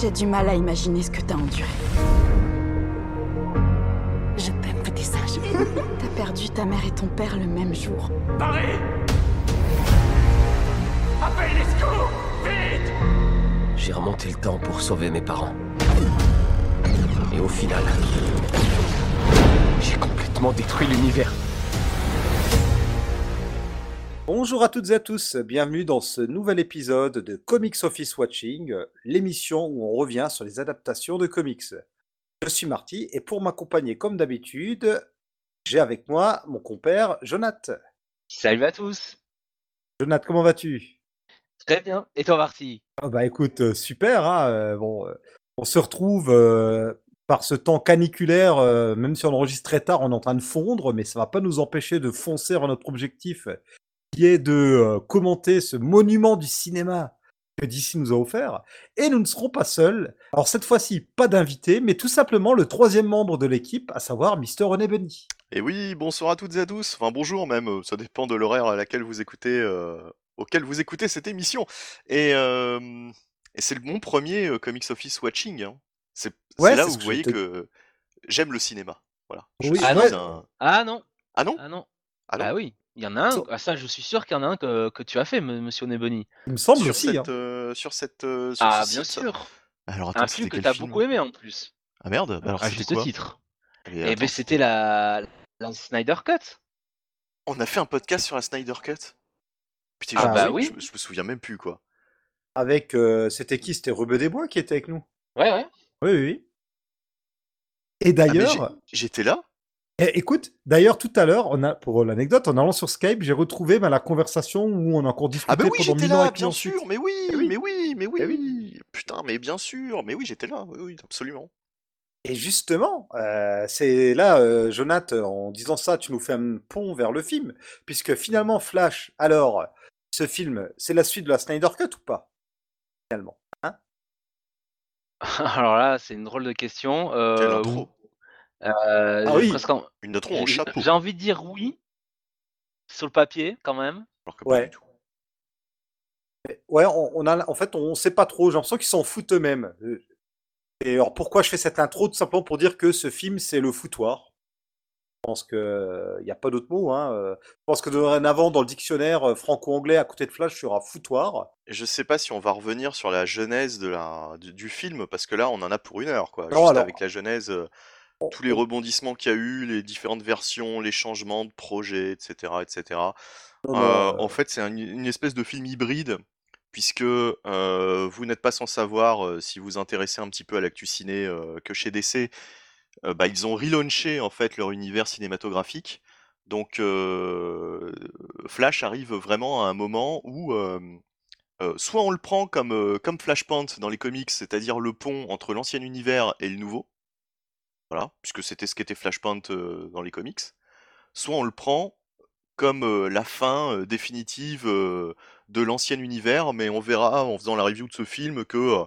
J'ai du mal à imaginer ce que t'as enduré. Je t'aime, petit sage. T'as perdu ta mère et ton père le même jour. Paris Appelle les secours Vite J'ai remonté le temps pour sauver mes parents. Et au final, j'ai complètement détruit l'univers. Bonjour à toutes et à tous, bienvenue dans ce nouvel épisode de Comics Office Watching, l'émission où on revient sur les adaptations de comics. Je suis Marty et pour m'accompagner comme d'habitude, j'ai avec moi mon compère Jonath. Salut à tous. Jonath, comment vas-tu? Très bien. Et toi, Marty? Ah Bah écoute, euh, super. hein, euh, bon, euh, on se retrouve euh, par ce temps caniculaire, euh, même si on enregistre très tard, on est en train de fondre, mais ça va pas nous empêcher de foncer vers notre objectif, qui est de euh, commenter ce monument du cinéma que DC nous a offert. Et nous ne serons pas seuls. Alors cette fois-ci, pas d'invité, mais tout simplement le troisième membre de l'équipe, à savoir Mister René Bunny. Et oui, bonsoir à toutes et à tous. Enfin bonjour même, euh, ça dépend de l'horaire à laquelle vous écoutez, euh, auquel vous écoutez cette émission. Et, euh, et c'est mon premier euh, Comics Office Watching. hein. C'est Ouais, là où vous voyez te- que j'aime le cinéma. Voilà. Oui, Ah un... Ah non. Ah non Ah non. Ah non Bah oui. Il y en a un. So- Ah, ça, je suis sûr qu'il y en a un que, que tu as fait, m- monsieur Neboni. Il me semble sur aussi. hein. cette, euh, sur cette, euh, sur Ah, ce bien site. sûr. Alors attends, Un film que t'as beaucoup aimé en plus. Ah merde, bah alors à juste quoi titre. Et Et attends, ben c'était la... la Snyder Cut. On a fait un podcast sur la Snyder Cut Putain, Ah je, me bah souviens- oui. je, me- je me souviens même plus quoi. Avec, euh, c'était qui? C'était Rebeu des Bois qui était avec nous. Ouais, ouais. Oui, oui, oui. Et Ah, d'ailleurs, j'étais là Eh, écoute, d'ailleurs, tout à l'heure, on a, pour l'anecdote, en allant sur Skype, j'ai retrouvé bah, la conversation où on a encore discuté Ah bah oui, pendant j'étais mille ans là, bien ensuite. sûr, mais oui, Eh oui. mais oui, mais oui, Eh oui. putain, mais bien sûr, mais oui, j'étais là, oui, oui, absolument. Et justement, euh, c'est là, euh, Jonathan, en disant ça, tu nous fais un pont vers le film, puisque finalement, Flash, alors, ce film, c'est la suite de la Snyder Cut ou pas Finalement. Alors là, c'est une drôle de question. Euh, Quelle oui. intro, Euh, Ah j'ai oui. presque en- une intro en j'ai- chapeau, J'ai envie de dire oui. Sur le papier, quand même. alors que pas Ouais. du tout. Ouais, on, on a, en fait, on sait pas trop, j'ai l'impression qu'ils s'en foutent eux-mêmes. Euh, Et alors, pourquoi je fais cette intro? Tout simplement pour dire que ce film, c'est le foutoir. Je pense qu'il n'y a pas d'autre mot. Hein. euh, Je pense que dorénavant, dans le dictionnaire euh, franco-anglais, à côté de Flash, il y aura foutoir. Je sais pas si on va revenir sur la genèse de la, du, du film, parce que là, on en a pour une heure, quoi. Non, Juste alors- avec la genèse, euh, tous les rebondissements qu'il y a eu, les différentes versions, les changements de projets, etc., etc. Euh, non, euh, En fait, c'est un- une espèce de film hybride, puisque euh, vous n'êtes pas sans savoir, si vous vous intéressez un petit peu à l'actu ciné, que chez DC, bah, ils ont relaunché en fait leur univers cinématographique. Donc, Flash arrive vraiment à un moment où soit on le prend comme, comme Flashpoint dans les comics, c'est-à-dire le pont entre l'ancien univers et le nouveau, voilà, puisque c'était ce qu'était Flashpoint euh, dans les comics, soit on le prend comme euh, la fin euh, définitive de l'ancien univers, mais on verra en faisant la review de ce film que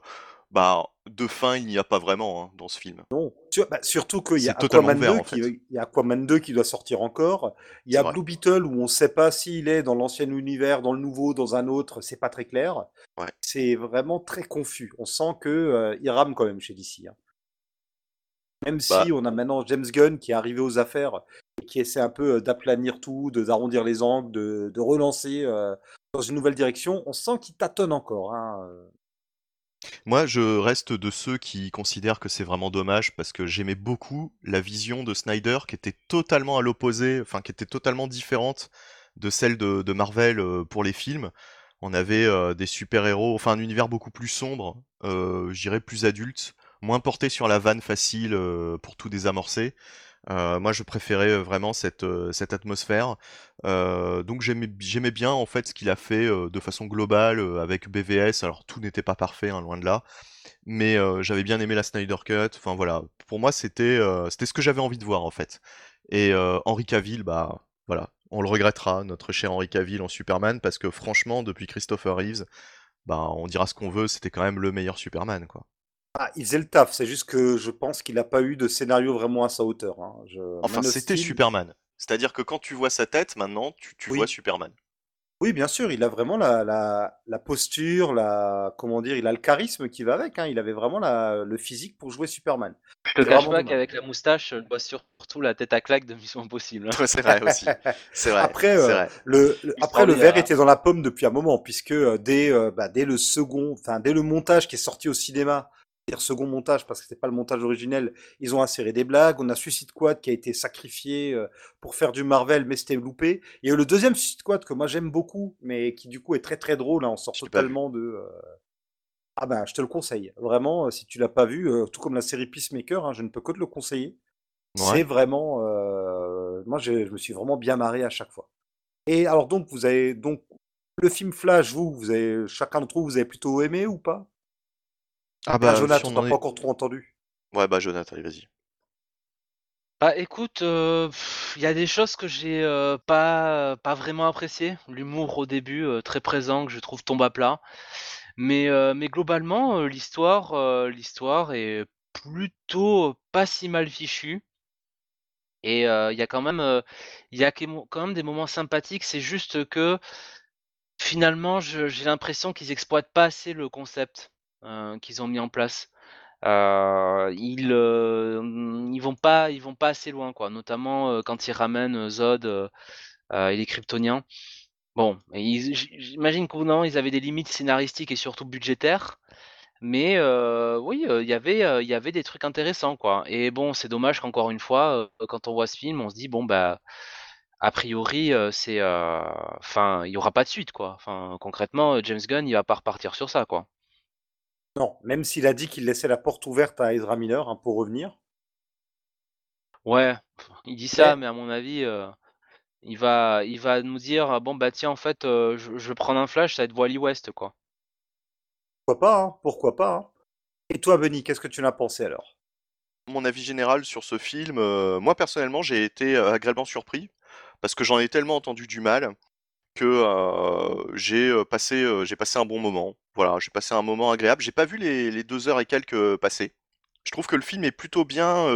bah, de fin il n'y a pas vraiment hein, dans ce film. non. Bah, surtout qu'il y a Aquaman 2, vert, en qui, fait. il y a Aquaman 2 qui doit sortir encore. Il y a vrai. Blue Beetle où on ne sait pas s'il est dans l'ancien univers, dans le nouveau, dans un autre. C'est pas très clair. Ouais. C'est vraiment très confus. On sent que euh, il rame quand même chez DC. hein. Même Bah. si on a maintenant James Gunn qui est arrivé aux affaires et qui essaie un peu euh, d'aplanir tout, de d'arrondir les angles, de, de relancer euh, dans une nouvelle direction, on sent qu'il tâtonne encore. hein, euh. Moi, je reste de ceux qui considèrent que c'est vraiment dommage parce que j'aimais beaucoup la vision de Snyder qui était totalement à l'opposé, enfin qui était totalement différente de celle de, de Marvel pour les films. On avait euh, des super-héros, enfin un univers beaucoup plus sombre, euh, je dirais plus adulte, moins porté sur la vanne facile euh, pour tout désamorcer. Euh, moi, je préférais vraiment cette, euh, cette atmosphère. Euh, donc j'aimais bien en fait ce qu'il a fait euh, de façon globale euh, avec BVS. Alors tout n'était pas parfait, hein, loin de là, mais euh, j'avais bien aimé la Snyder Cut. Enfin voilà, pour moi c'était euh, ce que j'avais envie de voir en fait. Et euh, Henry Cavill, bah voilà, on le regrettera, notre cher Henry Cavill en Superman, parce que franchement, depuis Christopher Reeves, bah on dira ce qu'on veut, c'était quand même le meilleur Superman quoi. Ah, il faisait le taf, c'est juste que je pense qu'il n'a pas eu de scénario vraiment à sa hauteur. hein. Je- Enfin, c'était Steel- Superman. C'est-à-dire que quand tu vois sa tête maintenant, tu, tu Oui. vois Superman. Oui, bien sûr, il a vraiment la, la, la posture, la, comment dire, il a le charisme qui va avec. Hein. Il avait vraiment la, le physique pour jouer Superman. Je te C'est cache vraiment pas qu'avec la moustache, je vois surtout la tête à claque de Mission Impossible. hein. C'est vrai aussi. C'est vrai. Après, euh, vrai. le, le- après le verre était dans la pomme depuis un moment, puisque euh, dès, euh, bah, dès le second, enfin dès le montage qui est sorti au cinéma, second montage parce que c'était pas le montage originel, ils ont inséré des blagues. On a Suicide Squad qui a été sacrifié euh, pour faire du Marvel, mais c'était loupé. Il y a eu le deuxième Suicide Squad que moi j'aime beaucoup, mais qui du coup est très très drôle. hein. On sort totalement de. euh, Ah ben, je te le conseille. Vraiment, euh, si tu l'as pas vu, tout comme la série Peacemaker, hein, je ne peux que te le conseiller. C'est vraiment. euh, Moi, je me suis vraiment bien marré à chaque fois. Et alors donc, vous avez donc le film Flash, vous, vous avez chacun d'entre vous, vous avez plutôt aimé ou pas? Ah Ah, bah, Jonathan, si on en pas est... encore trop entendu. Ouais, bah, Jonathan, allez, vas-y. Bah écoute, euh, il y a des choses que j'ai euh, pas pas vraiment appréciées. L'humour au début euh, très présent que je trouve tombe à plat. Mais euh, mais globalement euh, l'histoire euh, l'histoire est plutôt pas si mal fichue. Et euh, il y a quand même euh, il y a quand même des moments sympathiques. C'est juste que finalement j'ai l'impression qu'ils exploitent pas assez le concept euh, qu'ils ont mis en place. Heu, ils, mmh, ils vont pas assez loin notamment, heu, quand ils ramènent, Zod, et les Kryptoniens. Bon, j'imagine qu'au ils avaient des limites scénaristiques et surtout budgétaires, mais oui, il y avait, des trucs intéressants et bon, c'est dommage qu'encore une fois, quand on voit ce film, on se dit: «Bon bah, a priori, il y aura pas de suite quoi». Enfin, concrètement, James Gunn, il va pas repartir sur ça. Non, même s'il a dit qu'il laissait la porte ouverte à Ezra Miller hein, pour revenir. Ouais, il dit ça, Mais mais à mon avis, heu Il va il va nous dire: «Ah bon, bah, tiens, en fait, heu, je je vais prendre un flash, ça va être Wally West, quoi». pourquoi pas, hein, pourquoi pas. hein. Et toi, Benny, qu'est-ce que tu en as pensé alors? Mon avis général sur ce film, euh, moi personnellement, j'ai été euh, agréablement surpris parce que j'en ai tellement entendu du mal que euh, j'ai passé, euh, j'ai passé un bon moment. Voilà, j'ai passé un moment agréable. J'ai pas vu les, les deux heures et quelques passer. Je trouve que le film est plutôt bien,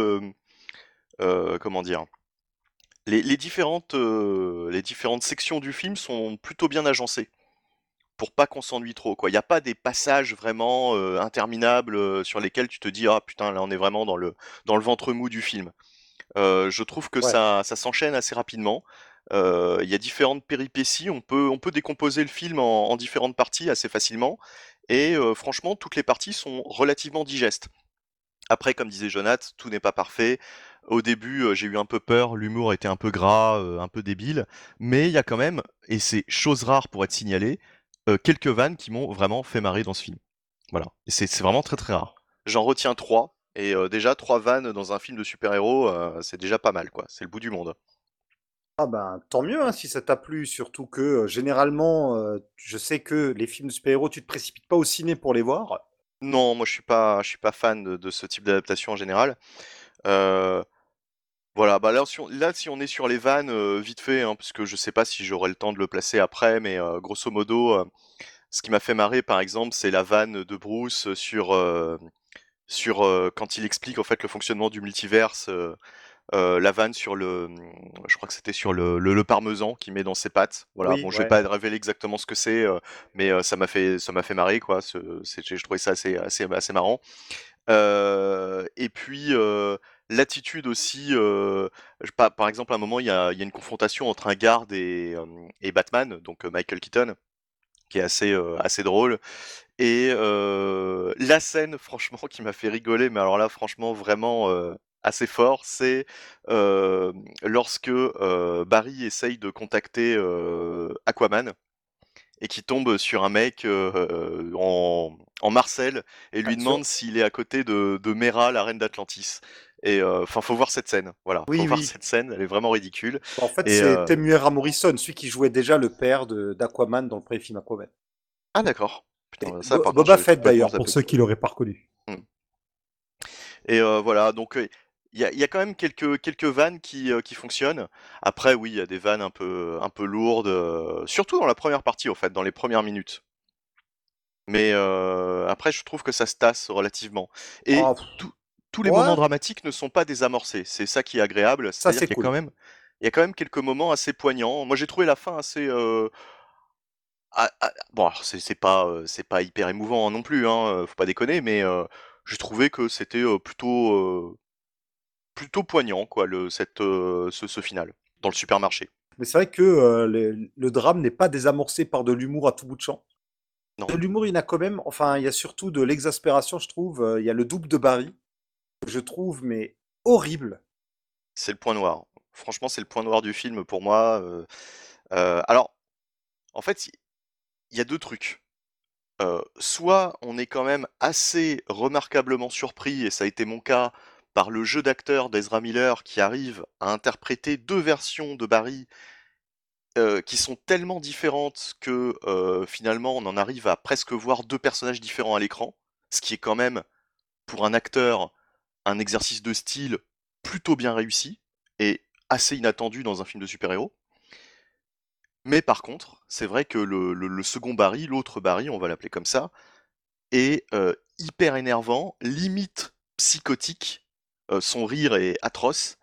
euh, comment dire, les, les différentes, les différentes sections du film sont plutôt bien agencées pour pas qu'on s'ennuie trop, quoi. Il n'y a pas des passages vraiment interminables sur lesquels tu te dis ah putain là on est vraiment dans le dans le ventre mou du film. Je trouve que Ouais. ça, ça s'enchaîne assez rapidement. Il y a différentes péripéties. On peut, décomposer le film en, en différentes parties assez facilement. Et franchement, toutes les parties sont relativement digestes. Après, comme disait Jonath, tout n'est pas parfait. Au début, j'ai eu un peu peur, l'humour était un peu gras, un peu débile, mais il y a quand même, et c'est chose rare pour être signalé, quelques vannes qui m'ont vraiment fait marrer dans ce film. Voilà, c'est vraiment très très rare. J'en retiens trois, et déjà trois vannes dans un film de super-héros, c'est déjà pas mal, quoi. C'est le bout du monde. Ah ben, tant mieux hein, si ça t'a plu, surtout que généralement, je sais que les films de super-héros, tu te précipites pas au ciné pour les voir. Non, moi je suis pas, je suis pas fan de, ce type d'adaptation en général. Voilà, bah là si on, est sur les vannes, vite fait, hein, parce que je sais pas si j'aurai le temps de le placer après, mais grosso modo, ce qui m'a fait marrer, par exemple, c'est la vanne de Bruce sur, quand il explique en fait le fonctionnement du multiverse, euh, la vanne sur le, je crois que c'était sur le, le, le parmesan qu'il met dans ses pâtes. Voilà, Oui, bon, je vais ouais. pas révéler exactement ce que c'est, euh, mais euh, ça m'a fait, ça m'a fait marrer, quoi. C'est- je trouvais ça assez, assez, assez marrant. Euh, et puis l'attitude aussi, euh, je- par, par exemple, à un moment, il y a, y a une confrontation entre un garde et, euh, et Batman, donc euh, Michael Keaton, qui est assez, assez drôle. Et la scène, franchement, qui m'a fait rigoler, mais alors là, franchement, vraiment assez fort, c'est euh, lorsque euh, Barry essaye de contacter euh, Aquaman et qui tombe sur un mec en, en Marcel et lui demande s'il est à côté de, de Mera, la reine d'Atlantis. Et enfin, faut voir cette scène. Voilà, Oui, faut voir cette scène. Elle est vraiment ridicule. En fait, Et, c'est Temuera Morrison, celui qui jouait déjà le père d'Aquaman dans le premier film Aquaman. Ah d'accord. Et Boba Fett d'ailleurs, pour ceux qui l'auraient pas reconnu. Et euh, voilà, donc il y, a, il y a quand même quelques, quelques vannes qui, euh, qui fonctionnent. Après, oui, il y a des vannes un peu, un peu lourdes, euh, surtout dans la première partie, en fait, dans les premières minutes. Mais euh, après, je trouve que ça se tasse relativement. Et Ah, tout- tous les ouais. moments dramatiques ne sont pas désamorcés. C'est ça qui est agréable. Ça, c'est cool. quand même, il y a quand même quelques moments assez poignants. Moi, j'ai trouvé la fin assez, euh, ah, ah, bon, alors, c'est pas, euh, c'est pas hyper émouvant non plus, hein, faut pas déconner, mais j'ai trouvé que c'était plutôt, plutôt poignant, quoi, le, cette, euh, ce, ce final, dans le supermarché. Mais c'est vrai que euh, le, drame n'est pas désamorcé par de l'humour à tout bout de champ. Non. De l'humour, il y en a quand même. Enfin, il y a surtout de l'exaspération, je trouve. Euh, Il y a le double de Barry, que je trouve, mais horrible. C'est le point noir. Franchement, c'est le point noir du film pour moi. euh, alors, en fait, il y a deux trucs. Euh, soit on est quand même assez remarquablement surpris, et ça a été mon cas, par le jeu d'acteur d'Ezra Miller qui arrive à interpréter deux versions de Barry euh, qui sont tellement différentes que euh, finalement on en arrive à presque voir deux personnages différents à l'écran, ce qui est quand même, pour un acteur, un exercice de style plutôt bien réussi et assez inattendu dans un film de super-héros. Mais par contre, c'est vrai que le, second Barry, l'autre Barry, on va l'appeler comme ça, est euh, hyper énervant, limite psychotique. Euh, son rire est atroce.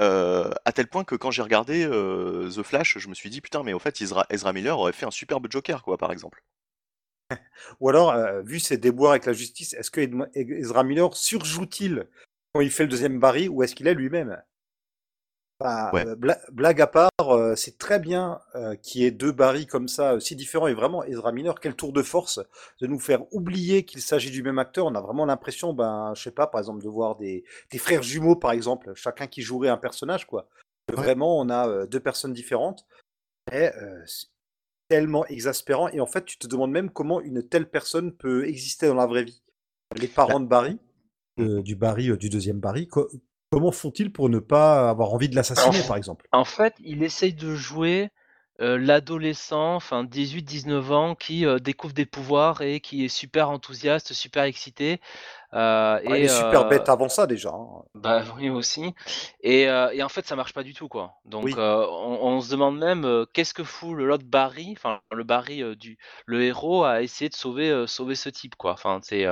euh, à tel point que quand j'ai regardé euh, The Flash, je me suis dit putain, mais au fait, Ezra, Ezra Miller aurait fait un superbe Joker, quoi, par exemple. Ou alors, vu ses déboires avec la justice, est-ce que Ezra Miller surjoue-t-il quand il fait le deuxième Barry ou est-ce qu'il est lui-même? Enfin, Ouais. euh, bla- blague à part, euh, c'est très bien euh, qu'il y ait deux Barry comme ça, si différents, et vraiment Ezra Miller, quel tour de force de nous faire oublier qu'il s'agit du même acteur. On a vraiment l'impression, ben, je sais pas, par exemple, de voir des, des frères jumeaux, par exemple, chacun qui jouerait un personnage, quoi. Ouais. Vraiment, on a deux personnes différentes. Et euh, c'est tellement exaspérant. Et en fait, tu te demandes même comment une telle personne peut exister dans la vraie vie. Les parents de Barry, euh, du Barry, euh, du deuxième Barry, co- comment font-ils pour ne pas avoir envie de l'assassiner, par exemple? En fait, il essaye de jouer euh, l'adolescent, enfin 18-19 ans, qui euh, découvre des pouvoirs et qui est super enthousiaste, super excité. euh, Ah, Il et est super bête avant ça, déjà. hein. bah oui aussi. Et, et en fait, ça marche pas du tout, quoi. Donc, Oui. on, on se demande même qu'est-ce que fout le l'autre Barry, enfin le Barry du le héros à essayer de sauver sauver ce type, quoi. Enfin, c'est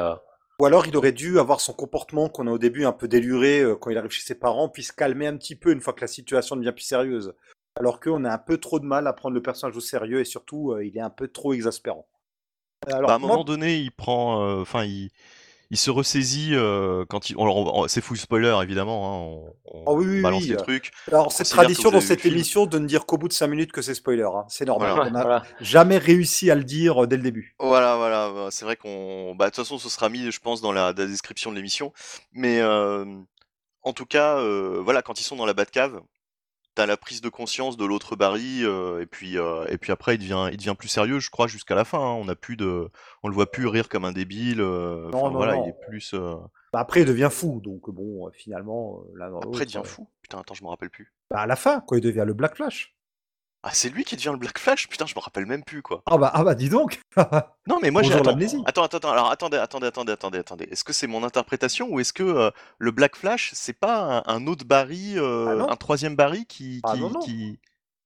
Ou alors, il aurait dû avoir son comportement qu'on a au début un peu déluré euh, quand il arrive chez ses parents, puis se calmer un petit peu une fois que la situation devient plus sérieuse. Alors qu'on a un peu trop de mal à prendre le personnage au sérieux et surtout, euh, il est un peu trop exaspérant. Euh, Alors, Bah, à un moi, moment donné, il prend, enfin, il, il se ressaisit euh, quand il. on- on- c'est full spoiler évidemment, hein, on, on Ah oui, oui, balance oui, les euh, trucs. Alors, c'est tradition dans cette émission de ne dire qu'au bout de 5 minutes que c'est spoiler. hein. C'est normal. Voilà. On n'a voilà. jamais réussi à le dire euh, dès le début. Voilà, voilà, bah, c'est vrai qu'on. Bah, de toute façon, ce sera mis, je pense, dans la, dans la description de l'émission. Mais euh, en tout cas, euh, voilà, quand ils sont dans la Batcave, t'as la prise de conscience de l'autre Barry, euh, et puis euh, et puis après, il devient, il devient plus sérieux, je crois, jusqu'à la fin. hein. On a plus de, on le voit plus rire comme un débile. euh, Non, Enfin non, voilà, non. il est plus. euh, Bah, après, il devient fou. Donc, bon, finalement, dans Après, il devient fou. Putain, attends, je me rappelle plus. bah, à la fin, quand il devient le Black Flash. Ah, c'est lui qui devient le Black Flash? Putain, je me rappelle même plus quoi. Ah bah, ah bah dis donc Non, mais moi j'ai attends, attends, attends, alors attendez, attendez, attendez, attendez, attendez. Est-ce que c'est mon interprétation ou est-ce que euh, le Black Flash c'est pas un, un autre Barry, euh, Ah un troisième Barry qui, Ah qui, non, non. qui...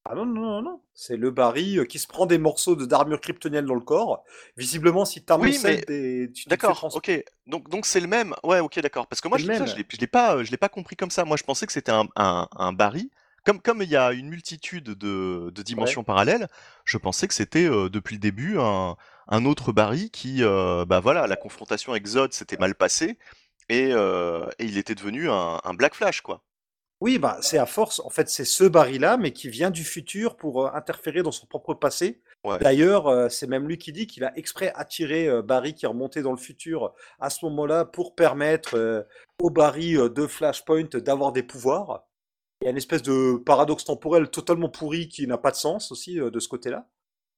Ah non, non, non, non. C'est le Barry euh, qui se prend des morceaux de d'armure kryptonienne dans le corps. Visiblement, si tu Oui, mais- des... tu D'accord, ok. Donc donc c'est le même? Ouais, ok, d'accord. Parce que moi je, ça, je l'ai, je l'ai pas, euh, je l'ai pas compris comme ça. Moi je pensais que c'était un, un, un Barry. Comme comme il y a une multitude de, de dimensions parallèles, je pensais que c'était euh, depuis le début un, un autre Barry qui, euh, bah voilà, la confrontation avec Zod s'était mal passée et, euh, et il était devenu un, un Black Flash quoi. Oui, bah, c'est à force. En fait, c'est ce Barry-là, mais qui vient du futur pour interférer dans son propre passé. Ouais. D'ailleurs, c'est même lui qui dit qu'il a exprès attiré Barry qui est remonté dans le futur à ce moment-là pour permettre au Barry de Flashpoint d'avoir des pouvoirs. Il y a une espèce de paradoxe temporel totalement pourri qui n'a pas de sens aussi euh, de ce côté-là.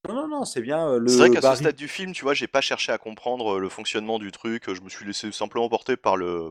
Non, non, non, c'est bien euh, le C'est vrai qu'à Barry. ce stade du film, tu vois, j'ai pas cherché à comprendre euh, le fonctionnement du truc. Je me suis laissé simplement porter par le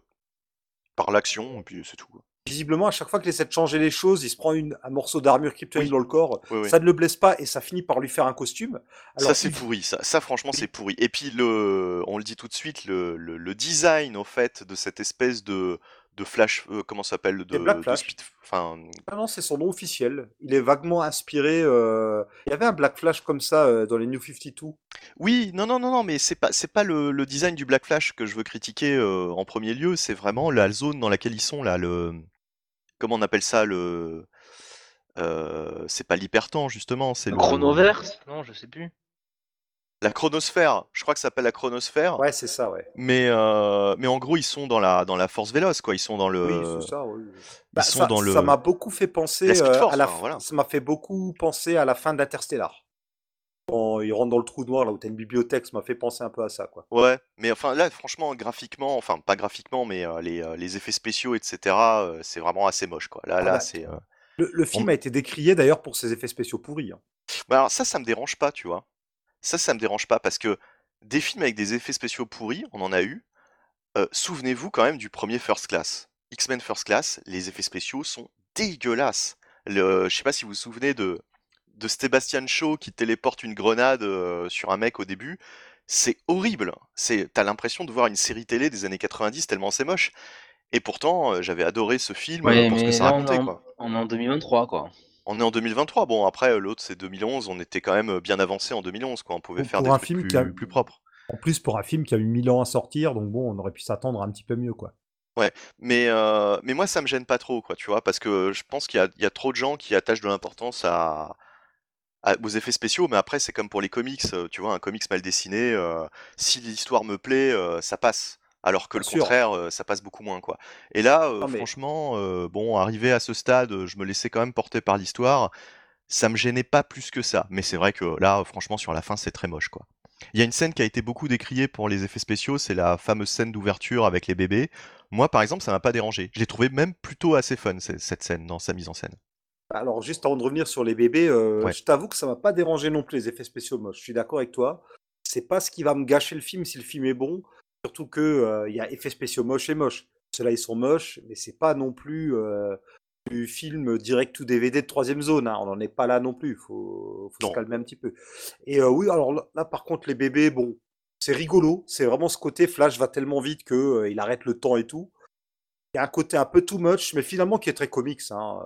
par l'action et puis c'est tout. Visiblement, à chaque fois qu'il essaie de changer les choses, il se prend une, un morceau d'armure kryptonienne Oui. dans le corps. Oui, oui. Ça ne le blesse pas et ça finit par lui faire un costume. Ça c'est il- pourri, ça, ça franchement c'est pourri. Et puis le, on le dit tout de suite, le, le, le design au fait de cette espèce de de flash, euh, comment ça s'appelle, de, de Flash. speed, enfin Ah non, c'est son nom officiel. Il est vaguement inspiré. euh, Il y avait un Black Flash comme ça euh, dans les New 52. Oui, non, non, non, non, mais c'est pas, c'est pas le, le design du Black Flash que je veux critiquer euh, en premier lieu, c'est vraiment la zone dans laquelle ils sont là, le, comment on appelle ça, le, euh, c'est pas l'hypertemps justement, c'est Le le chronoverse? Non, je sais plus. La chronosphère, je crois que ça s'appelle la chronosphère. Ouais, c'est ça, ouais. Mais, euh, mais en gros, ils sont dans la, dans la force véloce, quoi. Ils sont dans le. Oui, c'est ça, oui. Ils Bah, sont ça dans le. ça m'a beaucoup fait penser La Speed Force, à la enfin, f- voilà. ça m'a fait beaucoup penser à la fin d'Interstellar. Quand ils rentrent dans le trou noir là où t'as une bibliothèque, ça m'a fait penser un peu à ça, quoi. Ouais, mais enfin là, franchement, graphiquement, enfin pas graphiquement, mais euh, les, euh, les effets spéciaux, etc., c'est vraiment assez moche, quoi. Là, Ah là, c'est. Le, on- film a été décrié d'ailleurs pour ses effets spéciaux pourris. hein. Bah, alors ça, ça me dérange pas, tu vois. Ça, ça me dérange pas parce que des films avec des effets spéciaux pourris, on en a eu. Euh, Souvenez-vous quand même du premier First Class. X-Men First Class, les effets spéciaux sont dégueulasses. Le, je sais pas si vous vous souvenez de, de Sebastian Shaw qui téléporte une grenade euh, sur un mec au début. C'est horrible. C'est, t'as l'impression de voir une série télé des années 90 tellement c'est moche. Et pourtant, euh, j'avais adoré ce film Ouais, pour ce que ça racontait, en, quoi. on est en 2023, quoi. On est en 2023. Bon, après, euh, l'autre, c'est 2011. On était quand même euh, bien avancé en 2011, quoi. On pouvait faire des un trucs film qui a, plus, propres. en plus pour un film qui a eu 1000 ans à sortir, donc bon, on aurait pu s'attendre un petit peu mieux, quoi. Ouais, mais, euh, mais moi, ça me gêne pas trop, quoi, tu vois, parce que je pense qu'il y a, il y a trop de gens qui attachent de l'importance à, à- aux effets spéciaux, mais après, c'est comme pour les comics, tu vois, un comics mal dessiné, euh, si l'histoire me plaît, euh, ça passe. Alors que Bien le sûr. contraire, euh, ça passe beaucoup moins, quoi. Et là, euh, Non, mais- franchement, euh, bon, arrivé à ce stade, je me laissais quand même porter par l'histoire. Ça me gênait pas plus que ça. Mais c'est vrai que là, franchement, sur la fin, c'est très moche, quoi. Il y a une scène qui a été beaucoup décriée pour les effets spéciaux, c'est la fameuse scène d'ouverture avec les bébés. Moi, par exemple, ça m'a pas dérangé. Je l'ai trouvé même plutôt assez fun, cette scène, dans sa mise en scène. Alors, juste avant de revenir sur les bébés, euh, Ouais. je t'avoue que ça m'a pas dérangé non plus les effets spéciaux moches. Je suis d'accord avec toi. C'est pas ce qui va me gâcher le film si le film est bon. Surtout que euh, il y a effets spéciaux moches et moches. Ceux-là, ils sont moches, mais c'est pas non plus euh, du film direct ou DVD de troisième zone. hein. On n'en est pas là non plus. Faut, faut Non. se calmer un petit peu. Et euh, oui, alors là, là, par contre, les bébés, bon, c'est rigolo. C'est vraiment ce côté Flash va tellement vite que euh, il arrête le temps et tout. Il y a un côté un peu too much, mais finalement qui est très comics. hein.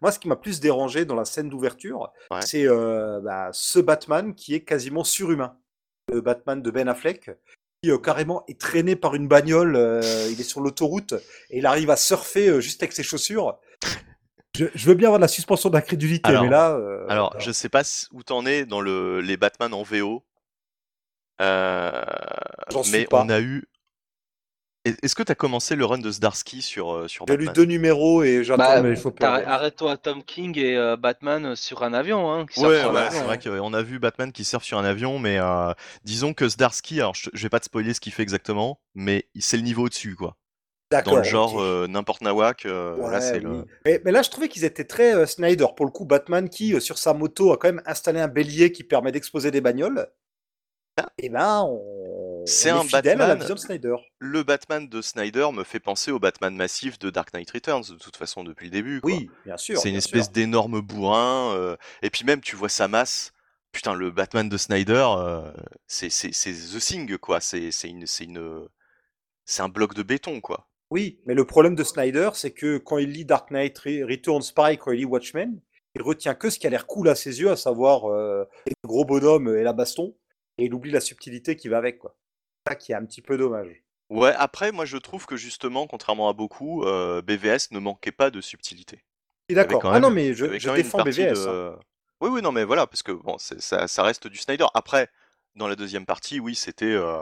Moi, ce qui m'a plus dérangé dans la scène d'ouverture, Ouais. c'est bah, ce Batman qui est quasiment surhumain. Le Batman de Ben Affleck, carrément est traîné par une bagnole. euh, il est sur l'autoroute et il arrive à surfer euh, juste avec ses chaussures. Je, je veux bien avoir de la suspension d'incrédulité, Alors- mais là. euh, Alors, voilà. je sais pas où t'en es dans le, les Batman en VO, euh, mais on a eu. Est- Est-ce que t'as commencé le run de Zdarsky sur, euh, sur J'ai lu Batman deux numéros et j'attends Bah, mais il faut t'arrêtes- pas. Arrête-toi Tom King et euh, Batman sur un avion, hein, qui Ouais, surfent sur un ouais, avion, c'est vrai hein. qu'on a vu Batman qui surfe sur un avion, mais euh, disons que Zdarsky, alors je, je vais pas te spoiler ce qu'il fait exactement, mais c'est le niveau au-dessus, quoi. Dans D'accord. le genre ok. euh, n'importe nawak, euh, là Ouais, c'est oui. le. Mais, mais là, je trouvais qu'ils étaient très euh, Snyder. Pour le coup, Batman qui, euh, sur sa moto, a quand même installé un bélier qui permet d'exposer des bagnoles. Ah. Et ben, on, C'est un Batman. vision de Snyder. Le Batman de Snyder me fait penser au Batman massif de Dark Knight Returns, de toute façon, depuis le début, quoi. Oui, bien sûr. C'est une espèce d'énorme bourrin, euh, et puis même tu vois sa masse. Putain, le Batman de Snyder, euh, c'est The Thing, quoi. C'est une une un bloc de béton, quoi. Oui, mais le problème de Snyder, c'est que quand il lit Dark Knight Re- Returns, pareil, quand il lit Watchmen, il retient que ce qui a l'air cool à ses yeux, à savoir euh, les gros bonhommes et la baston, et il oublie la subtilité qui va avec, quoi. Ça qui est un petit peu dommage. Ouais, après, moi je trouve que justement, contrairement à beaucoup, euh, BVS ne manquait pas de subtilité. D'accord. Ah même, non, mais je, défends BVS. de. hein. Oui, oui, non, mais voilà, parce que bon, ça, ça reste du Snyder. Après, dans la deuxième partie, oui, c'était euh,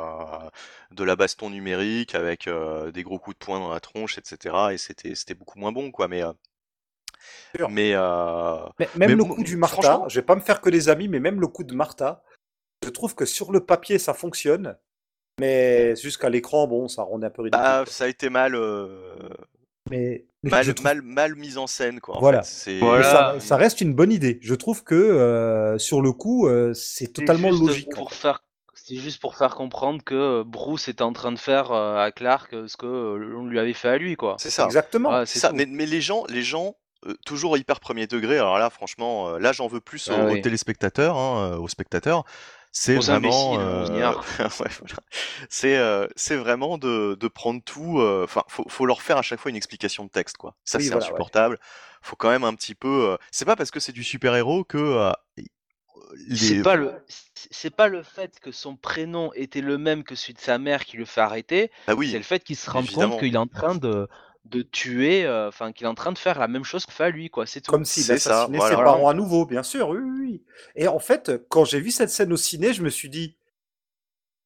de la baston numérique avec euh, des gros coups de poing dans la tronche, etc. Et c'était c'était beaucoup moins bon, quoi. Mais euh, mais Mais même Mais le coup du Martha, franchement- je vais pas me faire que des amis, mais même le coup de Martha, je trouve que sur le papier ça fonctionne, mais jusqu'à l'écran, bon, ça rend un peu ridicule. bah, ça a été mal euh, Mais, mal, je trouve- mal mal mis en scène, quoi. En Voilà. fait. C'est mais Voilà. ça, ça reste une bonne idée. Je trouve que euh, sur le coup, euh, c'est C'est totalement juste logique. en Pour fait. faire... C'est juste pour faire comprendre que euh, Bruce était en train de faire euh, à Clark euh, ce que euh, l'on lui avait fait à lui, quoi. c'est ça. Exactement. Ouais, C'est c'est ça, tout. mais, mais les gens, les gens euh, toujours hyper premier degré. Alors là, franchement, euh, là, j'en veux plus aux, Ah aux téléspectateurs, hein, euh, aux spectateurs. C'est vraiment, euh, c'est euh, c'est vraiment de, de prendre tout. euh, Enfin, faut, faut leur faire à chaque fois une explication de texte, quoi. Ça, Oui, c'est voilà, ouais. insupportable. Faut quand même un petit peu. euh, C'est pas parce que c'est du super héros que euh, C'est pas le c'est- pas le fait que son prénom était le même que celui de sa mère qui le fait arrêter, Bah c'est le fait qu'il se rende évidemment. compte qu'il est en train de de tuer, euh, enfin qu'il est en train de faire la même chose qu'on fait à lui, quoi. C'est tout. Comme s'il ça, assassinait voilà. ses parents à nouveau, bien sûr. Oui, oui, oui. Et en fait, quand j'ai vu cette scène au ciné, je me suis dit,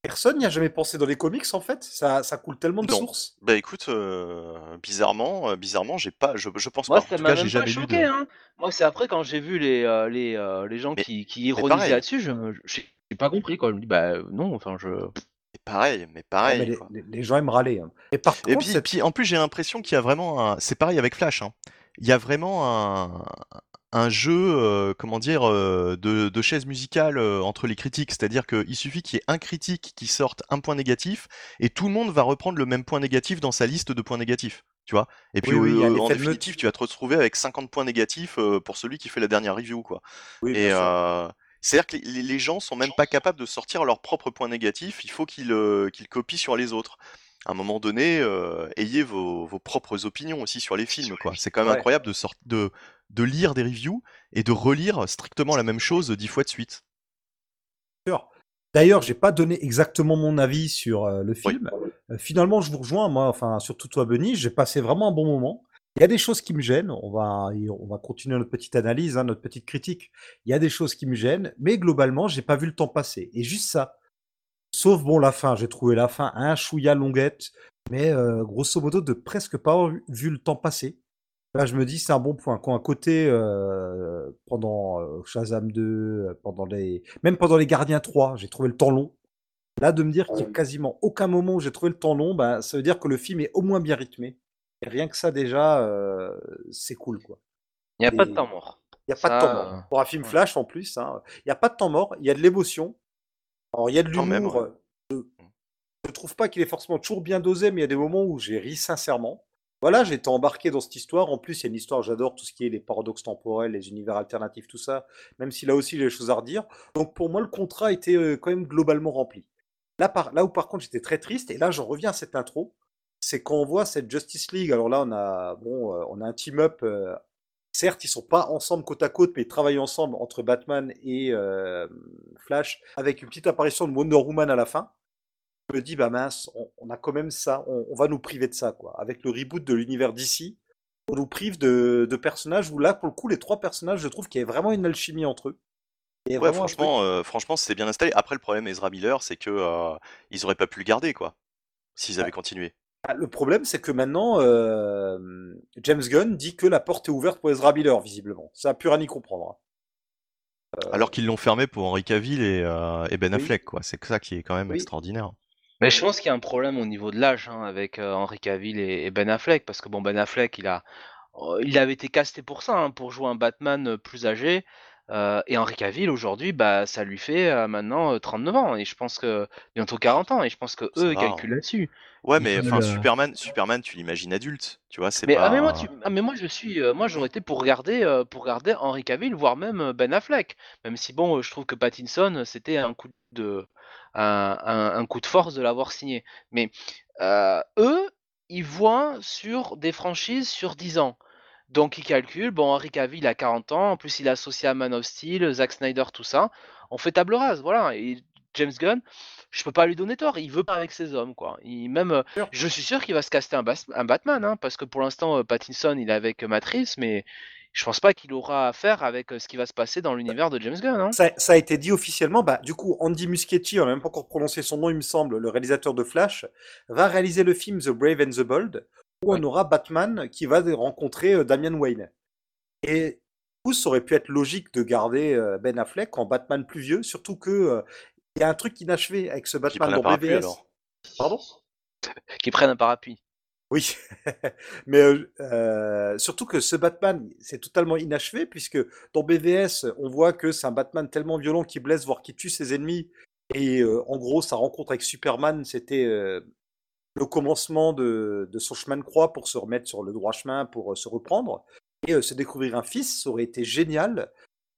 Personne n'y a jamais pensé dans les comics en fait ça, ça coule tellement de Non. sources. Bah écoute, euh, bizarrement, euh, bizarrement, j'ai pas, je, je pense Moi, pas. En ça m'a même j'ai pas choqué. de. Hein. Moi, c'est après quand j'ai vu les, euh, les, euh, les gens Mais- qui, ironisaient là-dessus, je me- j'ai j'ai pas compris quoi. Je me dis, bah non, enfin je. Pareil, mais pareil. mais les, quoi. les- les gens aiment râler. hein. Et par Et contre, puis, cette- puis en plus, j'ai l'impression qu'il y a vraiment un. C'est pareil avec Flash. hein. Il y a vraiment un, un jeu, euh, comment dire, euh, de, de chaise musicale euh, entre les critiques. C'est-à-dire qu'il suffit qu'il y ait un critique qui sorte un point négatif et tout le monde va reprendre le même point négatif dans sa liste de points négatifs. Tu vois Et puis, Oui, oui, en définitive, tu vas te retrouver avec 50 points négatifs pour celui qui fait la dernière review, quoi. oui, bien Et sûr. C'est-à-dire que les, gens sont même pas capables de sortir leurs propres points négatifs, il faut qu'ils euh, qu'ils copient sur les autres. À un moment donné, euh, ayez vos, vos propres opinions aussi sur les films, quoi. C'est quand même Ouais. incroyable de, sort- de, de lire des reviews et de relire strictement la même chose dix fois de suite. D'ailleurs, j'ai pas donné exactement mon avis sur euh, le film. Euh, finalement, je vous rejoins, moi, enfin, surtout toi, Benny, j'ai passé vraiment un bon moment. Il y a des choses qui me gênent. On va, et on va continuer notre petite analyse, hein, notre petite critique. Il y a des choses qui me gênent, mais globalement, j'ai pas vu le temps passer. Et juste ça. Sauf bon la fin. J'ai trouvé la fin un chouïa longuette, mais euh, grosso modo de presque pas avoir vu, le temps passer. Là, je me dis c'est un bon point. Quand à côté, euh, pendant euh, Shazam 2, euh, pendant les, même pendant les Gardiens 3, j'ai trouvé le temps long. Là, de me dire qu'il n'y a quasiment aucun moment où j'ai trouvé le temps long, bah, ça veut dire que le film est au moins bien rythmé. Et rien que ça, déjà, euh, c'est cool, quoi. Il n'y a pas de temps mort. Il n'y a pas de temps mort. Pour un film ouais. Flash, en plus, hein, il n'y a pas de temps mort, il y a de l'émotion. Alors, il y a de l'humour. ouais. Je ne trouve pas qu'il est forcément toujours bien dosé, mais il y a des moments où j'ai ri sincèrement. Voilà, j'ai été embarqué dans cette histoire. En plus, il y a une histoire, j'adore tout ce qui est les paradoxes temporels, les univers alternatifs, tout ça, même si là aussi, j'ai des choses à redire. Donc, pour moi, le contrat était euh, quand même globalement rempli. Là, par, là où, par contre, j'étais très triste, et là, j'en reviens à cette intro, c'est quand on voit cette Justice League. Alors là, on a, bon, euh, on a un team-up. euh, certes, ils sont pas ensemble côte à côte, mais ils travaillent ensemble entre Batman et euh, Flash, avec une petite apparition de Wonder Woman à la fin. Je me dis, bah mince, on, on a quand même ça, on, on va nous priver de ça, quoi. Avec le reboot de l'univers d'ici, on nous prive de, de personnages où là, pour le coup, les trois personnages, je trouve qu'il y a vraiment une alchimie entre eux. Ouais, franchement, euh, franchement, c'est bien installé. Après, le problème Ezra Miller, c'est que ils auraient pas pu le garder, quoi, s'ils avaient continué. Ah, Le problème, c'est que maintenant, euh, James Gunn dit que la porte est ouverte pour Ezra Miller, visiblement. Ça a pu rien y comprendre. hein. Alors qu'ils l'ont fermé pour Henry Cavill et, euh, et Ben Oui. Affleck, quoi. C'est ça qui est quand même Oui. extraordinaire. Mais je pense qu'il y a un problème au niveau de l'âge hein, avec euh, Henry Cavill et, et Ben Affleck, parce que bon, Ben Affleck, il a, euh, il avait été casté pour ça, hein, pour jouer un Batman euh, plus âgé. Euh, et Henry Cavill aujourd'hui, bah, ça lui fait euh, maintenant euh, 39 ans, et je pense que bientôt 40 ans, et je pense que eux ils hein. calculent là-dessus. Ouais, mais enfin, Superman, Superman, tu l'imagines adulte, tu vois, c'est Mais, pas. ah, mais moi, tu- ah, mais moi je suis, moi j'aurais été pour regarder, pour regarder Henry Cavill, voire même Ben Affleck. Même si bon, je trouve que Pattinson, c'était un coup de, un, un- un coup de force de l'avoir signé. Mais eux, ils voient sur des franchises sur 10 ans. Donc ils calculent, bon, Henry Cavill a 40 ans, en plus il est associé à Man of Steel, Zack Snyder, tout ça. On fait table rase, voilà. Et James Gunn, je peux pas lui donner tort, il veut pas avec ses hommes, quoi. Il, même, euh, je suis sûr qu'il va se caster un, Bas- un Batman, hein, parce que pour l'instant, euh, Pattinson, il est avec euh, Matrice, mais je pense pas qu'il aura affaire avec euh, ce qui va se passer dans l'univers de James Gunn. Hein. Ça, ça a été dit officiellement. Bah, du coup, Andy Muschietti, on n'a même pas encore prononcé son nom, il me semble, le réalisateur de Flash, va réaliser le film The Brave and the Bold, où Ouais. on aura Batman qui va rencontrer euh, Damian Wayne. Et du coup, ça aurait pu être logique de garder euh, Ben Affleck en Batman plus vieux, surtout que euh, il y a un truc inachevé avec ce Batman un dans BVS. alors. Pardon? Qui prennent un parapluie. Oui, mais euh, euh, surtout que ce Batman, c'est totalement inachevé, puisque dans BVS, on voit que c'est un Batman tellement violent qui blesse, voire qui tue ses ennemis. Et euh, en gros, sa rencontre avec Superman, c'était le commencement de, de son chemin de croix pour se remettre sur le droit chemin, pour euh, se reprendre. Et euh, se découvrir un fils, ça aurait été génial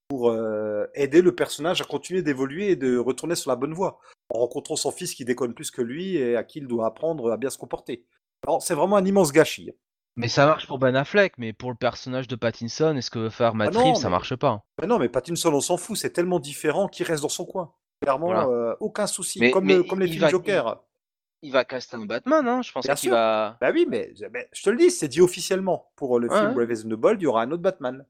pour euh, aider le personnage à continuer d'évoluer et de retourner sur la bonne voie, en rencontrant son fils qui déconne plus que lui et à qui il doit apprendre à bien se comporter. Alors, c'est vraiment un immense gâchis. Mais ça marche pour Ben Affleck, mais pour le personnage de Pattinson, est-ce que veut faire Matt Ah non, Reeves, ça mais- marche pas. Mais non, mais Pattinson, on s'en fout, c'est tellement différent qu'il reste dans son coin. Clairement, Voilà. euh, aucun souci. Mais- comme, mais le- comme les il films va- Joker. Il va caster un Batman, hein. Je pense qu'il va. Bah oui, mais, mais je te le dis, c'est dit officiellement. Pour le Ouais, film. Brave and the Bold, il y aura un autre Batman.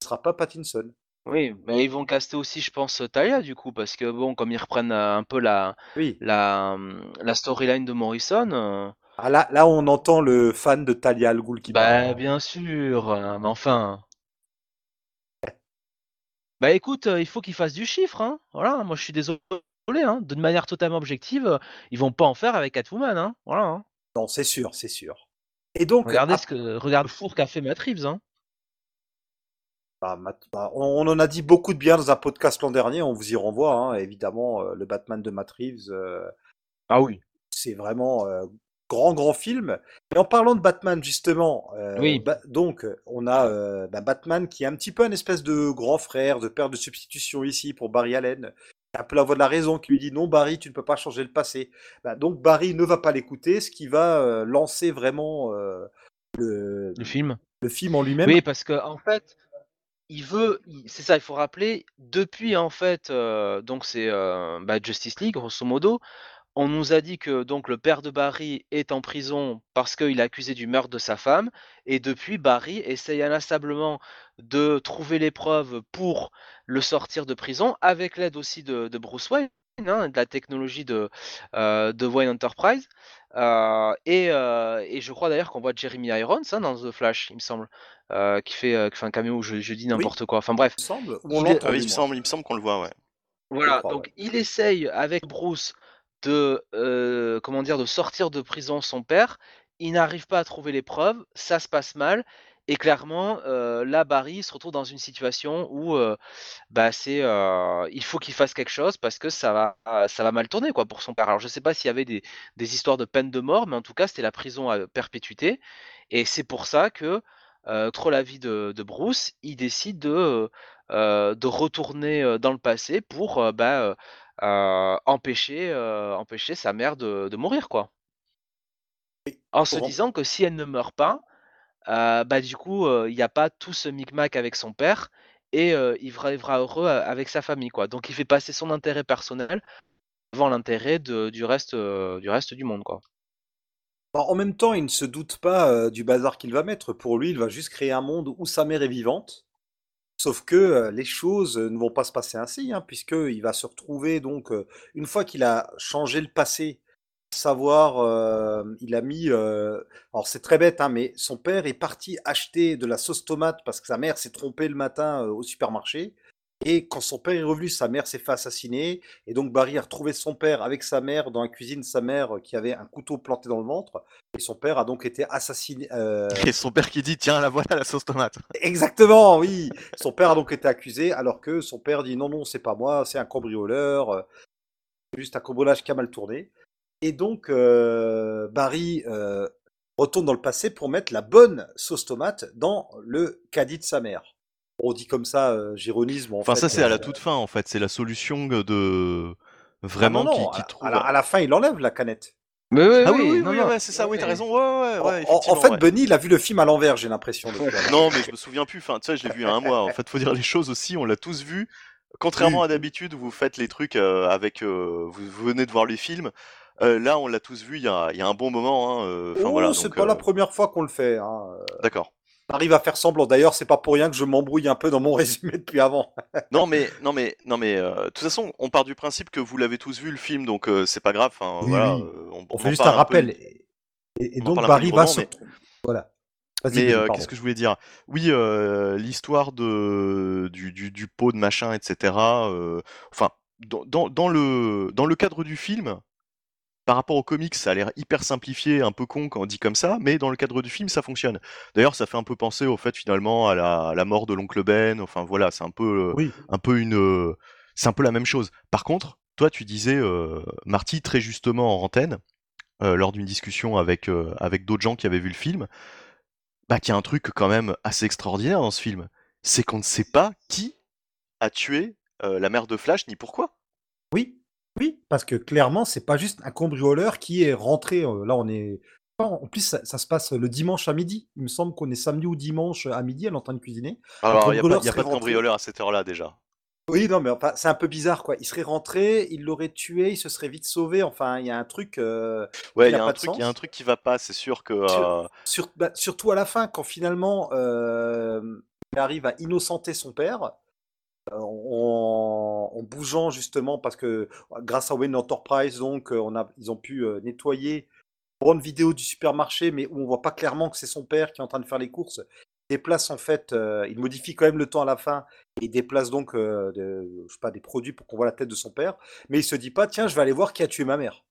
Ce sera pas Pattinson. Oui, mais ils vont caster aussi, je pense, Talia du coup, parce que bon, comme ils reprennent euh, un peu la Oui. la, hum, la storyline de Morrison, euh, Ah, là, là, on entend le fan de Talia Al Ghul qui parle. bah bien sûr, euh, mais enfin. Bah écoute, euh, il faut qu'ils fassent du chiffre, hein. Voilà, moi je suis désolé, hein. D'une manière totalement objective, ils vont pas en faire avec Catwoman, hein. Voilà. hein. Non, c'est sûr, c'est sûr. Et donc, Regardez ap- ce que regarde le four qu'a fait Matt Reeves, hein. bah, Matt- bah, on, on en a dit beaucoup de bien dans un podcast l'an dernier, on vous y renvoie, hein, évidemment, euh, le Batman de Matt Reeves, euh, Ah oui. c'est vraiment euh, grand, grand film. Et en parlant de Batman, justement, Oui. bah, donc, on a bah, Batman qui est un petit peu un espèce de grand frère, de père de substitution ici pour Barry Allen. Un peu la voix de la raison qui lui dit non, Barry, tu ne peux pas changer le passé. Bah, donc, Barry ne va pas l'écouter, ce qui va euh, lancer vraiment euh, le, Le film. le film en lui-même. Oui, parce que en fait, il veut, c'est ça, il faut rappeler, depuis en fait, euh, donc c'est bah, Justice League, grosso modo, on nous a dit que donc le père de Barry est en prison parce qu'il est accusé du meurtre de sa femme, et depuis Barry essaye inlassablement de trouver les preuves pour le sortir de prison, avec l'aide aussi de, de Bruce Wayne, hein, de la technologie de, euh, de Wayne Enterprise. Euh, et, euh, et je crois d'ailleurs qu'on voit Jeremy Irons hein, dans The Flash, il me semble, euh, qui, fait, euh, qui fait un caméo où je, je dis n'importe quoi. Enfin bref. il me semble, on Il il me semble, il me semble qu'on le voit, ouais. Voilà, crois, donc ouais. il essaye avec Bruce de, euh, comment dire, de sortir de prison son père. Il n'arrive pas à trouver les preuves, ça se passe mal. Et clairement, euh, là, Barry se retrouve dans une situation où euh, bah, c'est, il faut qu'il fasse quelque chose parce que ça va, ça va mal tourner quoi, pour son père. Alors, je ne sais pas s'il y avait des, des histoires de peine de mort, mais en tout cas, c'était la prison à perpétuité. Et c'est pour ça que, euh, contre l'avis de, de Bruce, il décide de, de retourner dans le passé pour bah, empêcher, euh, empêcher sa mère de, de mourir, quoi. En se disant que si elle ne meurt pas, euh, bah, du coup, euh, il n'y a pas tout ce micmac avec son père et euh, il vivra heureux euh, avec sa famille, quoi. Donc, il fait passer son intérêt personnel avant l'intérêt du reste, euh, du reste du monde, quoi. Bah, En même temps, il ne se doute pas euh, du bazar qu'il va mettre. Pour lui, il va juste créer un monde où sa mère est vivante. Sauf que euh, les choses euh, ne vont pas se passer ainsi, hein, puisqu'il va se retrouver, donc, euh, une fois qu'il a changé le passé, savoir, il a mis. alors, c'est très bête, hein, mais son père est parti acheter de la sauce tomate parce que sa mère s'est trompée le matin au supermarché. Et quand son père est revenu, sa mère s'est fait assassiner. Et donc Barry a retrouvé son père avec sa mère dans la cuisine sa mère euh, qui avait un couteau planté dans le ventre. Et son père a donc été assassiné. euh, Et son père qui dit Tiens, la voilà la sauce tomate. Exactement, oui. Son père a donc été accusé, alors que son père dit non, non, c'est pas moi, c'est un cambrioleur, euh, c'est juste un cambriolage qui a mal tourné. Et donc euh, Barry euh, retourne dans le passé pour mettre la bonne sauce tomate dans le caddie de sa mère. On dit comme ça, euh, j'ironisme. en Enfin, fait, ça, c'est à la euh, toute fin, en fait. C'est la solution de. ah Vraiment, non, non, qui, qui à- trouve. à, la, à la fin, il enlève la canette. Mais oui, Ah oui, oui, ouais, c'est ça, oui, t'as raison. Ouais, ouais, En- ouais, en, effectivement. en fait, ouais. Bunny, il a vu le film à l'envers, j'ai l'impression. Non, mais je me souviens plus. Enfin, tu sais, je l'ai vu il y a un mois. En fait, faut dire les choses aussi. On l'a tous vu. Contrairement Oui. à d'habitude, où vous faites les trucs euh, avec. euh, vous, vous venez de voir les films. euh, là, on l'a tous vu il y a, il y a un bon moment. hein, euh, Enfin oh, voilà. c'est pas euh, la première fois qu'on le fait. Hein. D'accord. Arrive à faire semblant. D'ailleurs, c'est pas pour rien que je m'embrouille un peu dans mon résumé depuis avant. Non, mais non, mais non, mais euh, de toute façon, on part du principe que vous l'avez tous vu le film, donc euh, c'est pas grave. Oui, voilà. oui. euh, on, fait juste un un peu rappel. Et, donc Barry va se. mais- Voilà. Mais euh, qu'est-ce que je voulais dire? Oui, euh, l'histoire de du, du, du pot de machin, etc. euh, enfin, dans, dans, dans le dans le cadre du film, par rapport au comics, ça a l'air hyper simplifié, un peu con quand on dit comme ça, mais dans le cadre du film, ça fonctionne. D'ailleurs, ça fait un peu penser au fait finalement à la, à la mort de l'oncle Ben. Enfin voilà, c'est un peu euh, Oui. un peu une euh, c'est un peu la même chose. Par contre, toi, tu disais euh, Marty très justement en antenne euh, lors d'une discussion avec euh, avec d'autres gens qui avaient vu le film bah, qu'il y a un truc quand même assez extraordinaire dans ce film. C'est qu'on ne sait pas qui a tué la mère de Flash ni pourquoi. Oui. Oui. Parce que clairement, c'est pas juste un cambrioleur qui est rentré. euh, là, on est. En plus, ça, ça se passe le dimanche à midi. Il me semble qu'on est samedi ou dimanche à midi. Elle est en train de cuisiner. Alors, il n'y a, pas- cambrioleur y a serait pas de rentré. cambrioleur à cette heure-là déjà. Oui, non, mais enfin, c'est un peu bizarre, quoi. Il serait rentré, il l'aurait tué, il se serait vite sauvé. Enfin, il y a un truc. euh, Ouais, il y, a pas un de truc- il y a sens. un truc qui va pas, c'est sûr que. Sur- euh, Sur- bah, surtout à la fin, quand finalement euh, il arrive à innocenter son père, euh, en, en bougeant justement parce que grâce à Wayne Enterprise, donc, euh, ils ont pu euh, nettoyer une vidéo du supermarché, mais où on voit pas clairement que c'est son père qui est en train de faire les courses. Il déplace en fait, euh, il modifie quand même le temps à la fin et il déplace donc euh, de- je sais pas, des produits pour qu'on voit la tête de son père, mais il se dit pas, tiens, je vais aller voir qui a tué ma mère.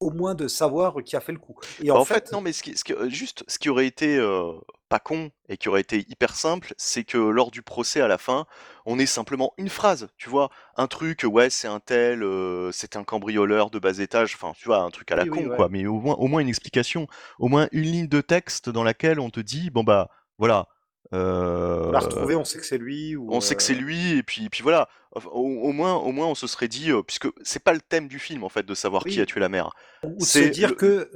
Au moins de savoir qui a fait le coup. Et Bah, en, en fait, non, mais ce qui, ce qui- juste ce qui aurait été euh, pas con et qui aurait été hyper simple, c'est que lors du procès à la fin, on ait simplement une phrase, tu vois, un truc, ouais, c'est un tel, euh, c'est un cambrioleur de bas étage, enfin, tu vois, un truc à la Oui, oui, con, ouais. quoi, mais au moins, au moins une explication, au moins une ligne de texte dans laquelle on te dit, bon bah, voilà, on l'a euh, retrouvé, on sait que c'est lui. Ou, on sait que c'est euh, lui, et puis, puis voilà, au, au moins, au moins, on se serait dit, euh, puisque c'est pas le thème du film, en fait, de savoir qui a tué la mère. Ou de se C'est dire le- que,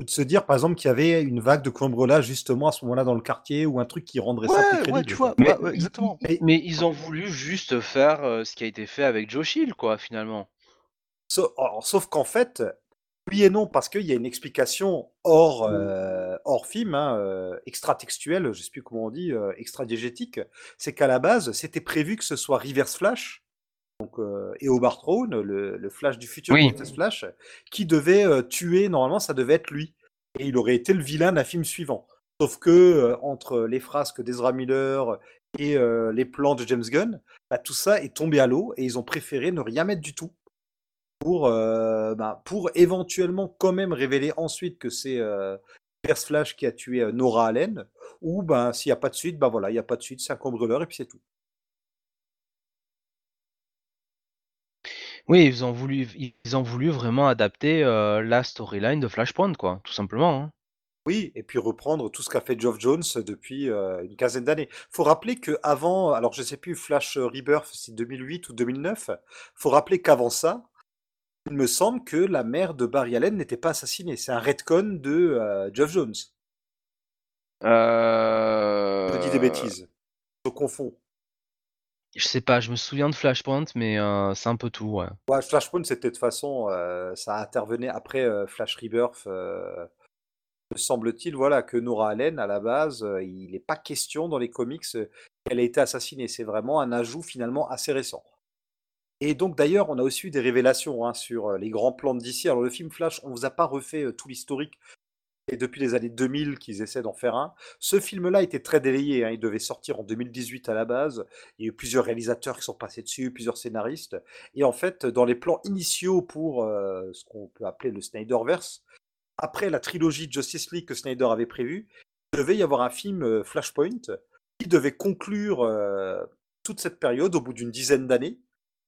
ou de se dire par exemple qu'il y avait une vague de cambriolage justement à ce moment-là dans le quartier ou un truc qui rendrait ça plus crédible. ouais, tu quoi. vois, Mais, ouais, ouais, exactement. ils- mais ils ont voulu juste faire euh, ce qui a été fait avec Joe Chill, quoi, finalement. Alors, sauf qu'en fait, oui et non, parce qu'il y a une explication hors, euh, hors film, hein, euh, extra-textuelle, je ne sais plus comment on dit, euh, extra-diégétique, c'est qu'à la base, c'était prévu que ce soit Reverse Flash, donc euh, Eobard Thrawn, le, le Flash du futur, Oui. Flash, qui devait tuer, normalement, ça devait être lui. Et il aurait été le vilain d'un film suivant. Sauf que, entre les frasques d'Ezra Miller et les plans de James Gunn, bah, tout ça est tombé à l'eau et ils ont préféré ne rien mettre du tout pour, euh, bah, pour éventuellement quand même révéler ensuite que c'est euh, Flash qui a tué euh, Nora Allen, ou ben s'il n'y a pas de suite, ben voilà, il n'y a pas de suite, c'est un cambrioleur et puis c'est tout. Oui, ils ont voulu, ils ont voulu vraiment adapter euh, la storyline de Flashpoint, quoi, tout simplement. hein. Oui, et puis reprendre tout ce qu'a fait Geoff Jones depuis euh, une quinzaine d'années. Faut rappeler que avant, alors je sais plus, Flash Rebirth, c'est 2008 ou 2009. Faut rappeler qu'avant ça, il me semble que la mère de Barry Allen n'était pas assassinée. C'est un retcon de euh, Geoff Jones. Je dis des Euh, bêtises. Je confonds. Je sais pas, je me souviens de Flashpoint, mais euh, c'est un peu tout, ouais. Ouais, Flashpoint, c'était de toute façon, euh, ça intervenait après euh, Flash Rebirth. euh, me semble-t-il, voilà, que Nora Allen, à la base, euh, il n'est pas question dans les comics euh, qu'elle ait été assassinée. C'est vraiment un ajout finalement assez récent. Et donc d'ailleurs, on a aussi eu des révélations hein, sur euh, les grands plans de DC. Alors le film Flash, on vous a pas refait euh, tout l'historique. Et depuis les années 2000 qu'ils essaient d'en faire un. Ce film-là était très délayé. hein, Il devait sortir en 2018 à la base. Il y a eu plusieurs réalisateurs qui sont passés dessus, plusieurs scénaristes. Et en fait, dans les plans initiaux pour euh, ce qu'on peut appeler le Snyderverse, après la trilogie Justice League que Snyder avait prévue, il devait y avoir un film Flashpoint qui devait conclure toute cette période au bout d'une dizaine d'années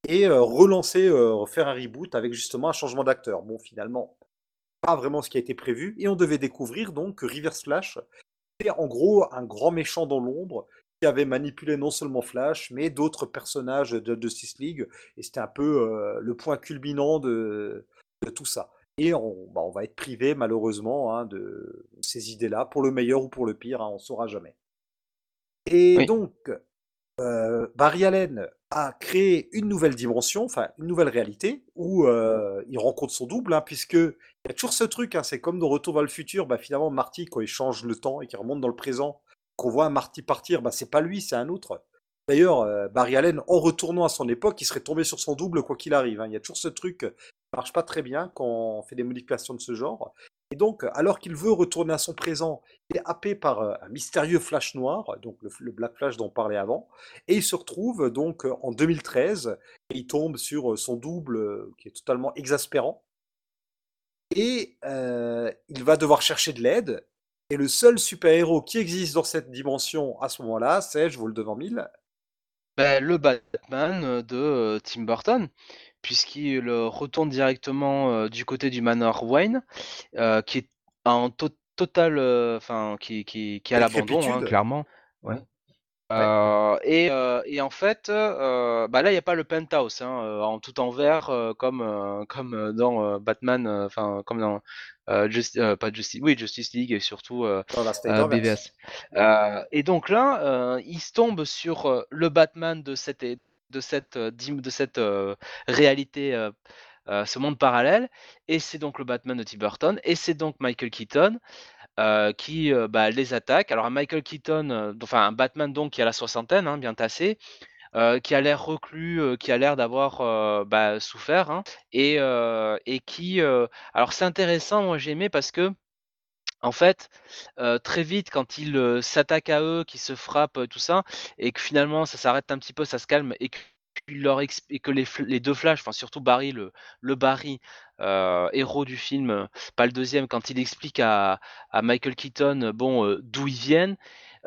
et euh, relancer, euh, faire un reboot avec justement un changement d'acteur. Bon, finalement, pas vraiment ce qui a été prévu et on devait découvrir donc que Reverse Flash était en gros un grand méchant dans l'ombre qui avait manipulé non seulement Flash mais d'autres personnages de Justice League et c'était un peu euh, le point culminant de, de tout ça. Et on, bah, on va être privé malheureusement hein, de ces idées-là, pour le meilleur ou pour le pire, hein, on ne saura jamais. Et Oui. donc, euh, Barry Allen a créé une nouvelle dimension, enfin une nouvelle réalité, où euh, il rencontre son double, hein, puisque il y a toujours ce truc, hein, c'est comme dans Retour vers le futur, bah, finalement Marty, quand il change le temps et qu'il remonte dans le présent, qu'on voit un Marty partir, bah, c'est pas lui, c'est un autre. D'ailleurs, euh, Barry Allen, en retournant à son époque, il serait tombé sur son double quoi qu'il arrive. hein. Il y a toujours ce truc qui marche pas très bien quand on fait des modifications de ce genre. Et donc, alors qu'il veut retourner à son présent, il est happé par euh, un mystérieux flash noir, donc le, Black Flash dont on parlait avant, et il se retrouve donc euh, en 2013, et il tombe sur euh, son double qui est totalement exaspérant, et il va devoir chercher de l'aide, et le seul super-héros qui existe dans cette dimension à ce moment-là, c'est, je vous le devant mille, Ben, le Batman de Tim Burton, puisqu'il euh, retourne directement euh, du côté du Manor Wayne, euh, qui est en to- total, euh, enfin, qui, qui, qui est à l'abandon, hein, clairement. Ouais. Euh, et, euh, et en fait, euh, bah là, il n'y a pas le penthouse, hein, euh, en tout en vert, euh, comme, euh, comme euh, dans euh, Batman, euh, enfin, comme dans euh, Just- euh, pas Justice, oui, Justice League et surtout euh, euh. BVS. Euh, et donc là, euh, il se tombe sur euh, le Batman de cette, de cette, euh, de cette euh, réalité, euh, ce monde parallèle, et c'est donc le Batman de Tim Burton, et c'est donc Michael Keaton qui bah, les attaque. Alors un Michael Keaton, enfin un Batman donc qui a la soixantaine, hein, bien tassé, qui a l'air reclus, qui a l'air d'avoir bah, souffert, hein, et, et qui, alors c'est intéressant, moi j'ai aimé parce que en fait, très vite, quand il euh, s'attaque à eux, qu'ils se frappent, tout ça, et que finalement ça s'arrête un petit peu, ça se calme, et que, les, deux Flash, enfin surtout Barry, le, Barry, héros du film, pas le deuxième, quand il explique à, Michael Keaton, bon, d'où ils viennent.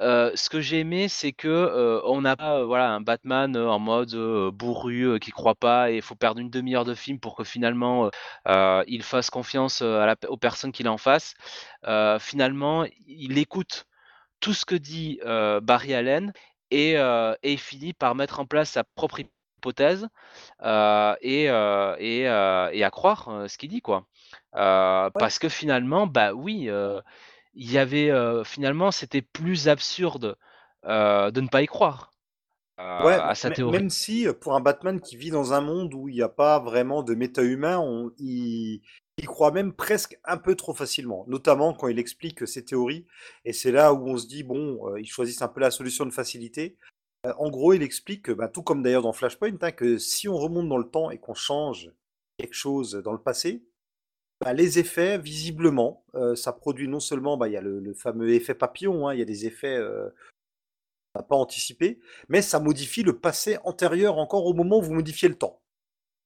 Euh, ce que j'ai aimé, c'est que euh, on n'a pas euh, voilà un Batman en mode bourru qui croit pas et il faut perdre une demi-heure de film pour que finalement il fasse confiance à la, aux personnes qu'il a en face. Finalement, il écoute tout ce que dit Barry Allen et, et il finit par mettre en place sa propre hypothèse euh, et, euh, et, euh, et à croire ce qu'il dit quoi. Ouais. parce que finalement, bah oui, il y avait finalement c'était plus absurde de ne pas y croire Ouais, à sa théorie. même si pour un Batman qui vit dans un monde où il n'y a pas vraiment de méta-humain, on- il, il croit même presque un peu trop facilement, notamment quand il explique ses théories. Et c'est là où on se dit, bon, euh, ils choisissent un peu la solution de facilité. Euh, en gros, il explique, que, bah, tout comme d'ailleurs dans Flashpoint, hein, que si on remonte dans le temps et qu'on change quelque chose dans le passé, bah, les effets, visiblement, euh, ça produit non seulement, bah, il y a le, fameux effet papillon, hein, il y a des effets euh, n'a pas anticipé, mais ça modifie le passé antérieur encore au moment où vous modifiez le temps.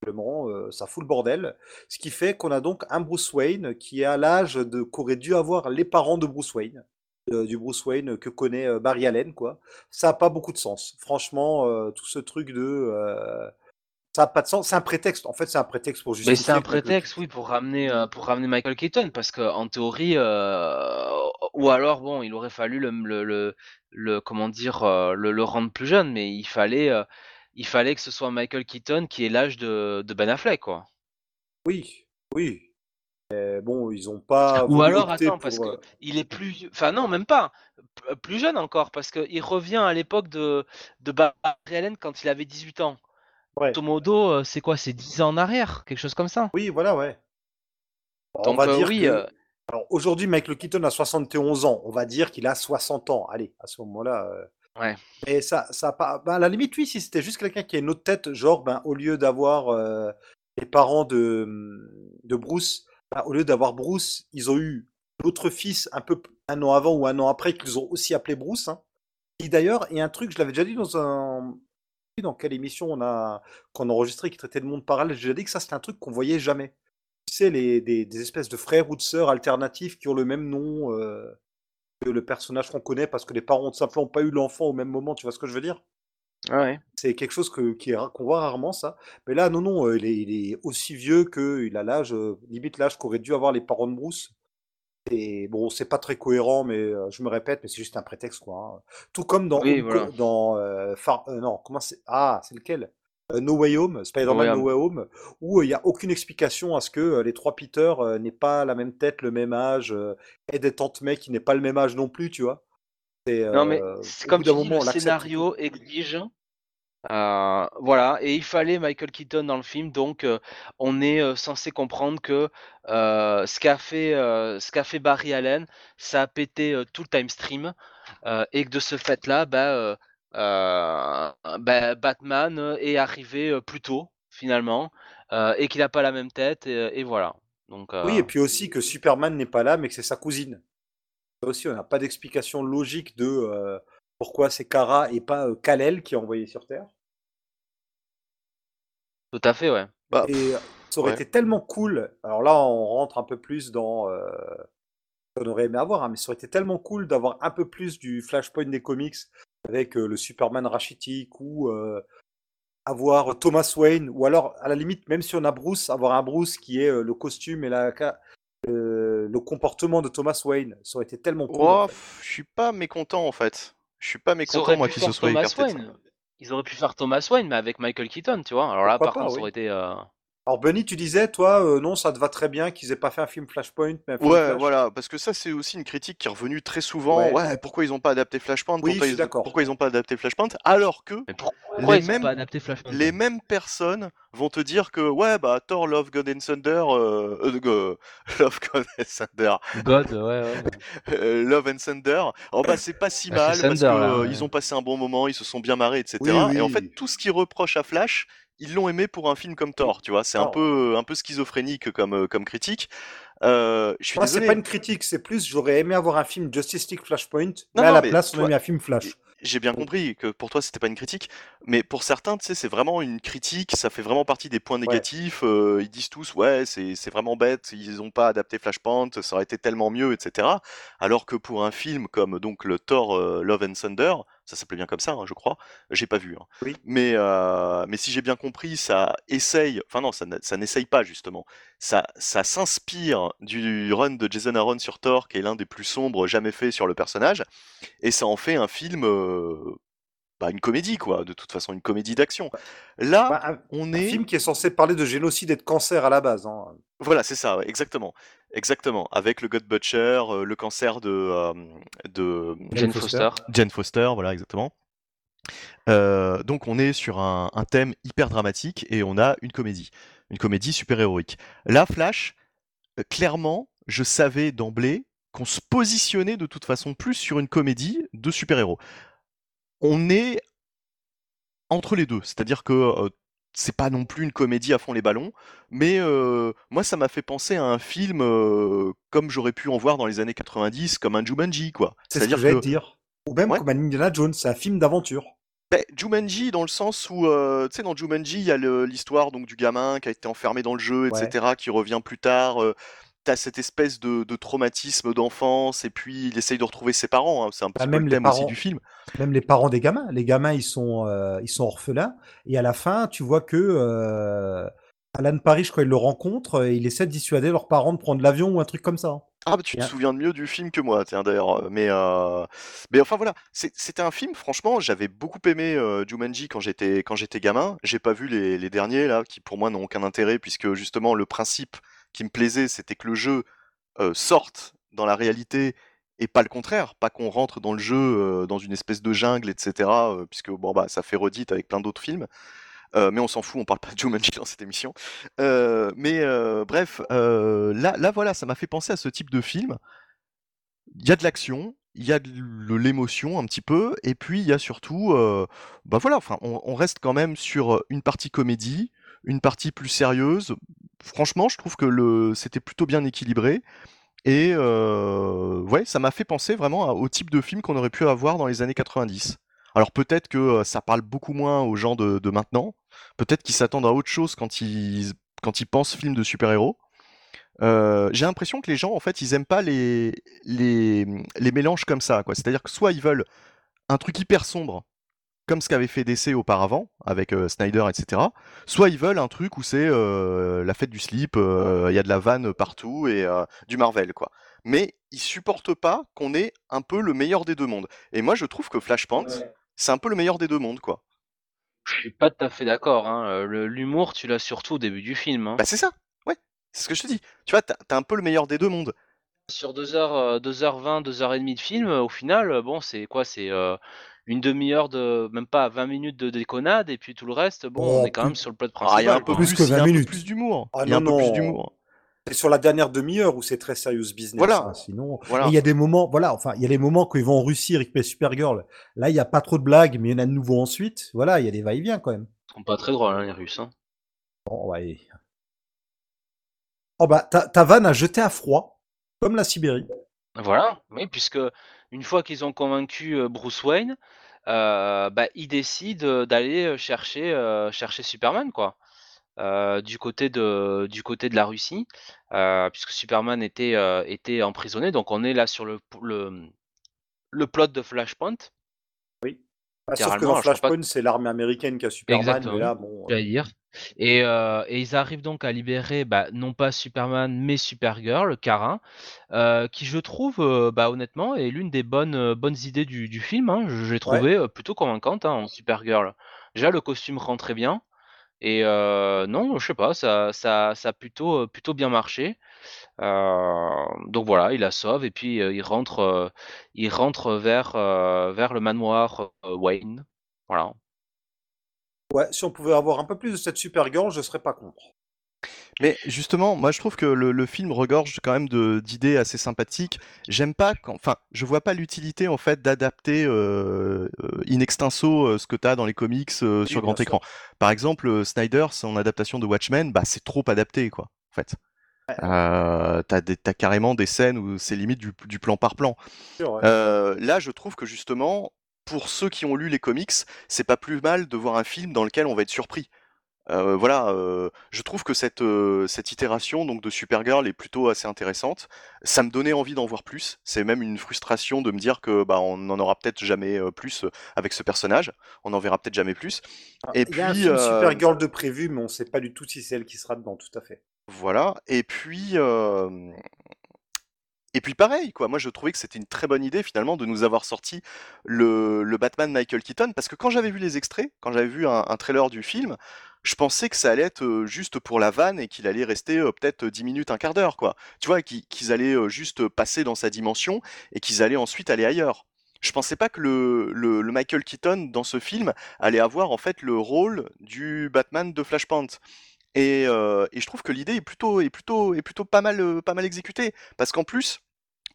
Simplement, euh, ça fout le bordel. Ce qui fait qu'on a donc un Bruce Wayne qui est à l'âge de qu'auraient dû avoir les parents de Bruce Wayne, du Bruce Wayne que connaît euh, Barry Allen, quoi. Ça n'a pas beaucoup de sens. Franchement, euh, tout ce truc de ça n'a pas de sens. C'est un prétexte. En fait, c'est un prétexte pour Mais justifier. c'est un prétexte, oui, pour ramener, euh, pour ramener Michael Keaton, parce que en théorie, euh, ou alors bon, il aurait fallu le, le, le, le- comment dire, euh, le, le rendre plus jeune, mais il fallait, euh, il fallait que ce soit Michael Keaton qui ait l'âge de, de Ben Affleck, quoi. Oui, oui. Mais bon, ils ont pas Ou alors, attends, parce que il est plus, enfin non, même pas, P- plus jeune encore, parce que il revient à l'époque de, de Barry Allen quand il avait 18 ans. Ouais. Grosso modo, euh, c'est quoi, c'est 10 ans en arrière, quelque chose comme ça? Oui, voilà, ouais. On Donc va euh, dire oui, que. euh, Alors aujourd'hui, Michael Keaton a 71 ans. On va dire qu'il a 60 ans. Allez, à ce moment-là. euh, Ouais. Et ça, ça pas. ben, à la limite, oui, si c'était juste quelqu'un qui a une autre tête, genre, ben, au lieu d'avoir euh, les parents de, de Bruce, ben, au lieu d'avoir Bruce, ils ont eu l'autre fils un peu un an avant ou un an après qu'ils ont aussi appelé Bruce. Hein. Et d'ailleurs, il y a un truc, je l'avais déjà dit dans un. Dans quelle émission on a qu'on a enregistré qui traitait de monde parallèle, j'ai dit que ça c'était un truc qu'on voyait jamais. Tu sais, les, des, des espèces de frères ou de sœurs alternatifs qui ont le même nom euh, que le personnage qu'on connaît parce que les parents ont simplement pas eu l'enfant au même moment, tu vois ce que je veux dire? Ouais. C'est quelque chose que, qu'on voit rarement, ça. Mais là, non, non, euh, il est, il est aussi vieux qu'il a l'âge, euh, limite l'âge qu'auraient dû avoir les parents de Bruce. Et bon, c'est pas très cohérent, mais euh, je me répète, mais c'est juste un prétexte, quoi. hein. Tout comme dans, Oui, voilà. dans euh, Far- euh, non, comment c'est Ah, c'est lequel? Euh, No Way Home, Spider-Man No Way Home, où il n'y a aucune explication à ce que euh, les trois Peter euh, n'aient pas la même tête, le même âge, euh, et des tantes May qui n'aient pas le même âge non plus, tu vois? C'est, Non, mais euh, c'est au comme bout d'un tu dis, moment, le on l'accepte. scénario exige. Euh, voilà, et il fallait Michael Keaton dans le film, donc euh, on est euh, censé comprendre que ce qu'a fait, fait Barry Allen, ça a pété tout le time stream, et que de ce fait-là, bah, bah, Batman est arrivé plus tôt, finalement, et qu'il n'a pas la même tête, et, voilà. Oui, et puis aussi que Superman n'est pas là, mais que c'est sa cousine. Ça aussi, on n'a pas d'explication logique de pourquoi c'est Kara et pas Kal-El qui est envoyé sur Terre. Tout à fait, ouais. Bah, Et pff, euh, ça aurait ouais. été tellement cool. Alors là, on rentre un peu plus dans euh, ce qu'on aurait aimé avoir, hein, mais ça aurait été tellement cool d'avoir un peu plus du Flashpoint des comics avec euh, le Superman rachitique ou euh, avoir Thomas Wayne, ou alors à la limite, même si on a Bruce, avoir un Bruce qui est euh, le costume et la, euh, le comportement de Thomas Wayne. Ça aurait été tellement cool. en fait. pff, je suis pas mécontent en fait. Je suis pas mécontent moi qu'il se soit écarté. Wayne. Ils auraient pu faire Thomas Wayne, mais avec Michael Keaton, tu vois. Alors là, Pourquoi par pas, contre, ça aurait été. Alors Bunny, tu disais, toi, euh, non, ça te va très bien qu'ils aient pas fait un film Flashpoint, mais un film Ouais, Flash. voilà, parce que ça c'est aussi une critique qui est revenue très souvent. Ouais. Ouais, pourquoi ils ont pas adapté Flashpoint? Oui, pourquoi, je suis ils... d'accord. pourquoi ils ont pas adapté Flashpoint? Alors que Mais pourquoi les ils mêmes- ont pas adapté Flashpoint? les mêmes personnes vont te dire que ouais bah Thor Love God and Thunder euh, euh, go- Love God and Thunder God, ouais, ouais. Love and Thunder oh bah c'est pas si Ah, mal parce que Thunder, là, euh, ouais. ils ont passé un bon moment ils se sont bien marrés etc Oui, et en fait tout ce qu'ils reprochent à Flash ils l'ont aimé pour un film comme Thor tu vois c'est un peu un peu schizophrénique comme euh, comme critique euh, je suis Moi, c'est désolé pas une critique, c'est plus, j'aurais aimé avoir un film Justice League Flashpoint, mais Non, à non, la mais place, on toi- a mis un film Flash. J'ai bien compris que pour toi c'était pas une critique, mais pour certains, tu sais, c'est vraiment une critique, ça fait vraiment partie des points négatifs. euh, ils disent tous, ouais, c'est c'est vraiment bête, ils ont pas adapté Flashpoint, ça aurait été tellement mieux, etc. Alors que pour un film comme donc le Thor euh, Love and Thunder, ça s'appelait bien comme ça, hein, je crois, j'ai pas vu. hein. Oui. Mais, euh, mais si j'ai bien compris, ça essaye, enfin non, ça n'essaye pas justement. Ça, ça s'inspire du run de Jason Aaron sur Thor, qui est l'un des plus sombres jamais fait sur le personnage, et ça en fait un film, euh, bah, une comédie quoi, de toute façon, une comédie d'action. Là, Bah, un, on un est, film qui est censé parler de génocide et de cancer à la base. hein. voilà, c'est ça, ouais, exactement, exactement, avec le God Butcher, euh, le cancer de, euh, de Jane Foster. Foster. Jane Foster, voilà, exactement. Euh, donc on est sur un, un thème hyper dramatique et on a une comédie, une comédie super-héroïque. Là, Flash, clairement, je savais d'emblée qu'on se positionnait de toute façon plus sur une comédie de super-héros. On est entre les deux, c'est-à-dire que euh, c'est pas non plus une comédie à fond les ballons, mais euh, moi ça m'a fait penser à un film euh, comme j'aurais pu en voir dans les années 90, comme un Jumanji, quoi. C'est ce que j'allais que dire. Ou même Ouais. comme un Indiana Jones, c'est un film d'aventure. Ben, Jumanji dans le sens où euh, tu sais dans Jumanji il y a l'histoire donc du gamin qui a été enfermé dans le jeu etc qui revient plus tard t'as cette espèce de, de traumatisme d'enfance et puis il essaye de retrouver ses parents hein, c'est un petit peu même le les thème aussi parents. du film Même les parents des gamins. Les gamins, ils sont, euh, ils sont orphelins. Et à la fin, tu vois que euh, Alan Parrish, quand il le rencontre, euh, il essaie de dissuader leurs parents de prendre l'avion ou un truc comme ça. ah bah, tu te souviens de mieux du film que moi tiens d'ailleurs euh, mais euh, mais enfin voilà c'était un film franchement j'avais beaucoup aimé euh, Jumanji quand j'étais quand j'étais gamin j'ai pas vu les, les derniers là qui pour moi n'ont aucun intérêt puisque justement le principe qui me plaisait c'était que le jeu sortent dans la réalité et pas le contraire, pas qu'on rentre dans le jeu dans une espèce de jungle, etc. puisque bon bah ça fait redite avec plein d'autres films. Mais on s'en fout, on parle pas de Jumanji dans cette émission. Mais bref, là, là voilà, ça m'a fait penser à ce type de film. Il y a de l'action, il y a de l'émotion un petit peu, et puis il y a surtout, bah voilà, enfin, on reste quand même sur une partie comédie, une partie plus sérieuse. Franchement, je trouve que le, c'était plutôt bien équilibré. Et euh, ça m'a fait penser vraiment au type de film qu'on aurait pu avoir dans les années 90. Alors peut-être que euh, ça parle beaucoup moins aux gens de, maintenant. Peut-être qu'ils s'attendent à autre chose quand ils, pensent film de super-héros. Euh, j'ai l'impression que les gens, en fait, ils aiment pas les, mélanges comme ça. C'est-à-dire que soit ils veulent un truc hyper sombre, comme ce qu'avait fait DC auparavant, avec euh, Snyder, etc. Soit ils veulent un truc où c'est euh, la fête du slip, euh, il y a de la vanne partout et du Marvel, quoi. Mais ils supportent pas qu'on ait un peu le meilleur des deux mondes. Et moi, je trouve que Flashpoint, c'est un peu le meilleur des deux mondes, quoi. Je suis pas tout à fait d'accord. Hein. L'humour, tu l'as surtout au début du film. hein. Bah c'est ça, ouais. C'est ce que je te dis. Tu vois, t'as un peu le meilleur des deux mondes. Sur 2h, 2h20, 2h30 de film, au final, bon, c'est quoi C'est une demi-heure de. même pas 20 minutes de déconnade, et puis tout le reste, bon, Oh, on est quand plus- même sur le plot Ah, il y a un principal. peu. Plus que il y a 20 un peu minutes. plus d'humour. Ah il y a un non, peu plus d'humour. C'est sur la dernière demi-heure où c'est très serious business. Voilà. hein, Sinon, Voilà. Il y a des moments, voilà, enfin, il y a les moments quand ils vont en Russie récupérer Supergirl. Là, il n'y a pas trop de blagues, mais il y en a de nouveau ensuite. Voilà, il y a des va-et-vient quand même. Ils sont pas très drôles, hein, les Russes. hein. Bon, ouais. Oh bah, ta, ta vanne a jeté à froid, comme la Sibérie. Voilà, oui, puisque une fois qu'ils ont convaincu euh, Bruce Wayne, euh, bah, ils décident euh, d'aller chercher, chercher Superman, quoi. du côté de la Russie, puisque Superman était emprisonné. Donc on est là sur le plot de Flashpoint. Bah, sauf que dans Flashpoint, c'est l'armée américaine qui a Superman, Exactement. mais là, bon. euh. Et, euh, et ils arrivent donc à libérer bah, non pas Superman mais Supergirl, Kara, euh, qui je trouve euh, bah, honnêtement est l'une des bonnes bonnes idées du, du film. Hein. L'ai trouvé plutôt convaincante hein, en Supergirl. Déjà le costume rend très bien. Et non, je sais pas, ça, ça, ça a plutôt, plutôt bien marché. Donc voilà, il la sauve et puis il rentre, il rentre vers, vers le manoir Wayne. Voilà. Ouais, si on pouvait avoir un peu plus de cette Supergirl, je serais pas contre. Mais justement, moi je trouve que le, le film regorge quand même de d'idées assez sympathiques. J'aime pas quand, enfin, je vois pas l'utilité en fait d'adapter euh, euh, in extenso euh, ce que t'as dans les comics euh, sur grand sûr. écran. Par exemple, Snyder, son adaptation de Watchmen, bah c'est trop adapté quoi. En fait, t'as des- t'as carrément des scènes où c'est limite du, du plan par plan. Sûr, ouais. Là, je trouve que justement, pour ceux qui ont lu les comics, c'est pas plus mal de voir un film dans lequel on va être surpris. Euh, voilà, euh, je trouve que cette, euh, cette itération donc de Supergirl est plutôt assez intéressante. Ça me donnait envie d'en voir plus. C'est même une frustration de me dire que bah on n'en aura peut-être jamais euh, plus euh, avec ce personnage. On en verra peut-être jamais plus. Et Il y a un puis film euh, Supergirl de prévu, mais on sait pas du tout si c'est elle qui sera dedans, tout à fait. voilà. Et puis euh, et puis pareil, quoi. Moi, je trouvais que c'était une très bonne idée finalement de nous avoir sorti le, Batman Michael Keaton, parce que quand j'avais vu les extraits, quand j'avais vu un, trailer du film, je pensais que ça allait être euh, juste pour la vanne et qu'il allait rester euh, peut-être 10 minutes, un quart d'heure, quoi. Tu vois, qu'ils allaient euh, juste passer dans sa dimension et qu'ils allaient ensuite aller ailleurs. Je pensais pas que le, le Michael Keaton dans ce film allait avoir en fait le rôle du Batman de Flashpoint. Et, euh, et je trouve que l'idée est plutôt, est plutôt, est plutôt pas mal, euh, pas mal exécutée. Parce qu'en plus,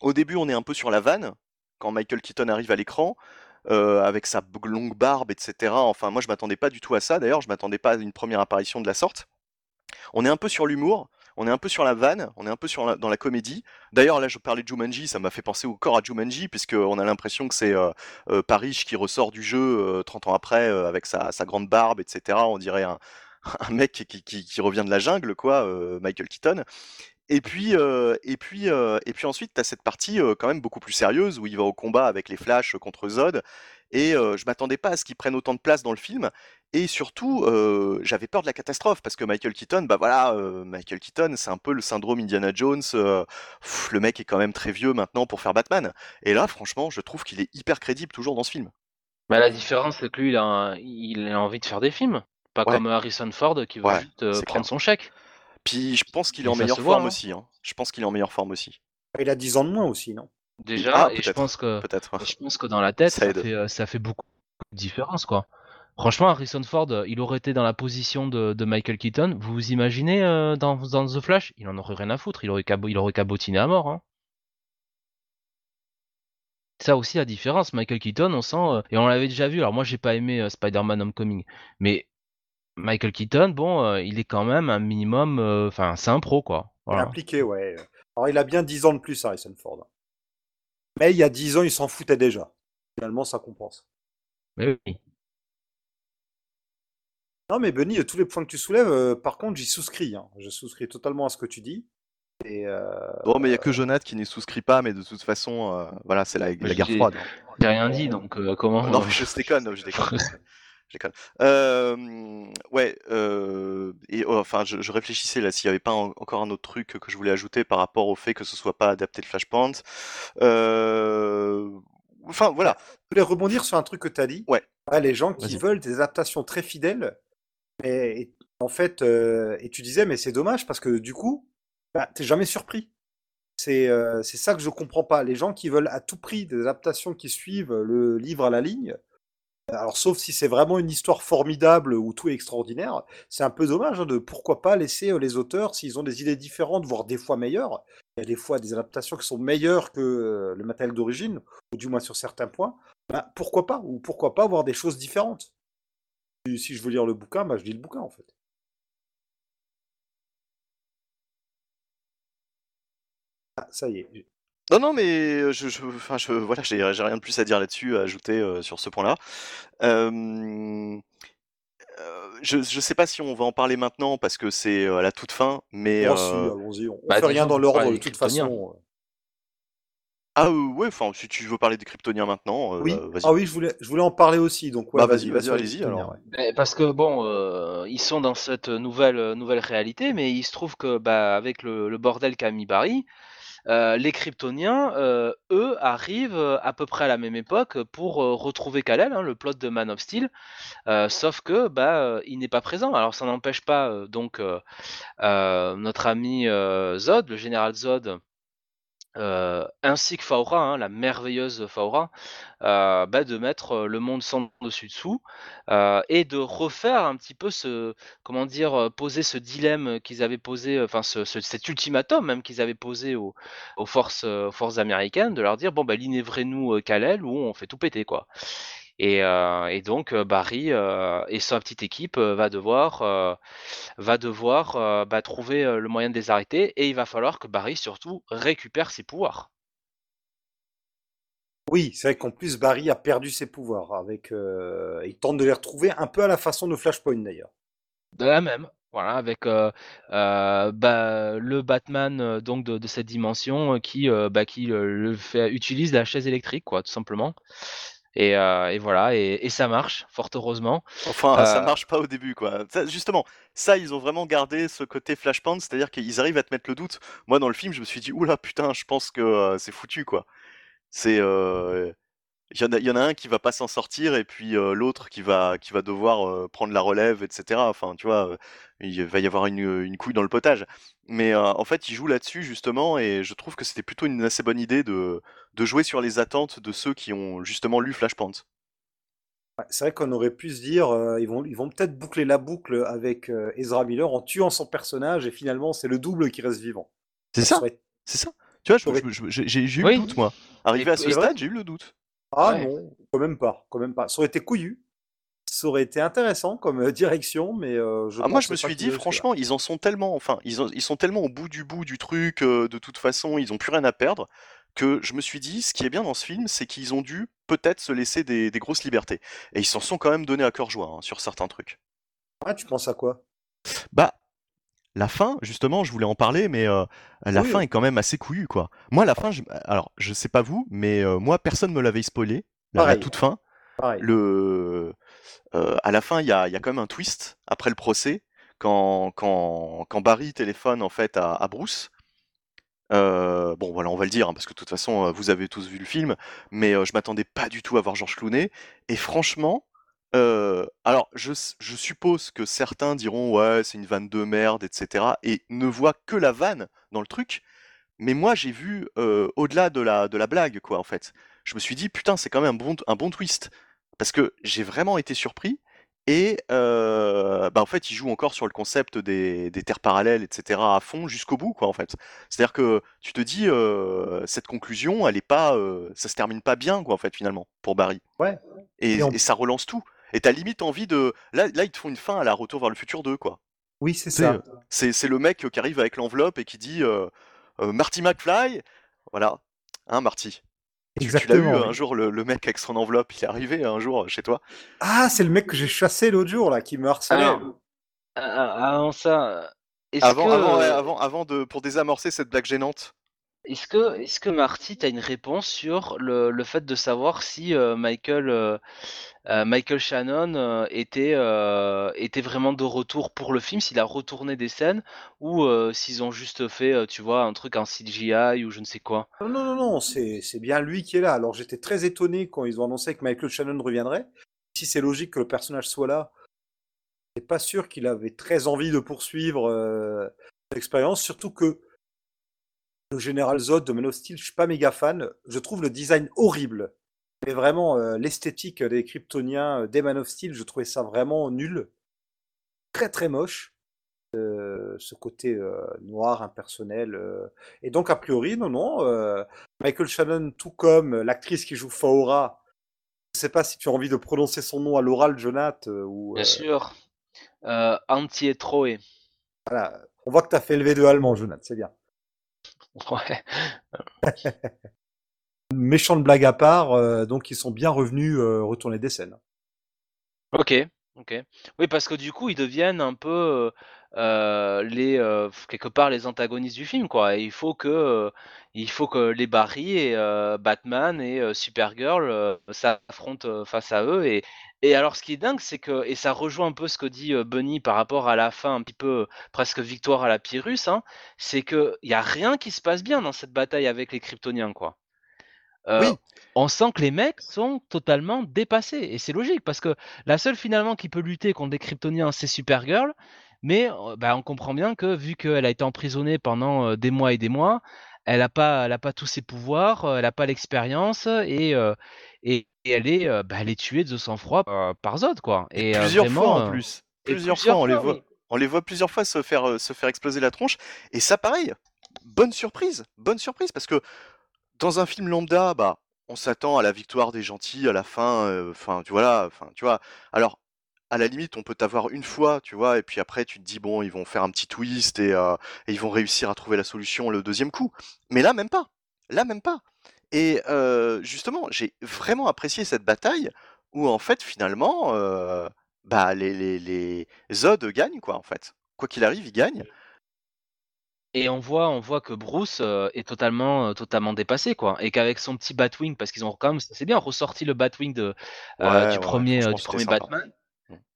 au début, on est un peu sur la vanne, quand Michael Keaton arrive à l'écran, euh, avec sa longue barbe, etc. Enfin, moi, je m'attendais pas du tout à ça. D'ailleurs, je m'attendais pas à une première apparition de la sorte. On est un peu sur l'humour, on est un peu sur la vanne, on est un peu sur dans la comédie. D'ailleurs, là, je parlais de Jumanji, ça m'a fait penser encore à Jumanji, puisqu'on a l'impression que c'est euh, Parrish qui ressort du jeu euh, 30 ans après, avec sa grande barbe, etc. On dirait un, un mec qui, qui- qui revient de la jungle, quoi, euh, Michael Keaton. Et puis, euh, et puis, euh, et puis ensuite, tu as cette partie euh, quand même beaucoup plus sérieuse où il va au combat avec les Flash contre Zod. Et je m'attendais pas à ce qu'il prenne autant de place dans le film. Et surtout, j'avais peur de la catastrophe parce que Michael Keaton, bah voilà, Michael Keaton, c'est un peu le syndrome Indiana Jones. pff, le mec est quand même très vieux maintenant pour faire Batman. Et là, franchement, je trouve qu'il est hyper crédible toujours dans ce film. Bah, la différence, c'est que lui, il a, un- il a envie de faire des films. Pas Ouais. comme Harrison Ford qui veut Ouais, juste euh, prendre clair. son chèque. Puis je pense qu'il est en meilleure forme hein. aussi. hein. Je pense qu'il est en meilleure forme aussi. Il a 10 ans de moins aussi, non? Déjà, Ah, et je pense que je pense que dans la tête, Ça ça, aide. fait, euh, ça fait beaucoup de différence, quoi. Franchement, Harrison Ford, euh, il aurait été dans la position de, de Michael Keaton. Vous vous imaginez euh, dans, dans The Flash? Il en aurait rien à foutre. Il aurait, cabo- il aurait cabotiné à mort. Hein. Ça aussi la différence. Michael Keaton, on sent euh, et on l'avait déjà vu. Alors moi, j'ai pas aimé euh, Spider-Man Homecoming, mais Michael Keaton, bon, euh, il est quand même un minimum. euh, Enfin, c'est un pro, quoi. Il est Voilà. impliqué, ouais. Alors, il a bien 10 ans de plus, Harrison Ford. Mais il y a 10 ans, il s'en foutait déjà. Finalement, ça compense. Mais oui. Non, mais Benny, tous les points que tu soulèves, euh, par contre, j'y souscris. hein. Je souscris totalement à ce que tu dis. Et euh, Bon, mais il y a que Jonathan qui n'y souscrit pas, mais de toute façon, euh, voilà, c'est la, la guerre froide. J'ai rien dit, donc euh, comment Non, mais je déconne, je déconne. Euh, ouais, euh, et oh, enfin, je, je réfléchissais là s'il n'y avait pas en- encore un autre truc que je voulais ajouter par rapport au fait que ce soit pas adapté de Flashpoint. Euh, enfin, voilà. je voulais rebondir sur un truc que tu as dit. Ouais. les gens qui veulent des adaptations très fidèles. Et, et en fait, euh, et tu disais, mais c'est dommage parce que du coup, bah, t'es jamais surpris. C'est euh, c'est ça que je comprends pas. Les gens qui veulent à tout prix des adaptations qui suivent le livre à la ligne, alors sauf si c'est vraiment une histoire formidable où tout est extraordinaire, c'est un peu dommage hein, de pourquoi pas laisser euh, les auteurs, s'ils ont des idées différentes, voire des fois meilleures, il y a des fois des adaptations qui sont meilleures que euh, le matériel d'origine, ou du moins sur certains points, bah, pourquoi pas Ou pourquoi pas avoir des choses différentes Si- je veux lire le bouquin, bah, je lis le bouquin en fait. Ah, ça y est. Non, non, mais je, je, enfin, je, voilà, j'ai j'ai rien de plus à dire là-dessus, à ajouter euh, sur ce point-là. Euh, euh, je, je sais pas si on va en parler maintenant parce que c'est euh, à la toute fin, mais Oh, si, euh, allons-y, on, bah, fait rien dans l'ordre de toute façon. ah euh, ouais, enfin, si tu veux parler des Kryptoniens maintenant, euh, Oui, vas-y. ah oui, je voulais, je voulais en parler aussi. Donc, ouais, Bah, vas-y, vas-y, allez-y, alors. ouais. Eh, Parce que bon, euh, ils sont dans cette nouvelle, nouvelle réalité, mais il se trouve que bah, avec le, le bordel qu'a mis Barry, euh, les Kryptoniens, euh, eux, arrivent euh, à peu près à la même époque pour retrouver Kal-El, hein, le plot de Man of Steel, sauf que bah, il n'est pas présent. Alors ça n'empêche pas donc notre ami Zod, le général Zod, euh, ainsi que Faora, hein, la merveilleuse Faora, euh, bah, de mettre euh, le monde sans dessus dessous et de refaire un petit peu ce, comment dire, poser ce dilemme qu'ils avaient posé, enfin ce, ce- cet ultimatum même qu'ils avaient posé aux, forces, forces américaines, de leur dire bon bah linévrez-nous Kal-El ou on fait tout péter quoi. Et, euh, et donc euh, Barry euh, et sa petite équipe va devoir, va devoir bah, trouver le moyen de les arrêter et il va falloir que Barry surtout récupère ses pouvoirs. Oui, c'est vrai qu'en plus Barry a perdu ses pouvoirs avec. il tente de les retrouver un peu à la façon de Flashpoint d'ailleurs. De la même, voilà, avec euh, euh, bah, le Batman euh, donc de, de cette dimension qui, bah, qui le fait, utilise la chaise électrique, quoi, tout simplement. Et, euh, et voilà, et, et ça marche, fort heureusement. Enfin, ça Euh, marche pas au début, quoi. Ça, justement, ça, ils ont vraiment gardé ce côté Flashpoint, c'est-à-dire qu'ils arrivent à te mettre le doute. Moi, dans le film, je me suis dit, oula, putain, je pense que euh, c'est foutu, quoi. C'est, il y en a, il y en a un qui va pas s'en sortir et puis euh, l'autre qui va, qui va devoir euh, prendre la relève, etc. Enfin, tu vois, euh, il va y avoir une, une couille dans le potage. Mais euh, en fait, ils jouent là-dessus justement et je trouve que c'était plutôt une assez bonne idée de, de jouer sur les attentes de ceux qui ont justement lu Flashpoint. Ouais, c'est vrai qu'on aurait pu se dire, euh, ils vont, ils vont peut-être boucler la boucle avec euh, Ezra Miller en tuant son personnage et finalement c'est le double qui reste vivant. C'est ça, serait- c'est ça. Tu vois, j'ai eu Oui. le doute, moi. Arrivé Et- à ce stade, j'ai eu le doute. Ah Ouais. non, quand même pas, quand même pas. Ça aurait été couillu. Ça aurait été intéressant comme euh, direction, mais euh, je Ah, moi, je me suis dit, franchement, ils en sont tellement, enfin, ils, ils sont tellement au bout du bout du truc, euh, de toute façon, ils ont plus rien à perdre, que je me suis dit, ce qui est bien dans ce film, c'est qu'ils ont dû peut-être se laisser des, des grosses libertés. Et ils s'en sont quand même donné à cœur joie hein, sur certains trucs. Ah, tu penses à quoi? Bah, la fin, justement, je voulais en parler, mais euh, la Oui, fin oui. est quand même assez couillue, quoi. Moi, la fin, je- alors, je sais pas vous, mais euh, moi, personne me l'avait spoilé, la, toute fin. Pareil. le euh, à la fin il y a, il y a quand même un twist après le procès quand, quand, quand Barry téléphone en fait à, à Bruce bon voilà on va le dire hein, parce que de toute façon vous avez tous vu le film mais je m'attendais pas du tout à voir Georges Clooney et franchement alors je, s- je suppose que certains diront ouais c'est une vanne de merde etc et ne voient que la vanne dans le truc mais moi j'ai vu au-delà de la, de la blague quoi en fait. Je me suis dit putain c'est quand même un bon, un bon twist parce que j'ai vraiment été surpris et bah en fait il joue encore sur le concept des, des terres parallèles etc à fond jusqu'au bout quoi en fait. C'est à dire que tu te dis cette conclusion elle est pas ça se termine pas bien quoi en fait finalement pour Barry. Ouais. et, Et on- et ça relance tout et t'as limite envie de là là ils te font une fin à la retour vers le futur 2 quoi Oui, c'est C'est, ça. euh, c'est c'est le mec qui arrive avec l'enveloppe et qui dit euh, euh, Marty McFly voilà hein Marty tu, tu l'as eu Exactement. un jour le, le mec avec son enveloppe il est arrivé un jour chez toi Ah, c'est le mec que j'ai chassé l'autre jour là, qui me harcelait. Alors, Ah, Avant ça, avant que, avant euh, avant avant de pour désamorcer cette blague gênante est-ce que, est-ce que Marty, tu as une réponse sur le, le fait de savoir si euh, Michael, euh, euh, Michael Shannon était, était vraiment de retour pour le film, s'il a retourné des scènes ou s'ils ont juste fait, tu vois, un truc en CGI ou je ne sais quoi? Non, non, non, c'est c'est bien lui qui est là. Alors j'étais très étonné quand ils ont annoncé que Michael Shannon reviendrait. Si c'est logique que le personnage soit là, je pas sûr qu'il avait très envie de poursuivre l'expérience, surtout que le général Zod de Man of Steel, je suis pas méga fan. Je trouve le design horrible. Mais vraiment, euh, l'esthétique des Kryptoniens, euh, des Man of Steel, je trouvais ça vraiment nul. Très très moche. Euh, ce côté euh, noir, impersonnel. Et donc, a priori, non, non. Michael Shannon, tout comme l'actrice qui joue Faora, je sais pas si tu as envie de prononcer son nom à l'oral, Jonath, euh, ou... Bien sûr. Euh, Anti-Etroé. voilà. On voit que tu as fait le V2 allemand, Jonath, c'est bien. Ouais. Méchante blague à part, euh, donc ils sont bien revenus euh, retourner des scènes. Ok, ok. Oui, parce que du coup, ils deviennent un peu euh, les quelque part les antagonistes du film, quoi. Et il faut que il faut que les Barry et Batman et Supergirl s'affrontent face à eux et Et alors, ce qui est dingue, c'est que, et ça rejoint un peu ce que dit euh, Bunny par rapport à la fin, un petit peu euh, presque victoire à la Pyrrhus, hein, c'est qu'il n'y a rien qui se passe bien dans cette bataille avec les Kryptoniens, quoi. Euh, Oui. On sent que les mecs sont totalement dépassés. Et c'est logique, parce que la seule finalement qui peut lutter contre des Kryptoniens, c'est Supergirl. Mais bah, on comprend bien que vu qu'elle a été emprisonnée pendant des mois et des mois, elle n'a pas, elle a pas tous ses pouvoirs, elle n'a pas l'expérience et, et, et elle, est, bah, elle est tuée de sang-froid par, par Zod. Quoi. Et, plusieurs vraiment, fois en plus. Plusieurs, fois, on les voit. oui. On les voit plusieurs fois se faire, se faire exploser la tronche. Et ça, pareil, bonne surprise. Bonne surprise. Parce que dans un film lambda, bah, on s'attend à la victoire des gentils à la fin. euh, Enfin, tu vois là. Enfin, tu vois. Alors, à la limite, on peut t'avoir une fois, tu vois, et puis après, tu te dis, bon, ils vont faire un petit twist et, euh, et ils vont réussir à trouver la solution le deuxième coup. Mais là, même pas. Là, même pas. Et euh, justement, j'ai vraiment apprécié cette bataille où, en fait, finalement, euh, bah, les, les, les Zod gagnent, quoi, en fait. Quoi qu'il arrive, ils gagnent. Et on voit, on voit que Bruce euh, est totalement, euh, totalement dépassé, quoi. Et qu'avec son petit Batwing, parce qu'ils ont quand même, c'est bien ressorti le Batwing de, euh, Ouais, du ouais, premier, du. Batman.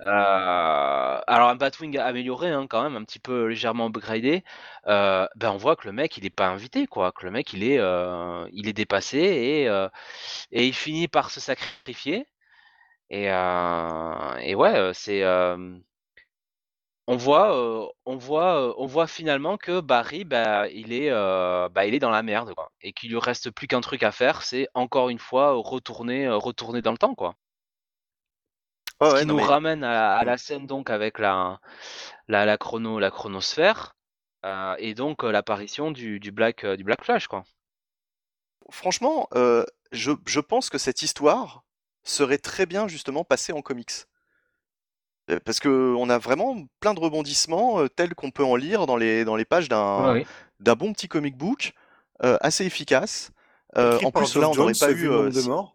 Euh, alors un Batwing amélioré, hein, quand même, un petit peu légèrement upgradé. Euh, ben on voit que le mec, il est pas invité, quoi. Que le mec, il est, euh, il est dépassé et, et il finit par se sacrifier. Et, ouais, c'est. on voit, on voit, on voit finalement que Barry, bah, il est, bah, il est dans la merde, quoi, et qu'il lui reste plus qu'un truc à faire, c'est encore une fois retourner, retourner dans le temps, quoi. Ce ouais, qui non, nous mais ramène à, à la scène donc avec la, la, la chrono, la chronosphère, euh, et donc euh, l'apparition du, du Black, euh, du Black Flash, quoi. franchement, euh, je, je pense que cette histoire serait très bien, justement, passée en comics. Parce que on a vraiment plein de rebondissements euh, tels qu'on peut en lire dans les, dans les pages d'un oui. d'un bon petit comic book, euh, assez efficace. Euh, en plus, là, on n'aurait pas vu eu. euh, de morts.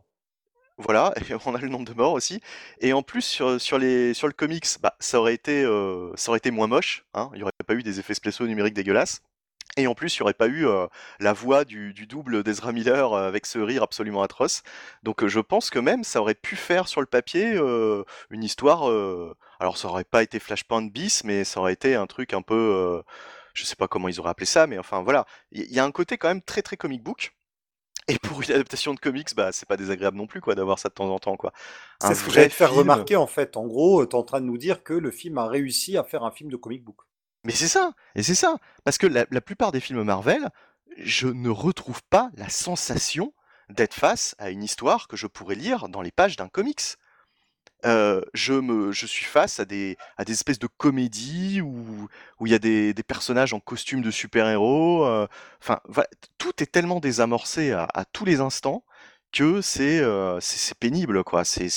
Voilà, et on a le nombre de morts aussi. Et en plus, sur, sur, les, sur le comics, bah, ça, aurait été, euh, ça aurait été moins moche. Hein, il n'y aurait pas eu des effets spéciaux numériques dégueulasses. Et en plus, il n'y aurait pas eu euh, la voix du, du double d'Ezra Miller euh, avec ce rire absolument atroce. Donc euh, je pense que même ça aurait pu faire sur le papier euh, une histoire. alors ça aurait pas été Flashpoint bis, mais ça aurait été un truc un peu. je sais pas comment ils auraient appelé ça, mais enfin voilà. Il y, y a un côté quand même très très comic book. Et pour une adaptation de comics, bah c'est pas désagréable non plus quoi d'avoir ça de temps en temps quoi. C'est ce que j'allais te faire film. remarquer en fait. En gros, tu es en train de nous dire que le film a réussi à faire un film de comic book. Mais c'est ça, et c'est ça, parce que la, la plupart des films Marvel, je ne retrouve pas la sensation d'être face à une histoire que je pourrais lire dans les pages d'un comics. Je, me, je suis face à des, à des espèces de comédies où il y a des, des personnages en costume de super-héros. Enfin, tout est tellement désamorcé à, tous les instants que c'est pénible, quoi. C'est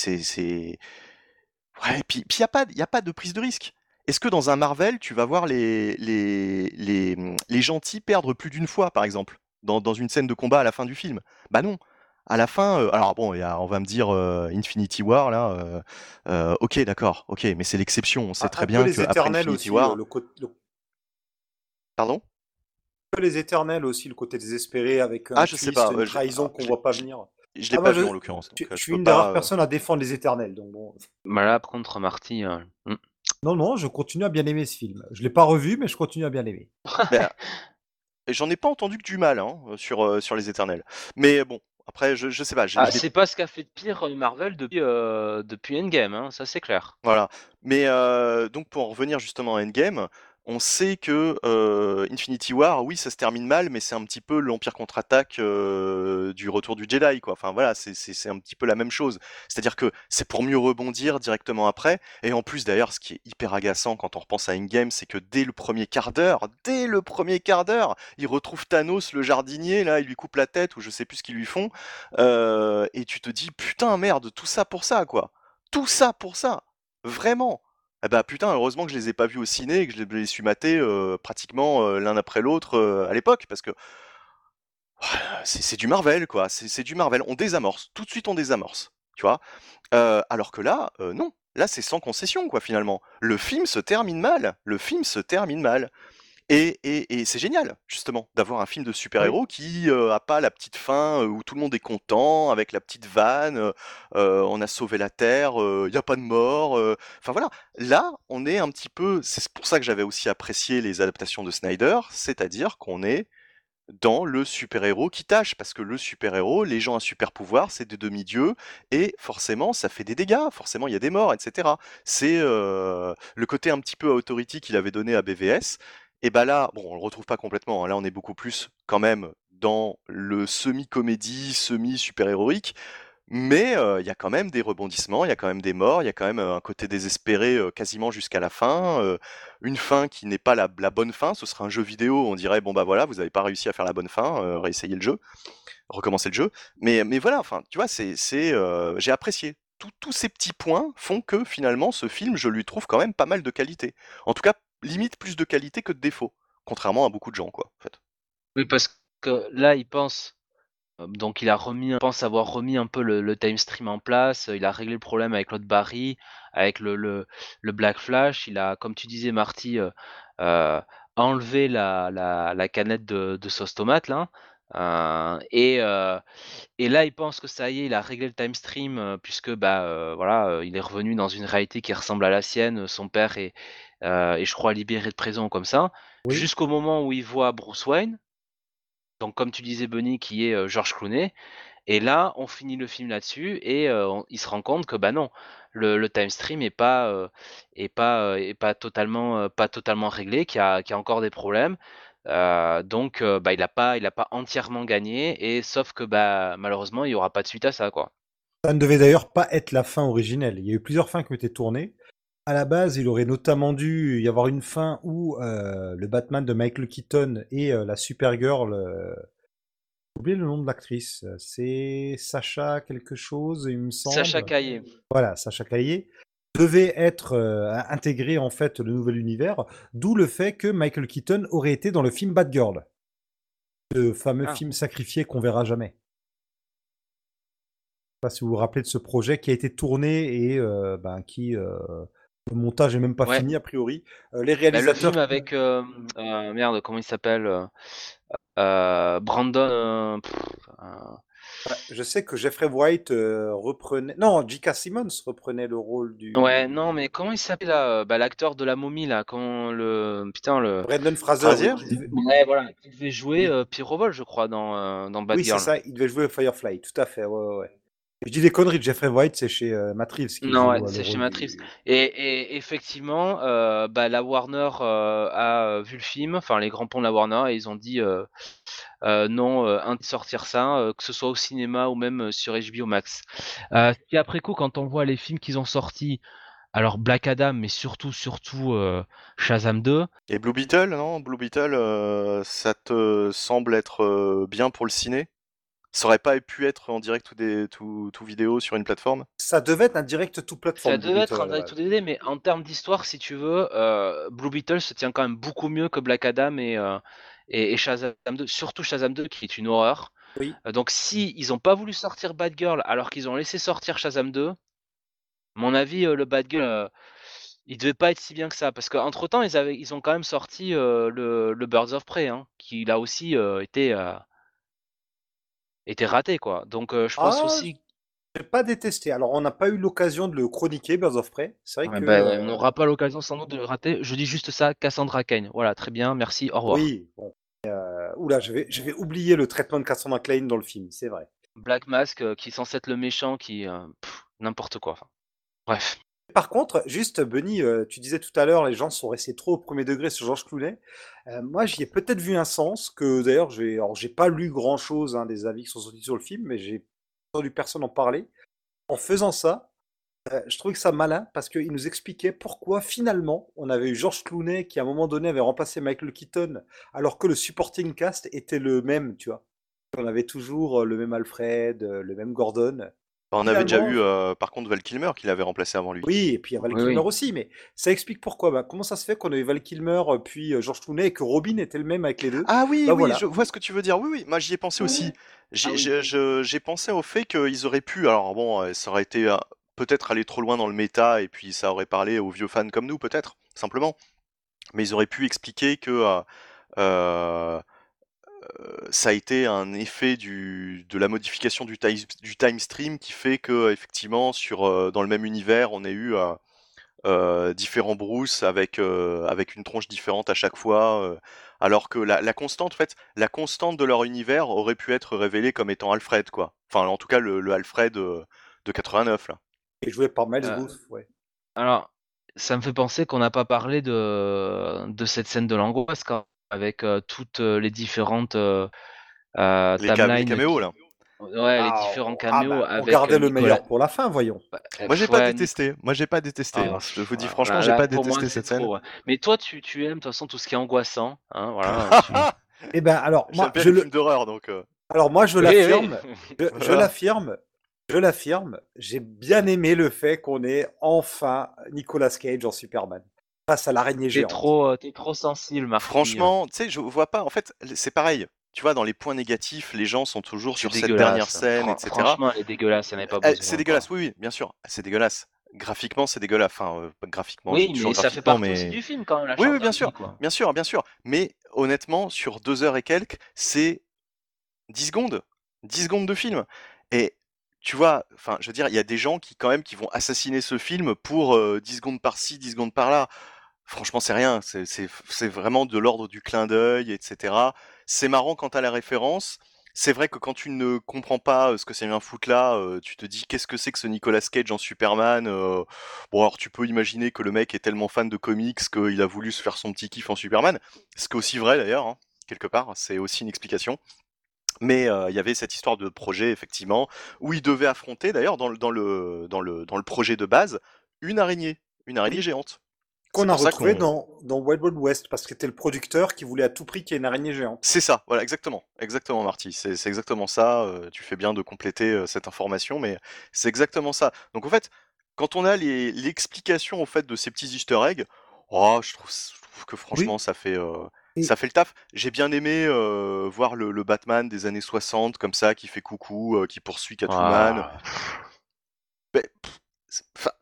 ouais. et Puis il y a pas a pas de prise de risque. Est-ce que dans un Marvel, tu vas voir les les les, les gentils perdre plus d'une fois, par exemple, dans, dans une scène de combat à la fin du film? Bah non. À la fin, euh, alors bon, il y a, on va me dire euh, Infinity War là. euh, euh, ok, d'accord, ok, mais c'est l'exception. On sait très bien que après éternels Infinity aussi, War, le côté, le- pardon? les éternels aussi, le côté désespéré avec un Ah, je sais twist, pas. une trahison ah, qu'on voit pas venir. je l'ai Ah, pas moi, vu je, en l'occurrence, je, suis une des rares euh, personnes à défendre les éternels, donc bon. Bah là, contre Marty, euh, hmm. Non, non, je continue à bien aimer ce film. Je l'ai pas revu, mais je continue à bien l'aimer. ben, Et J'en ai pas entendu que du mal hein, sur, euh, sur les éternels. Mais bon, après, je, je sais pas. je- Ah, c'est pas ce qu'a fait de pire euh, Marvel depuis, euh, depuis Endgame, hein, ça c'est clair. Voilà. Mais euh, donc pour en revenir justement à Endgame, on sait que euh, Infinity War, oui, ça se termine mal, mais c'est un petit peu l'Empire contre-attaque euh, du retour du Jedi, quoi. Enfin voilà, c'est un petit peu la même chose. C'est-à-dire que c'est pour mieux rebondir directement après. Et en plus, d'ailleurs, ce qui est hyper agaçant quand on repense à Endgame, c'est que dès le premier quart d'heure, dès le premier quart d'heure, il retrouve Thanos, le jardinier, là, il lui coupe la tête, ou je sais plus ce qu'ils lui font. Euh, et tu te dis, putain, merde, tout ça pour ça, quoi. Tout ça pour ça. Vraiment. Eh bah putain, heureusement que je les ai pas vus au ciné et que je les, suis matés euh, pratiquement euh, l'un après l'autre euh, à l'époque, parce que c'est c'est du Marvel, quoi. C'est du Marvel. On désamorce. Tout de suite, on désamorce. Tu vois? Alors que là, non. Là, c'est sans concession, quoi, finalement. Le film se termine mal. Le film se termine mal. Et, et, et c'est génial, justement, d'avoir un film de super-héros qui euh, a pas la petite fin euh, où tout le monde est content, avec la petite vanne, euh, euh, on a sauvé la Terre, il n'y a pas de mort. Enfin voilà, là, on est un petit peu. C'est pour ça que j'avais aussi apprécié les adaptations de Snyder, c'est-à-dire qu'on est dans le super-héros qui tâche, parce que le super-héros, les gens à super-pouvoir, c'est des demi-dieux, et forcément, ça fait des dégâts, forcément, il y a des morts, etc. C'est euh, le côté un petit peu authority qu'il avait donné à BVS, et bah là, bon, on le retrouve pas complètement, hein, là on est beaucoup plus quand même dans le semi-comédie, semi-super-héroïque, mais euh, il y a quand même des rebondissements, il y a quand même des morts, il y a quand même euh, un côté désespéré euh, quasiment jusqu'à la fin, une fin qui n'est pas la, bonne fin, ce serait un jeu vidéo, on dirait bon bah voilà, vous n'avez pas réussi à faire la bonne fin, réessayez le jeu, recommencez le jeu, mais, voilà, enfin, tu vois, c'est, j'ai apprécié. Tous ces petits points font que finalement ce film, je lui trouve quand même pas mal de qualité. En tout cas, limite plus de qualité que de défaut, contrairement à beaucoup de gens, quoi, en fait. Oui, parce que là, il pense. euh, Donc, il a remis, pense avoir remis un peu le, time stream en place. Il a réglé le problème avec l'autre Barry, avec le, Black Flash. Il a, comme tu disais, Marty, euh, euh, enlevé la, canette de, sauce tomate là. et, là, il pense que ça y est, il a réglé le time stream puisque bah voilà, il est revenu dans une réalité qui ressemble à la sienne. Son père est, euh, et je crois libéré de prison comme ça. Oui. Jusqu'au moment où il voit Bruce Wayne. Donc, comme tu disais, Bunny, qui est euh, George Clooney. Et là, on finit le film là-dessus et euh, on- il se rend compte que bah non, le, le time stream est pas est pas est pas totalement pas totalement réglé, qu'il y a, qu'il y a encore des problèmes. Euh, donc, euh, bah, il a pas il a pas entièrement gagné et sauf que bah malheureusement, il y aura pas de suite à ça quoi. Ça ne devait d'ailleurs pas être la fin originelle. Il y a eu plusieurs fins qui ont été tournées. À la base, il aurait notamment dû y avoir une fin où euh, le Batman de Michael Keaton et euh, la Supergirl. euh, J'ai oublié le nom de l'actrice. C'est Sacha quelque chose, il me semble. Sacha Caillé. Voilà, Sacha Caillé devait être intégré en fait le nouvel univers, d'où le fait que Michael Keaton aurait été dans le film Batgirl, le fameux Ah. film sacrifié qu'on verra jamais. Je sais pas si vous vous rappelez de ce projet qui a été tourné et euh, ben, qui euh, le montage est même pas Ouais. fini a priori. Euh, les Bah, le réalisateurs film avec euh, euh, merde, comment il s'appelle Brandon. pff, je sais que Jeffrey White reprenait. Non, J.K. Simmons reprenait le rôle du. Ouais, non, mais comment il s'appelle là bah, L'acteur de la momie là, comment le putain le. Brendan Fraser. Fraser devait- Ouais, voilà, qui devait jouer Pyrovol, je crois, dans dans Bad Oui, c'est ça, il devait jouer Firefly, tout à fait. Ouais, ouais, ouais. Je dis des conneries, Jeffrey White, c'est chez euh, Matt Reeves qui Non, ouais, euh, c'est chez Matt Reeves. Et, et effectivement, euh, bah, la Warner euh, a vu le film, enfin les grands ponts de la Warner, et ils ont dit euh, euh, non, euh, un de sortir ça, euh, que ce soit au cinéma ou même sur HBO Max. Euh, puis après coup, quand on voit les films qu'ils ont sortis, alors Black Adam, mais surtout, surtout euh, Shazam 2, Et Blue Beetle, non? Blue Beetle, euh, ça te semble être euh, bien pour le ciné? Ça aurait pas pu être en direct ou des, tout, tout vidéo sur une plateforme? Ça devait être un direct to plateforme. Ça devait être un direct to DVD, mais en termes d'histoire, si tu veux, euh, Blue Beetle se tient quand même beaucoup mieux que Black Adam et, euh, et, et Shazam 2, surtout Shazam 2 qui est une horreur. Oui. Euh, donc si ils ont pas voulu sortir Bad Girl alors qu'ils ont laissé sortir Shazam 2, à mon avis, euh, le Bad Girl, euh, il devait pas être si bien que ça, parce qu'entre temps, ils, avaient, ils ont quand même sorti euh, le, le Birds of Prey, hein, qui là aussi euh, était, euh, était raté, quoi. Donc euh, je pense Ah, aussi J'ai pas détesté. Alors, on n'a pas eu l'occasion de le chroniquer, Birds of Prey. C'est vrai Ouais, que. bah, on n'aura pas l'occasion sans doute de le rater. Je dis juste ça, Cassandra Kane. Voilà, très bien, merci, au revoir. Oui, bon. Euh, oula, j'avais j'avais oublié le traitement de Cassandra Klein dans le film, c'est vrai. Black Mask, euh, qui est censé être le méchant, qui... euh, N'importe quoi. enfin. Bref. Par contre, juste, Benny, euh, tu disais tout à l'heure, les gens sont restés trop au premier degré sur Georges Clooney. Euh, moi, j'y ai peut-être vu un sens que, d'ailleurs, j'ai, alors, pas lu grand-chose hein, des avis qui sont sortis sur le film, mais j'ai entendu personne en parler. En faisant ça, euh, je trouvais que ça malin parce qu'il nous expliquait pourquoi finalement on avait eu Georges Clooney qui à un moment donné avait remplacé Michael Keaton alors que le supporting cast était le même, tu vois. On avait toujours le même Alfred, le même Gordon. On avait déjà eu, euh, par contre, Val Kilmer qui l'avait remplacé avant lui. Oui, et puis il y a Val Oui, Kilmer oui. aussi, mais ça explique pourquoi. Bah, comment ça se fait qu'on avait Val Kilmer euh, puis euh, George Clooney et que Robin était le même avec les deux? Ah oui, Bah oui, voilà. je vois ce que tu veux dire. Oui, oui, moi j'y ai pensé aussi. J'ai Ah oui. j'ai- pensé au fait qu'ils auraient pu. Alors bon, ça aurait été peut-être aller trop loin dans le méta et puis ça aurait parlé aux vieux fans comme nous, peut-être, simplement. mais ils auraient pu expliquer que euh, euh, ça a été un effet du, de la modification du, time, du time stream qui fait que effectivement sur euh, dans le même univers on a eu euh, différents Bruce avec avec une tronche différente à chaque fois alors que la, la, constante en fait la constante de leur univers aurait pu être révélée comme étant Alfred quoi. Enfin en tout cas le, le Alfred de 89 là. Et joué par Miles Booth ouais. alors ça me fait penser qu'on n'a pas parlé de, de cette scène de l'angoisse avec euh, toutes euh, les différentes euh, euh les, les caméos là. Ouais, les ah, différents ah, caméos bah, avec. Regardez le meilleur pour la fin, voyons. Bah, moi, j'ai pas détesté. Moi, j'ai pas détesté. Ah, je vous dis franchement, j'ai pas détesté cette scène. Mais toi, tu, tu aimes de toute façon tout ce qui est angoissant, hein, voilà. tu... Eh ben, alors moi, je le film d'horreur, donc. Alors moi, je l'affirme. Je, je l'affirme. Je l'affirme, j'ai bien aimé le fait qu'on ait enfin Nicolas Cage en Superman face à l'araignée géante. T'es trop, euh, es trop sensible, ma Franchement, tu sais, je vois pas. En fait, c'est pareil. Tu vois, dans les points négatifs, les gens sont toujours sur cette dernière scène, etc. Franchement, elle est dégueulasse, elle pas C'est dégueulasse, oui, oui, bien sûr. C'est dégueulasse. Graphiquement, c'est dégueulasse. Enfin, euh, graphiquement. Oui, mais ça fait partie mais... du film quand même. La oui, oui, bien sûr, bien sûr, bien sûr. Mais honnêtement, sur deux heures et quelques, c'est 10 secondes. 10 secondes de film. Et tu vois, enfin, je veux dire, il y a des gens qui quand même qui vont assassiner ce film pour 10 secondes par-ci, 10 secondes par-là. Franchement, c'est rien. C'est vraiment de l'ordre du clin d'œil, etc. C'est marrant quant à la référence. C'est vrai que quand tu ne comprends pas ce que c'est un foot là, tu te dis qu'est-ce que c'est que ce Nicolas Cage en Superman. bon, alors tu peux imaginer que le mec est tellement fan de comics qu'il a voulu se faire son petit kiff en Superman. Ce qui est aussi vrai d'ailleurs, hein, quelque part. C'est aussi une explication. Mais il y avait cette histoire de projet, effectivement, où il devait affronter, d'ailleurs, dans le, dans, le, dans, le, dans le projet de base, une araignée, une araignée géante. Qu'on a retrouvé dans, dans Wild Wild West, parce que c'était le producteur qui voulait à tout prix qu'il y ait une araignée géante. C'est ça, voilà, exactement. Exactement, Marty. C'est exactement ça. tu fais bien de compléter cette information, mais c'est exactement ça. Donc, en fait, quand on a l'explication au fait de ces petits easter eggs, oh, je, trouve, que franchement, ça fait ça fait le taf. J'ai bien aimé voir le, Batman des années 60 comme ça, qui fait coucou, qui poursuit Catwoman.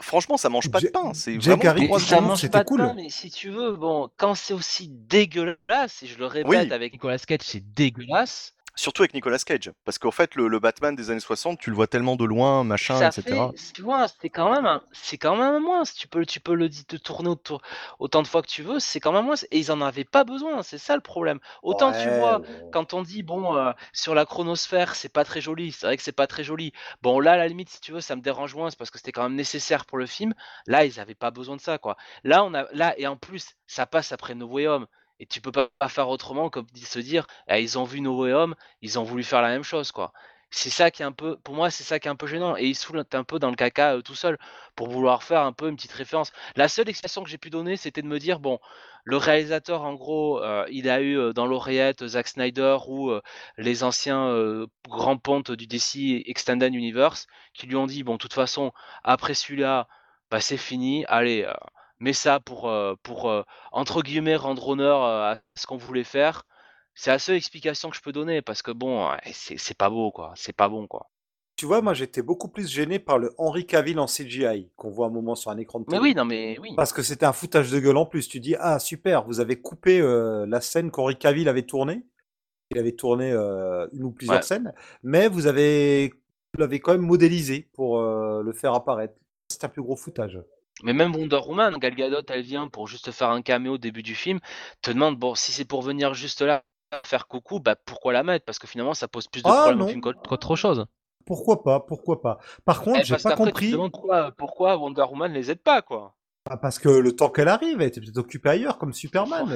Franchement, ça mange pas de pain. C'est vraiment ça mange pas de pain, mais si tu veux, bon, quand c'est aussi dégueulasse, et je le répète avec Nicolas Cage, c'est dégueulasse. Surtout avec Nicolas Cage, parce qu'en fait, le, Batman des années 60, tu le vois tellement de loin, machin, etc. tu vois, c'est quand même, c'est quand même moins. Tu peux, tu peux le te tourner autour, autant de fois que tu veux, c'est quand même moins. Et ils en avaient pas besoin, c'est ça le problème. Autant tu vois, quand on dit bon, euh, sur la chronosphère, c'est pas très joli. C'est vrai que c'est pas très joli. Bon, là, à la limite, si tu veux, ça me dérange moins, c'est parce que c'était quand même nécessaire pour le film. Là, ils avaient pas besoin de ça, quoi. Là, on a, là, et en plus, ça passe après No Way Home. Et tu peux pas faire autrement que de se dire, «Ah, ils ont vu No ils ont voulu faire la même chose, quoi. C'est ça qui est un peu, pour moi, c'est ça qui est un peu gênant. Et ils se un peu dans le caca tout seul pour vouloir faire un peu une petite référence. La seule explication que j'ai pu donner, c'était de me dire, bon, le réalisateur, en gros, il a eu dans l'oreillette Zack Snyder ou les anciens grands pontes du DC Extended Universe qui lui ont dit, bon, de toute façon, après celui-là, bah, c'est fini, allez, mais ça pour, pour entre guillemets rendre honneur à ce qu'on voulait faire. C'est la seule explication que je peux donner parce que bon, c'est pas beau quoi, c'est pas bon quoi. Tu vois, moi j'étais beaucoup plus gêné par le Henry Cavill en CGI qu'on voit un moment sur un écran de télé. Mais oui, non mais oui. Parce que c'était un foutage de gueule en plus. Tu dis ah super, vous avez coupé la scène qu'Henry Cavill avait tournée. Il avait tourné une ou plusieurs scènes, mais vous avez l'avez quand même modélisé pour le faire apparaître. C'est un plus gros foutage. Mais même Wonder Woman, Gal Gadot, elle vient pour juste faire un caméo au début du film, te demande, bon, si c'est pour venir juste là, faire coucou, bah pourquoi la mettre? Parce que finalement, ça pose plus de ah, problèmes au film qu'autre chose. Pourquoi pas Pourquoi pas Par contre, eh, j'ai pas compris. pourquoi, pourquoi Wonder Woman les aide pas, quoi. Ah, parce que le temps qu'elle arrive, elle était peut-être occupée ailleurs, comme Superman.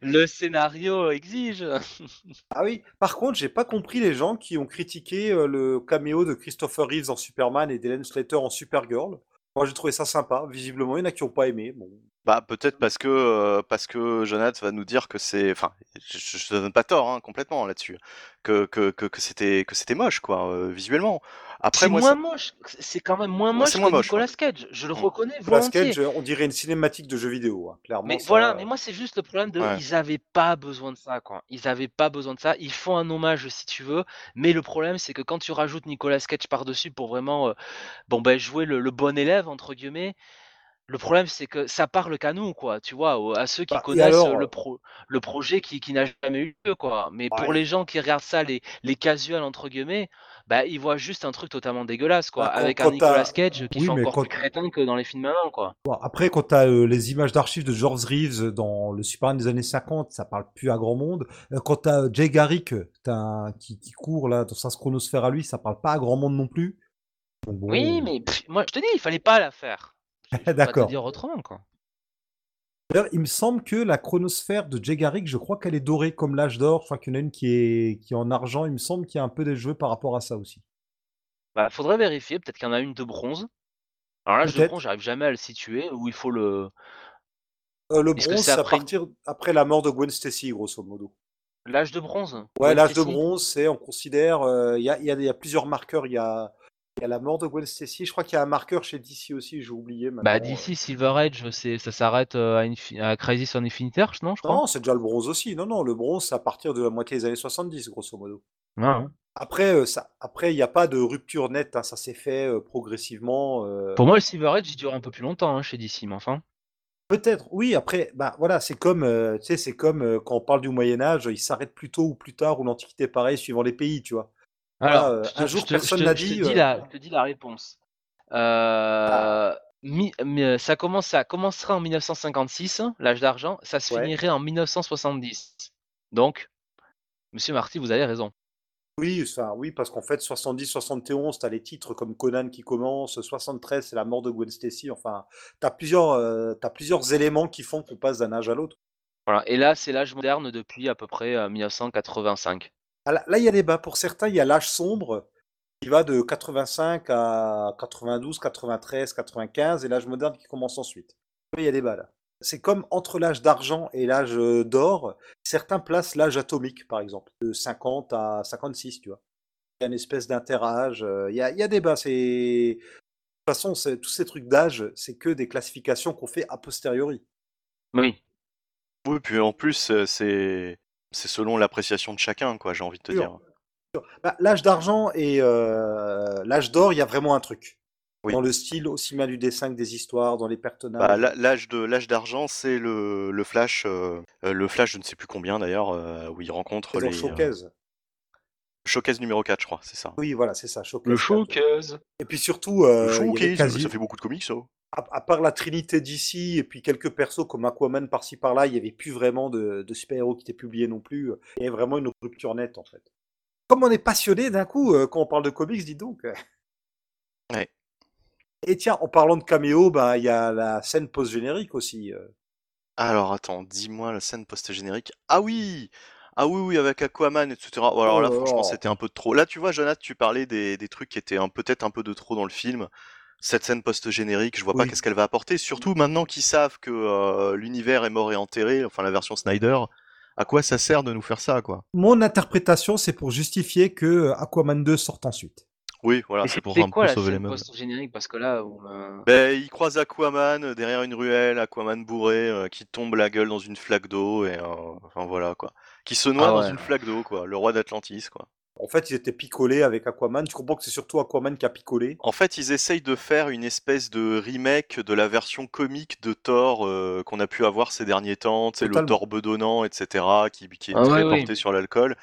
le scénario exige. ah oui. Par contre, j'ai pas compris les gens qui ont critiqué euh, le caméo de Christopher Reeves en Superman et d'Helen Slater en Supergirl. Moi, j'ai trouvé ça sympa. Visiblement, il y en a qui n'ont pas aimé. Bon. Bah peut-être parce que euh, parce que Jonathan va nous dire que c'est, enfin, je, je, te donne pas tort hein, complètement là-dessus, que que, que, que c'était que c'était moche quoi, euh, visuellement. Après, c'est moins moche. C'est quand même moins moche que Nicolas Cage. Je le mmh. reconnais Nicolas Cage, on dirait une cinématique de jeu vidéo, hein, clairement. Mais voilà, mais moi c'est juste le problème de, ils avaient pas besoin de ça, quoi. Ils avaient pas besoin de ça. Ils font un hommage si tu veux, mais le problème c'est que quand tu rajoutes Nicolas Cage par dessus pour vraiment, euh, bon ben jouer le, bon élève entre guillemets. Le problème, c'est que ça parle qu'à nous, quoi, tu vois, à ceux qui Bah, connaissent alors, le, pro, le projet qui, qui n'a jamais eu lieu, quoi. Mais pour ouais. les gens qui regardent ça, les, les casuals, entre guillemets, bah, ils voient juste un truc totalement dégueulasse, quoi, Bah, quand, avec un Nicolas. Cage qui Oui, fait encore quand... plus crétin que dans les films avant, quoi. bon, après, quand t'as euh, les images d'archives de George Reeves dans le Superman des années 50, ça parle plus à grand monde. Quand t'as Jay Garrick un- qui, qui court là dans sa chronosphère à lui, ça parle pas à grand monde non plus. Oui, mais pff, moi, je te dis, il fallait pas la faire. D'accord. dire autrement, quoi. D'ailleurs, il me semble que la chronosphère de Jay Garrick, je crois qu'elle est dorée comme l'âge d'or. Je crois qu'il y en a une qui est, qui est en argent. Il me semble qu'il y a un peu des jeux par rapport à ça aussi. Bah, faudrait vérifier, peut-être qu'il y en a une de bronze. Alors l'âge de bronze, j'arrive jamais à le situer, où il faut le... Euh, le bronze, c'est à après une- partir après la mort de Gwen Stacy, grosso modo. l'âge de bronze? Ouais, l'âge de bronze, c'est, on considère, euh, il y a, il y a- il y a plusieurs marqueurs. Il y a, il y a la mort de Gwen Stacy. Je crois qu'il y a un marqueur chez DC aussi, j'ai oublié Bah d'ici Silver Age, ça s'arrête euh, à, Crisis on Infinite Earth, non, je crois? Non, c'est déjà le bronze aussi. Non, non, le bronze, c'est à partir de la moitié des années 70, grosso modo. Ah, ouais. Après, euh, ça, après, il n'y a pas de rupture nette. hein, ça s'est fait euh, progressivement. euh, Pour moi, le Silver Age, il dure un peu plus longtemps hein, chez DC, mais enfin. Peut-être, oui. Après, bah voilà, c'est comme, euh, tu sais, c'est comme quand on parle du Moyen Âge, il s'arrête plus tôt ou plus tard, ou l'Antiquité pareil, suivant les pays, tu vois. Voilà, Alors, euh, te, un jour, te- personne n'a te dit. dis euh, la, je te dis la réponse. ah, Euh, mi- ça commence, ça commencera en 1956, l'âge d'argent, ça se ouais. finirait en 1970. Donc, Monsieur Marty, vous avez raison. Oui, ça, oui, parce qu'en fait, 70-71, t'as les titres comme Conan qui commence, 73, c'est la mort de Gwen Stacy. Enfin, t'as plusieurs, euh, t'as plusieurs éléments qui font qu'on passe d'un âge à l'autre. Voilà. Et là, c'est l'âge moderne depuis à peu près euh, 1985. Ah, Là, il y a débat. Pour certains, il y a l'âge sombre qui va de 85 à 92, 93, 95, et l'âge moderne qui commence ensuite. Il y a débat là. C'est comme entre l'âge d'argent et l'âge euh, d'or, certains placent l'âge atomique, par exemple, de 50 à 56, tu vois. Il y a une espèce d'interâge. euh, Il y a, il y a débat. C'est... De toute façon, tous ces trucs d'âge, c'est que des classifications qu'on fait a posteriori. Oui. Oui, puis en plus, euh, c'est c'est selon l'appréciation de chacun, quoi, j'ai envie de te dire. Bah, l'âge d'argent et euh, l'âge d'or, il y a vraiment un truc. Oui. Dans le style aussi bien du dessin que des histoires, dans les Bah, personnages. l'âge de l'âge d'argent, c'est le, le Flash, euh, euh, le Flash, je ne sais plus combien d'ailleurs, euh, où il rencontre les Showcase. Showcase numéro 4, je crois, c'est ça. Oui, voilà, c'est ça, Showcase. Le 4. showcase. Et puis surtout, Le euh, avait Showcase, quasi, ça fait beaucoup de comics, ça. à, à part la Trinité d'ici et puis quelques persos comme Aquaman par-ci par-là, il n'y avait plus vraiment de, de super-héros qui étaient publiés non plus. Il y avait vraiment une rupture nette en fait. Comme on est passionné d'un coup euh, quand on parle de comics, dis donc. Ouais. Et tiens, en parlant de caméo, bah, il y a la scène post-générique aussi. euh. Alors attends, dis-moi la scène post-générique. Ah oui! Ah oui, oui, avec Aquaman, etc. Oh, alors Oh là, franchement, c'était un peu de trop. Là, tu vois, Jonathan, tu parlais des, des trucs qui étaient un- peut-être un peu de trop dans le film. Cette scène post-générique, je vois pas qu'est-ce qu'elle va apporter. Surtout maintenant qu'ils savent que euh, l'univers est mort et enterré, enfin la version Snyder, à quoi ça sert de nous faire ça, quoi? Mon interprétation, c'est pour justifier que euh, Aquaman 2 sorte ensuite. Oui, voilà, c'est c'est pour un quoi peu la sauver les meubles. post-générique? Parce que là, on a- Ben, il croise Aquaman euh, derrière une ruelle, Aquaman bourré, euh, qui tombe la gueule dans une flaque d'eau, et euh, enfin voilà, quoi. Qui se noie Ah dans ouais. une flaque d'eau, quoi. Le roi d'Atlantis, quoi. En fait, ils étaient picolés avec Aquaman. Tu comprends que c'est surtout Aquaman qui a picolé. En fait, ils essayent de faire une espèce de remake de la version comique de Thor euh, qu'on a pu avoir ces derniers temps, sais, le. Thor bedonnant, etc., qui, qui est Ah très ouais, oui. porté sur l'alcool.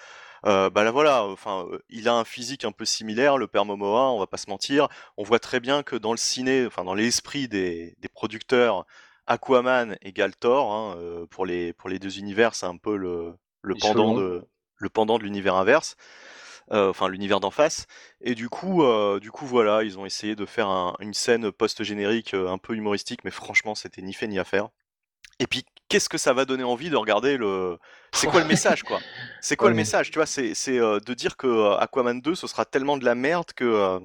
Euh, bah là voilà, enfin, euh, il a un physique un peu similaire, le père Momoa, on va pas se mentir. On voit très bien que dans le ciné, enfin dans l'esprit des, des producteurs, Aquaman égale Thor. hein, euh, pour les pour les deux univers, c'est un peu le le pendant de le pendant de l'univers inverse, euh, enfin l'univers d'en face. Et du coup, euh, du coup voilà, ils ont essayé de faire un- une scène post-générique euh, un peu humoristique, mais franchement, c'était ni fait ni à faire. Et puis, qu'est-ce que ça va donner envie de regarder le. C'est quoi le message, quoi? C'est quoi le message? Tu vois, c'est c'est, de dire que Aquaman 2, ce sera tellement de la merde que.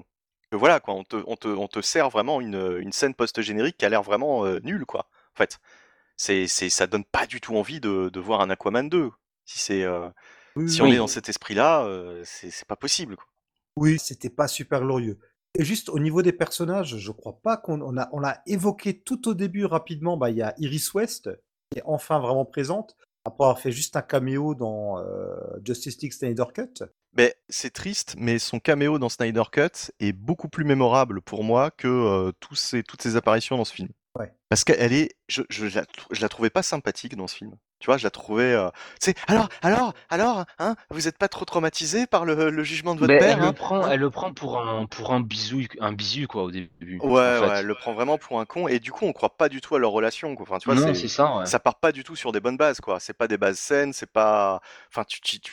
que voilà, quoi, on te, on te, on te sert vraiment une, une scène post-générique qui a l'air vraiment nulle, quoi. En fait, c'est, c'est, ça donne pas du tout envie de, de voir un Aquaman 2. Si c'est, Oui, si oui, on Oui. est dans cet esprit-là, c'est, pas possible, quoi. Oui, c'était pas super glorieux. Et juste au niveau des personnages, je crois pas qu'on on a, on l'a évoqué tout au début rapidement. Bah, il y a Iris West qui est enfin vraiment présente après avoir fait juste un caméo dans euh, Justice League Snyder Cut. Mais c'est triste, mais son caméo dans Snyder Cut est beaucoup plus mémorable pour moi que euh, tous ces, toutes ces apparitions dans ce film. Ouais. Parce qu'elle est, je, je, la, je la trouvais pas sympathique dans ce film. Tu vois, je la trouvais. Euh... Tu sais, alors, alors, alors, hein, vous êtes pas trop traumatisé par le, le jugement de votre Mais père elle, le hein prend, Hein elle le prend pour un, pour un bisou, un quoi au début. Ouais, en ouais, fait. elle le prend vraiment pour un con et du coup, on croit pas du tout à leur relation. Quoi. Enfin, tu vois, Non, c'est c'est ça. Ouais. ça part pas du tout sur des bonnes bases, quoi. C'est pas des bases saines, c'est pas. Enfin, tu, tu, tu,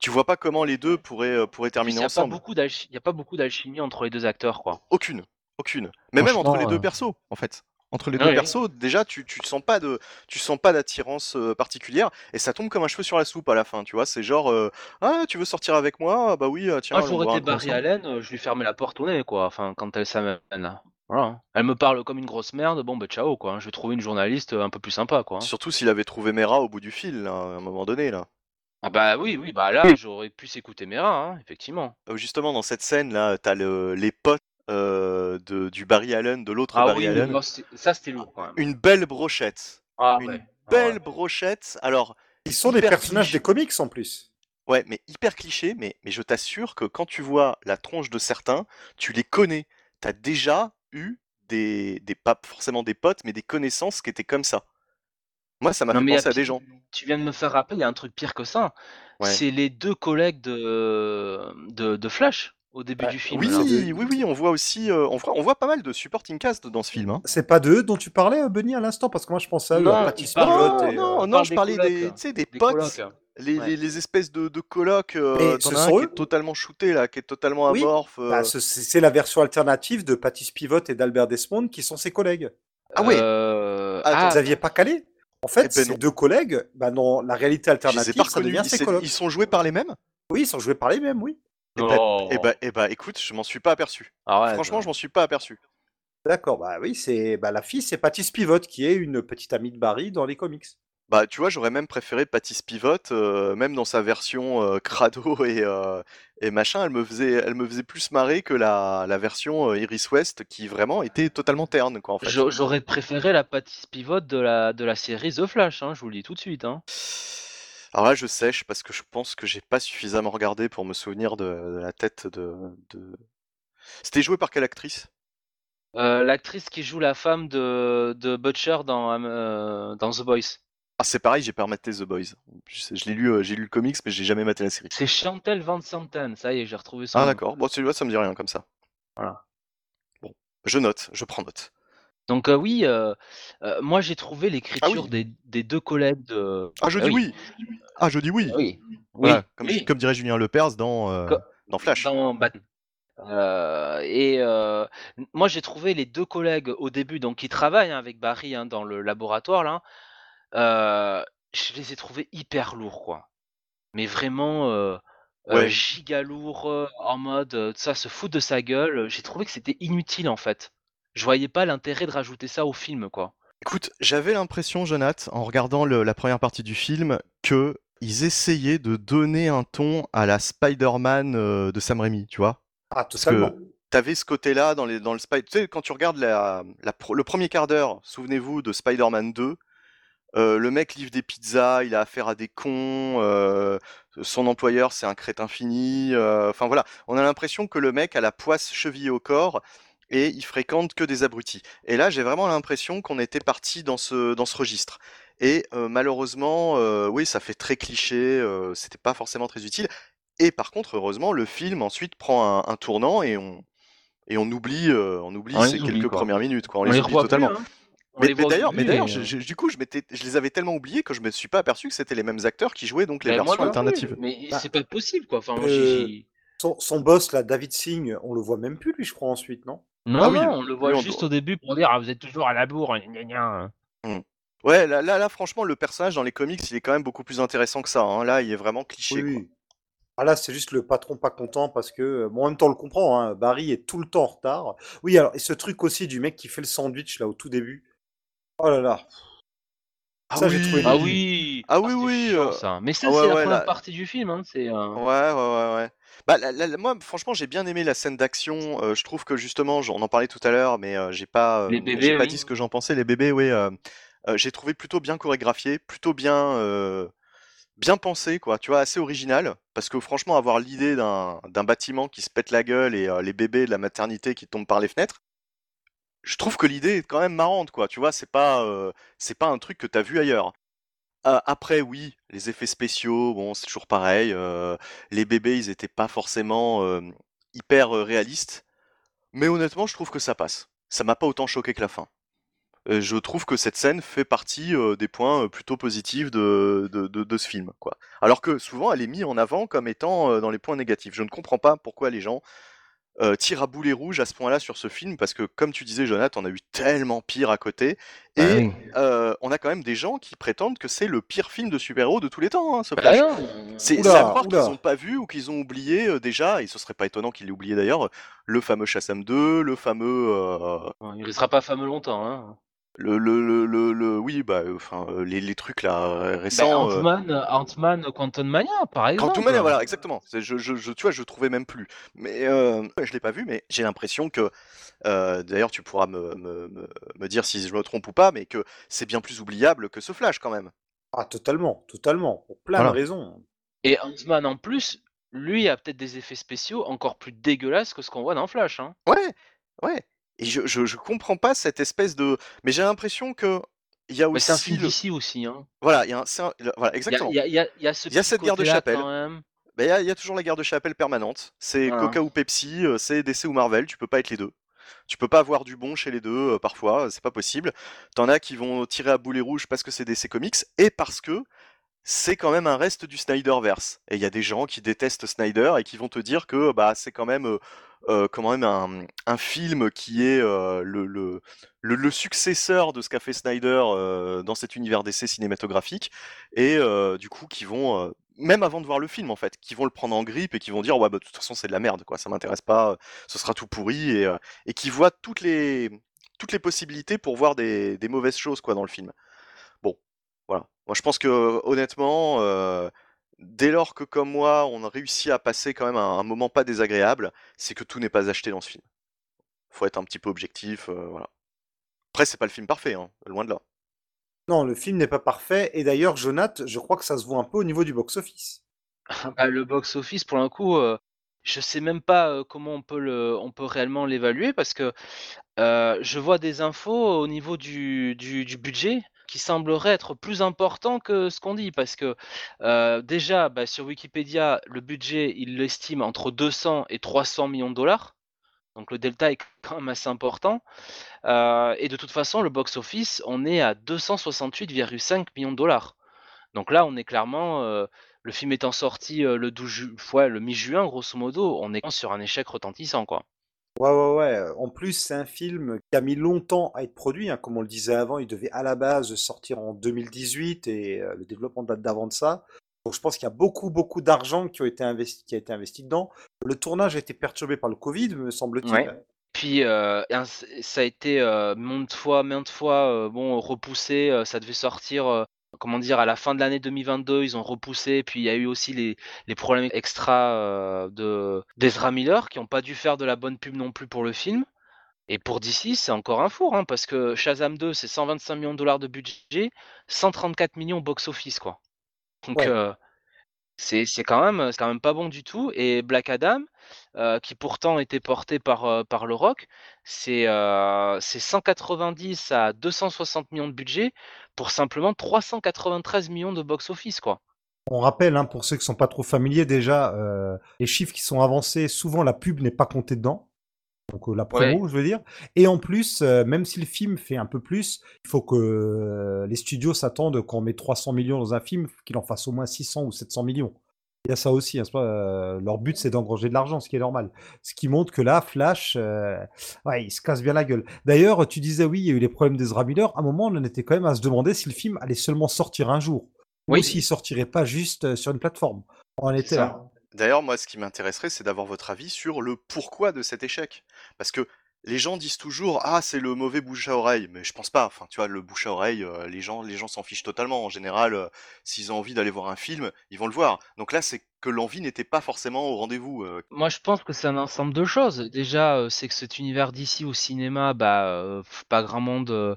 tu vois pas comment les deux pourraient, euh, pourraient terminer ensemble. il y a pas beaucoup d'alchimie entre les deux acteurs quoi. Aucune, aucune. Mais même entre les deux euh, persos, en fait. Entre les ah deux oui. persos, déjà, tu, tu sens pas de, tu sens pas d'attirance euh, particulière et ça tombe comme un cheveu sur la soupe à la fin. Tu vois, c'est genre, euh, ah, tu veux sortir avec moi? Ah, Bah oui, euh, tiens, Moi, j'aurais été Barry. Allen, je lui fermais la porte au nez, quoi. Enfin, quand elle s'amène. là. Voilà. hein. Elle me parle comme une grosse merde, bon, bah ciao, quoi. Je vais trouver une journaliste un peu plus sympa, quoi. Surtout s'il avait trouvé Mera au bout du fil, là, à un moment donné, là. Ah bah oui, oui, bah là, j'aurais pu s'écouter Mera, hein, effectivement. Euh, Justement, dans cette scène, là, t'as le, les potes euh, de, du Barry Allen, de l'autre Ah Barry oui, Allen. ça, c'était lourd, quand même. Une belle brochette. Ah Une ouais. Ah belle ouais. brochette. Alors, Ils sont des personnages cliché. des comics en plus. Ouais, mais hyper cliché, mais, mais je t'assure que quand tu vois la tronche de certains, tu les connais. T'as déjà eu des, des, pas forcément des potes, mais des connaissances qui étaient comme ça. Moi, ça m'a fait penser à des gens. tu viens de me faire rappeler, il y a un truc pire que ça. Ouais. C'est les deux collègues de, de, de Flash au début Bah, du film. Oui, oui, oui, on voit aussi, euh, on, voit, on voit pas mal de supporting cast dans ce film. Hein. C'est pas d'eux dont tu parlais, euh, Benny, à l'instant, parce que moi je pensais à eux, Non, Spivot Non, et, euh, non, on non, je parlais des, colocs. tu sais, des Des potes, colocs. les, Ouais. les, les espèces de, de colocs. Euh, ce as un sont qui eux est totalement shooté, là, qui est totalement Oui, amorphe. euh. bah, ce- c'est la version alternative de Patty Spivot et d'Albert Desmond qui sont ses collègues. Ah ouais, Euh, Vous ah, aviez pas calé? En fait, Eh ben ces non. deux collègues, bah, dans la réalité alternative, ça devient ses collègues. ils sont joués par les mêmes? Oui, ils sont joués par les mêmes, oui. Eh bah, non. eh bah, eh bah, écoute, je m'en suis pas aperçu. Arrête. Franchement, je m'en suis pas aperçu. D'accord, bah oui, c'est bah, la fille, c'est Patty Spivot qui est une petite amie de Barry dans les comics. Bah, tu vois, j'aurais même préféré Patty Spivot, euh, même dans sa version euh, crado et, euh, et machin, elle me faisait, elle me faisait plus marrer que la, la version euh, Iris West qui vraiment était totalement terne, quoi, en fait. J'a- J'aurais préféré la Patty Spivot de la, de la série The Flash, hein, je vous le dis tout de suite. Hein. Alors là, je sèche parce que je pense que j'ai pas suffisamment regardé pour me souvenir de, de la tête de, de... C'était joué par quelle actrice? Euh, L'actrice qui joue la femme de, de Butcher dans, euh, dans The Boys. Ah, c'est pareil, j'ai pas rematé The Boys. Je, l'ai lu, euh, j'ai lu le comics, mais j'ai jamais maté la série. C'est Chantel Van Santen, ça y est, j'ai retrouvé son Ah, nom. d'accord. Bon, celui-là, ça me dit rien comme ça. Voilà. Bon, je note, je prends note. Donc euh, oui, euh, euh, moi j'ai trouvé l'écriture Ah oui. des, des deux collègues de... Ah, je Ah dis oui. Ah, je dis oui. Oui, Voilà, oui, comme, dirait Julien Lepers dans, Co- dans Flash. dans Batman. Et moi j'ai trouvé les deux collègues au début, donc qui travaillent hein, avec Barry hein, dans le laboratoire là. je les ai trouvés hyper lourds quoi. Mais vraiment Ouais. giga lourds en mode ça se fout de sa gueule. J'ai trouvé que c'était inutile en fait. Je voyais pas l'intérêt de rajouter ça au film quoi. Écoute, j'avais l'impression, Jonath, en regardant le- la première partie du film, que ils essayaient de donner un ton à la Spider-Man euh, de Sam Raimi, tu vois? Ah, Parce totalement. que t'avais ce côté-là dans, les, dans le Spider... Tu sais, quand tu regardes la, la pro- le premier quart d'heure, souvenez-vous de Spider-Man 2, euh, le mec livre des pizzas, il a affaire à des cons, euh, son employeur c'est un crétin fini, euh, enfin voilà, on a l'impression que le mec a la poisse chevillée au corps et il fréquente que des abrutis. Et là j'ai vraiment l'impression qu'on était parti dans ce, dans ce registre. Et euh, malheureusement, euh, oui, ça fait très cliché, euh, c'était pas forcément très utile. Et par contre, heureusement, le film ensuite prend un, un tournant et on, et on oublie, euh, on oublie ces oublie, quelques quoi. premières minutes, quoi. On, On les, les oublie totalement. plus, hein. Mais, d'ailleurs, mais d'ailleurs, et, du coup, je les avais tellement oubliés que je me suis pas aperçu que c'était les mêmes acteurs qui jouaient donc les moi versions alternatives. mais Bah, c'est pas possible quoi. Enfin, moi, euh, Son, son boss, là, David Singh, on le voit même plus, lui, je crois, ensuite, non? Non, Ah oui, non, on le voit juste doit- au début pour dire ah, vous êtes toujours à la bourre. gna, gna, gna. Ouais, là, là, là, franchement, le personnage dans les comics, il est quand même beaucoup plus intéressant que ça. hein. Là, il est vraiment cliché. Oui, quoi. oui. Ah là, c'est juste le patron pas content parce que, euh, bon, en même temps, on le comprend, hein, Barry est tout le temps en retard. Oui, alors, et ce truc aussi du mec qui fait le sandwich, là, au tout début. Oh là là. Ah Ça, j'ai oui. trouvé Ah oui. Ah oui, c'est oui, chiant, euh, ça. Mais ça ah ouais, c'est la ouais, première là- partie du film. Hein. C'est. euh, Ouais, ouais, ouais, ouais. Bah, la- moi, franchement, j'ai bien aimé la scène d'action. Euh, je trouve que justement, on en parlait tout à l'heure, mais euh, j'ai pas, euh, Les bébés, j'ai pas oui. dit ce que j'en pensais. Les bébés, oui. j'ai trouvé plutôt bien chorégraphié, plutôt bien, bien pensé, quoi. Tu vois, assez original. Parce que franchement, avoir l'idée d'un d'un bâtiment qui se pète la gueule et les bébés de la maternité qui tombent par les fenêtres, je trouve que l'idée est quand même marrante, quoi. Tu vois, c'est pas, c'est pas un truc que t'as vu ailleurs. Euh, après, oui, les effets spéciaux, bon, c'est toujours pareil. euh, les bébés, ils étaient pas forcément hyper réalistes. Mais honnêtement, je trouve que ça passe. Ça m'a pas autant choqué que la fin. Euh, je trouve que cette scène fait partie des points plutôt positifs de, ce film, quoi. Alors que souvent, elle est mise en avant comme étant dans les points négatifs. Je ne comprends pas pourquoi les gens euh, tirent à boulet rouge à ce point-là sur ce film, parce que comme tu disais, Jonathan, on a eu tellement pire à côté, et Bah oui. euh, on a quand même des gens qui prétendent que c'est le pire film de super-héros de tous les temps, hein, ce Bah Flash. C'est à croire qu'ils n'ont pas vu ou qu'ils ont oublié euh, déjà, et ce serait pas étonnant qu'ils l'aient oublié d'ailleurs, le fameux Shazam 2, le fameux... euh, Il restera pas fameux longtemps. Hein. Le, le, le, le, le- oui, bah, euh, enfin, euh, les, les trucs là euh, Bah, récents. euh, Ant-Man, Ant-Man, Quantum Mania, par exemple. Quantum Mania, voilà, exactement. C'est- Je, je, je, tu vois, je trouvais même plus. Mais euh, je l'ai pas vu, mais j'ai l'impression que, euh, d'ailleurs, tu pourras me, me, me, me dire si je me trompe ou pas, mais que c'est bien plus oubliable que ce Flash quand même. Ah, totalement, totalement. Pour plein Voilà. de raisons. Et Ant-Man en plus, lui a peut-être des effets spéciaux encore plus dégueulasses que ce qu'on voit dans Flash. Hein. Ouais, ouais. Et je, je, je comprends pas cette espèce de. Mais j'ai l'impression que il y a Mais c'est un aussi. film le- d'ici aussi. Hein. Voilà, il y a un, voilà, Il exactement. il y a- il y a- il y a ce Il y a petit cette guerre de chapelle. même. Ben, Il y, a- il y a toujours la guerre de chapelle permanente. C'est Voilà. Coca ou Pepsi, euh, c'est DC ou Marvel, tu peux pas être les deux. Tu peux pas avoir du bon chez les deux euh, parfois, euh, c'est pas possible. T'en as qui vont tirer à boulet rouge parce que c'est DC Comics et parce que c'est quand même un reste du Snyderverse. Et il y a des gens qui détestent Snyder et qui vont te dire que bah c'est quand même euh, euh, quand même un, film qui est euh, le, successeur de ce qu'a fait Snyder euh, dans cet univers DC cinématographique et euh, du coup qui vont même avant de voir le film en fait, qui vont le prendre en grippe et qui vont dire ouais bah de toute façon c'est de la merde quoi, ça m'intéresse pas, ce sera tout pourri et, qui voient toutes les toutes les possibilités pour voir des, des mauvaises choses quoi dans le film. Bon, voilà. Moi je pense que honnêtement, dès lors que comme moi on a réussi à passer quand même un, un moment pas désagréable, c'est que tout n'est pas acheté dans ce film. Faut être un petit peu objectif, euh, voilà. Après c'est pas le film parfait, hein, loin de là. Non, le film n'est pas parfait. Et d'ailleurs, Jonath, je crois que ça se voit un peu au niveau du box-office. Bah, le box-office, pour un coup, euh, je sais même pas euh, comment on peut, le, on peut réellement l'évaluer parce que euh, je vois des infos au niveau du, du, du budget qui sembleraient être plus important que ce qu'on dit parce que euh, déjà bah, sur Wikipédia, le budget, il l'estime entre 200 et 300 millions de dollars. Donc le delta est quand même assez important. Euh, et de toute façon, le box-office, on est à 268,5 millions de dollars. Donc là, on est clairement, euh, le film étant sorti le 12 ju- ouais, le mi-juin, grosso modo, on est sur un échec retentissant, quoi. Ouais, ouais, ouais. En plus, c'est un film qui a mis longtemps à être produit. hein. Comme on le disait avant, il devait à la base sortir en 2018 et euh, le développement date d'avant de ça. Donc je pense qu'il y a beaucoup, beaucoup d'argent qui, a été investi dedans. Le tournage a été perturbé par le Covid, me semble-t-il. Ouais. Puis euh, ça a été euh, maintes fois, maintes fois, bon, repoussé. ça devait sortir, comment dire, à la fin de l'année 2022. Ils ont repoussé. Puis il y a eu aussi les, les problèmes extra euh, de d'Ezra Miller qui n'ont pas dû faire de la bonne pub non plus pour le film. Et pour DC, c'est encore un four, hein, parce que Shazam 2, c'est 125 millions de dollars de budget, 134 millions box-office, quoi. Donc, Ouais. euh, c'est quand même, quand même pas bon du tout. Et Black Adam, euh, qui pourtant était porté par, euh, par Le Rock, c'est euh, c'est 190 à 260 millions de budget pour simplement 393 millions de box-office, quoi. On rappelle, hein, pour ceux qui sont pas trop familiers, déjà, euh, les chiffres qui sont avancés, souvent la pub n'est pas comptée dedans. Donc la promo, je veux dire. Et en plus, euh, même si le film fait un peu plus, il faut que euh, les studios s'attendent quand on met 300 millions dans un film, qu'il en fasse au moins 600 ou 700 millions. Il y a ça aussi. hein, pas, euh, leur but, c'est d'engranger de l'argent, ce qui est normal. Ce qui montre que là, Flash, euh, ouais, il se casse bien la gueule. D'ailleurs, tu disais oui, il y a eu les problèmes d'Ezra Miller. À un moment, on en était quand même à se demander si le film allait seulement sortir un jour. Oui. Ou s'il sortirait pas juste euh, sur une plateforme. On en était là. D'ailleurs, moi, ce qui m'intéresserait, c'est d'avoir votre avis sur le pourquoi de cet échec. Parce que les gens disent toujours, ah, c'est le mauvais bouche à oreille. Mais je pense pas. Enfin, tu vois, le bouche à oreille, les gens, s'en fichent totalement. En général, s'ils ont envie d'aller voir un film, ils vont le voir. Donc là, c'est que l'envie n'était pas forcément au rendez-vous. Moi, je pense que c'est un ensemble de choses. Déjà, c'est que cet univers d'ici au cinéma, bah, pas grand monde,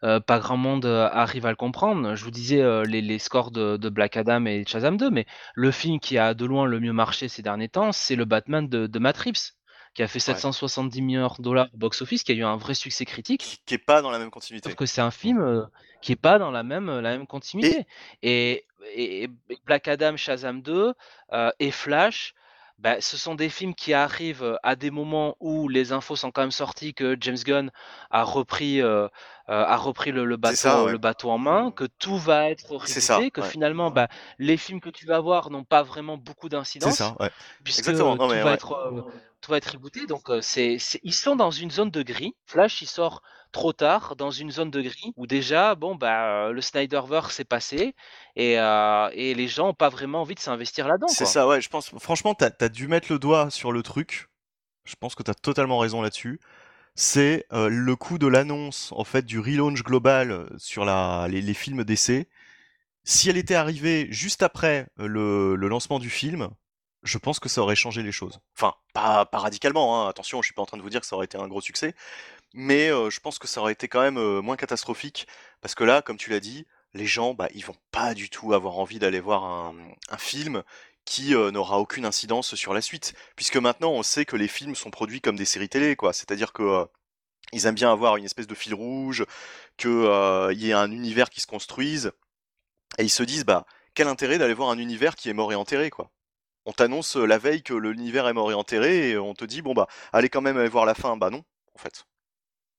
pas grand monde arrive à le comprendre. Je vous disais les, scores de, Black Adam et Shazam 2, mais le film qui a de loin le mieux marché ces derniers temps, c'est le Batman de, de Matt Reeves, qui a fait 770 millions de dollars au box-office, qui a eu un vrai succès critique. Qui, est pas dans la même continuité. Sauf que c'est un film euh, qui est pas dans la même, la même continuité. Et, et, Black Adam, Shazam 2 euh, et Flash, bah, ce sont des films qui arrivent à des moments où les infos sont quand même sorties que James Gunn a repris, euh, a repris le, bateau, le bateau en main, que tout va être rebooté, que finalement bah, les films que tu vas voir n'ont pas vraiment beaucoup d'incidence, puisque tout, va être, tout va être rebooté. Donc c'est, ils sont dans une zone de gris. Flash, il sort trop tard dans une zone de gris où déjà, bon, bah, le Snyderverse s'est passé et, et les gens n'ont pas vraiment envie de s'investir là-dedans. C'est ça, ouais, je pense, franchement, tu as, dû mettre le doigt sur le truc. Je pense que tu as totalement raison là-dessus. C'est le coup de l'annonce, en fait, du relaunch global sur la, les, films d'essai. Si elle était arrivée juste après le, lancement du film, je pense que ça aurait changé les choses. Enfin, pas, pas radicalement, hein. attention, je suis pas en train de vous dire que ça aurait été un gros succès, mais je pense que ça aurait été quand même moins catastrophique parce que là, comme tu l'as dit, les gens, bah, ils vont pas du tout avoir envie d'aller voir un, film qui n'aura aucune incidence sur la suite, puisque maintenant on sait que les films sont produits comme des séries télé, quoi. C'est-à-dire que ils aiment bien avoir une espèce de fil rouge, qu'il y ait un univers qui se construise, et ils se disent, bah, quel intérêt d'aller voir un univers qui est mort et enterré, quoi. On t'annonce la veille que l'univers est mort et enterré, et on te dit, bon bah, allez quand même aller voir la fin. Bah non, en fait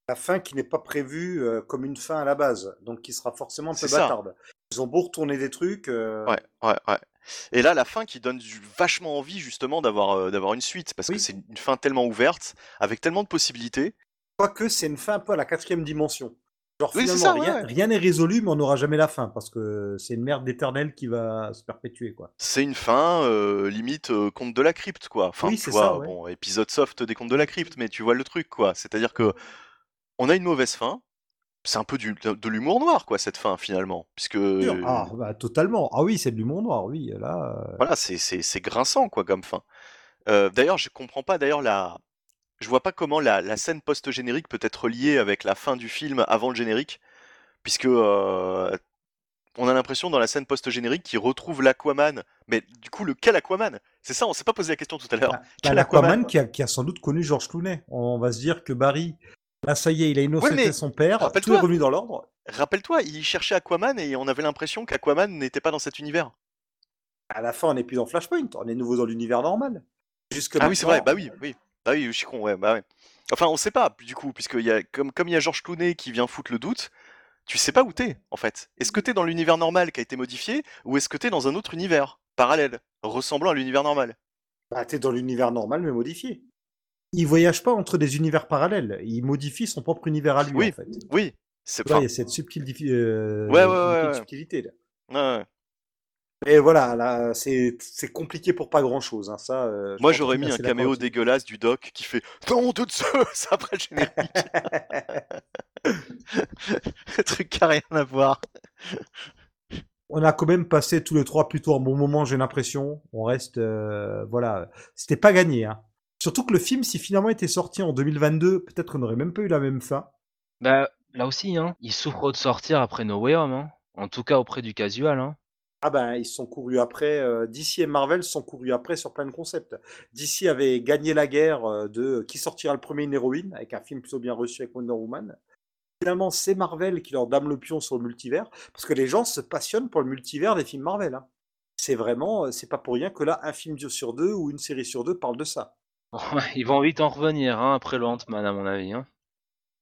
la fin qui n'est pas prévue comme une fin à la base, donc qui sera forcément un peu bâtarde. Ils ont beau retourner des trucs. Ouais, ouais, ouais. Et là, la fin qui donne vachement envie justement d'avoir d'avoir une suite, parce que c'est une fin tellement ouverte, avec tellement de possibilités. Quoique c'est une fin un peu à la quatrième dimension. Genre finalement, rien n'est résolu, mais on n'aura jamais la fin, parce que c'est une merde éternelle qui va se perpétuer. quoi. C'est une fin limite conte de la crypte, quoi. Enfin, oui, c'est ça. Bon, épisode soft des contes de la crypte, mais tu vois le truc, quoi. C'est-à-dire que on a une mauvaise fin. C'est un peu du, de l'humour noir, quoi, cette fin, finalement. Puisque. Ah, bah, totalement. Ah oui, c'est de l'humour noir, oui. Là, euh. Voilà, c'est grinçant, quoi, comme fin. Euh, d'ailleurs, je comprends pas, d'ailleurs, la. Je vois pas comment la, scène post-générique peut être liée avec la fin du film avant le générique. Puisque. Euh, on a l'impression dans la scène post-générique qu'il retrouve l'Aquaman. Mais du coup, lequel Aquaman? C'est ça, on s'est pas posé la question tout à l'heure. Bah, l'Aquaman qui a, qui a, sans doute connu George Clooney. On va se dire que Barry Là, ça y est, il a innocenté son père, tout est revenu dans l'ordre. Rappelle-toi, il cherchait Aquaman et on avait l'impression qu'Aquaman n'était pas dans cet univers. À la fin, on n'est plus dans Flashpoint, on est nouveau dans l'univers normal. Jusque ah oui, c'est vrai, bah oui, oui. Bah oui, je suis con, ouais, bah ouais. Enfin, on sait pas, du coup, puisque y a, comme, comme il y a Georges Clooney qui vient foutre le doute, tu sais pas où t'es, en fait. Est-ce que t'es dans l'univers normal qui a été modifié, ou est-ce que t'es dans un autre univers, parallèle, ressemblant à l'univers normal? Bah, t'es dans l'univers normal, mais modifié il voyage pas entre des univers parallèles. Il modifie son propre univers à lui. Oui, en fait. oui. C'est il y a cette subtile euh, ouais, ouais, ouais, subtilité là. Et voilà, là, c'est compliqué pour pas grand chose. Hein. Ça, euh, Moi, j'aurais mis un caméo dégueulasse du doc qui fait Non, de Zeus après le générique. un truc qui n'a rien à voir. On a quand même passé tous les trois plutôt un bon moment, j'ai l'impression. On reste. Euh, voilà. C'était pas gagné. Hein. Surtout que le film, si finalement était sorti en 2022, peut-être qu'on n'aurait même pas eu la même fin. Bah, là aussi, hein, il souffre de sortir après No Way Home, hein. en tout cas auprès du casual. Hein. Ah ben, ils sont courus après, euh, DC et Marvel sont courus après sur plein de concepts. DC avait gagné la guerre euh, de qui sortira le premier une héroïne, avec un film plutôt bien reçu avec Wonder Woman. Finalement, c'est Marvel qui leur dame le pion sur le multivers, parce que les gens se passionnent pour le multivers des films Marvel. Hein. C'est vraiment, euh, c'est pas pour rien que là, un film sur deux ou une série sur deux parle de ça. ils vont vite en revenir hein, après le Ant-Man, à mon avis. Hein.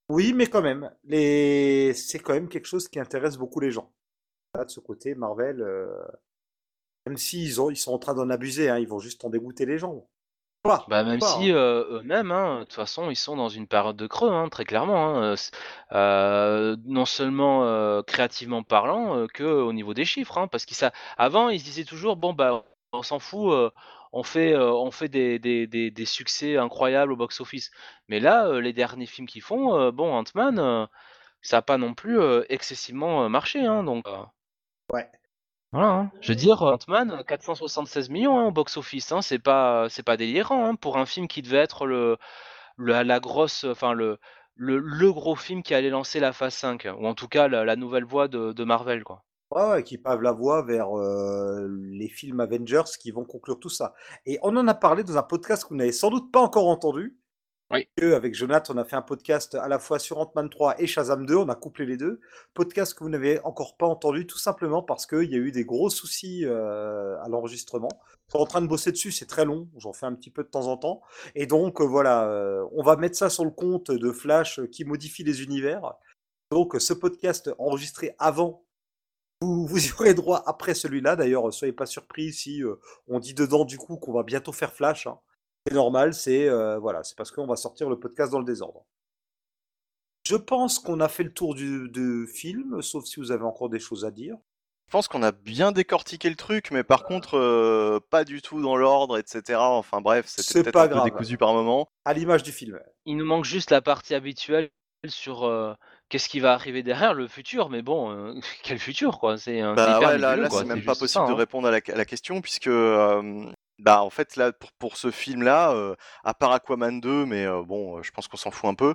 Oui, mais quand même, les... c'est quand même quelque chose qui intéresse beaucoup les gens. de ce côté, Marvel, euh, même s'ils ils sont en train d'en abuser, hein, ils vont juste en dégoûter les gens. bah, même si euh, eux-mêmes, de toute façon, ils sont dans une période de creux, très clairement. Euh, non seulement créativement parlant, que au niveau des chiffres. parce qu'avant, ils se disaient toujours, bon, bah, on s'en fout, on fait, on fait des, des, succès incroyables au box-office. Mais là, les derniers films qu'ils font, bon, Ant-Man, ça n'a pas non plus excessivement marché. Hein, donc, ouais. Voilà, hein. Je veux dire, Ant-Man, 476 millions hein, au box-office, c'est pas, c'est pas délirant pour un film qui devait être le, la grosse, enfin le, le, gros film qui allait lancer la phase 5, ou en tout cas la, nouvelle voie de, de Marvel, quoi. Ouais, qui pavent la voie vers les films Avengers qui vont conclure tout ça. Et on en a parlé dans un podcast que vous n'avez sans doute pas encore entendu, Oui. Avec Jonathan, on a fait un podcast à la fois sur Ant-Man 3 et Shazam 2, on a couplé les deux. Podcast que vous n'avez encore pas entendu, tout simplement parce qu'il y a eu des gros soucis euh, à l'enregistrement. Je suis en train de bosser dessus, c'est très long, j'en fais un petit peu de temps en temps. Et donc, euh, voilà, euh, on va mettre ça sur le compte de Flash euh, qui modifie les univers. Donc, ce podcast enregistré avant, vous, vous y aurez droit après celui-là. D'ailleurs, soyez pas surpris si euh, on dit dedans du coup qu'on va bientôt faire Flash. hein. C'est normal, c'est euh, voilà, c'est parce qu'on va sortir le podcast dans le désordre. Je pense qu'on a fait le tour du, du film, sauf si vous avez encore des choses à dire. Je pense qu'on a bien décortiqué le truc, mais par contre, euh, pas du tout dans l'ordre, etc. Enfin bref, C'est c'était peut-être pas un peu grave. décousu par moment. À l'image du film. Il nous manque juste la partie habituelle sur euh, qu'est-ce qui va arriver derrière, le futur. Mais bon, euh, quel futur, quoi C'est Bah ouais, là, là c'est même pas possible ça, de hein. répondre à la, à la question, puisque, euh, bah en fait, là, pour, pour ce film-là, euh, à part Aquaman 2, mais euh, bon, je pense qu'on s'en fout un peu,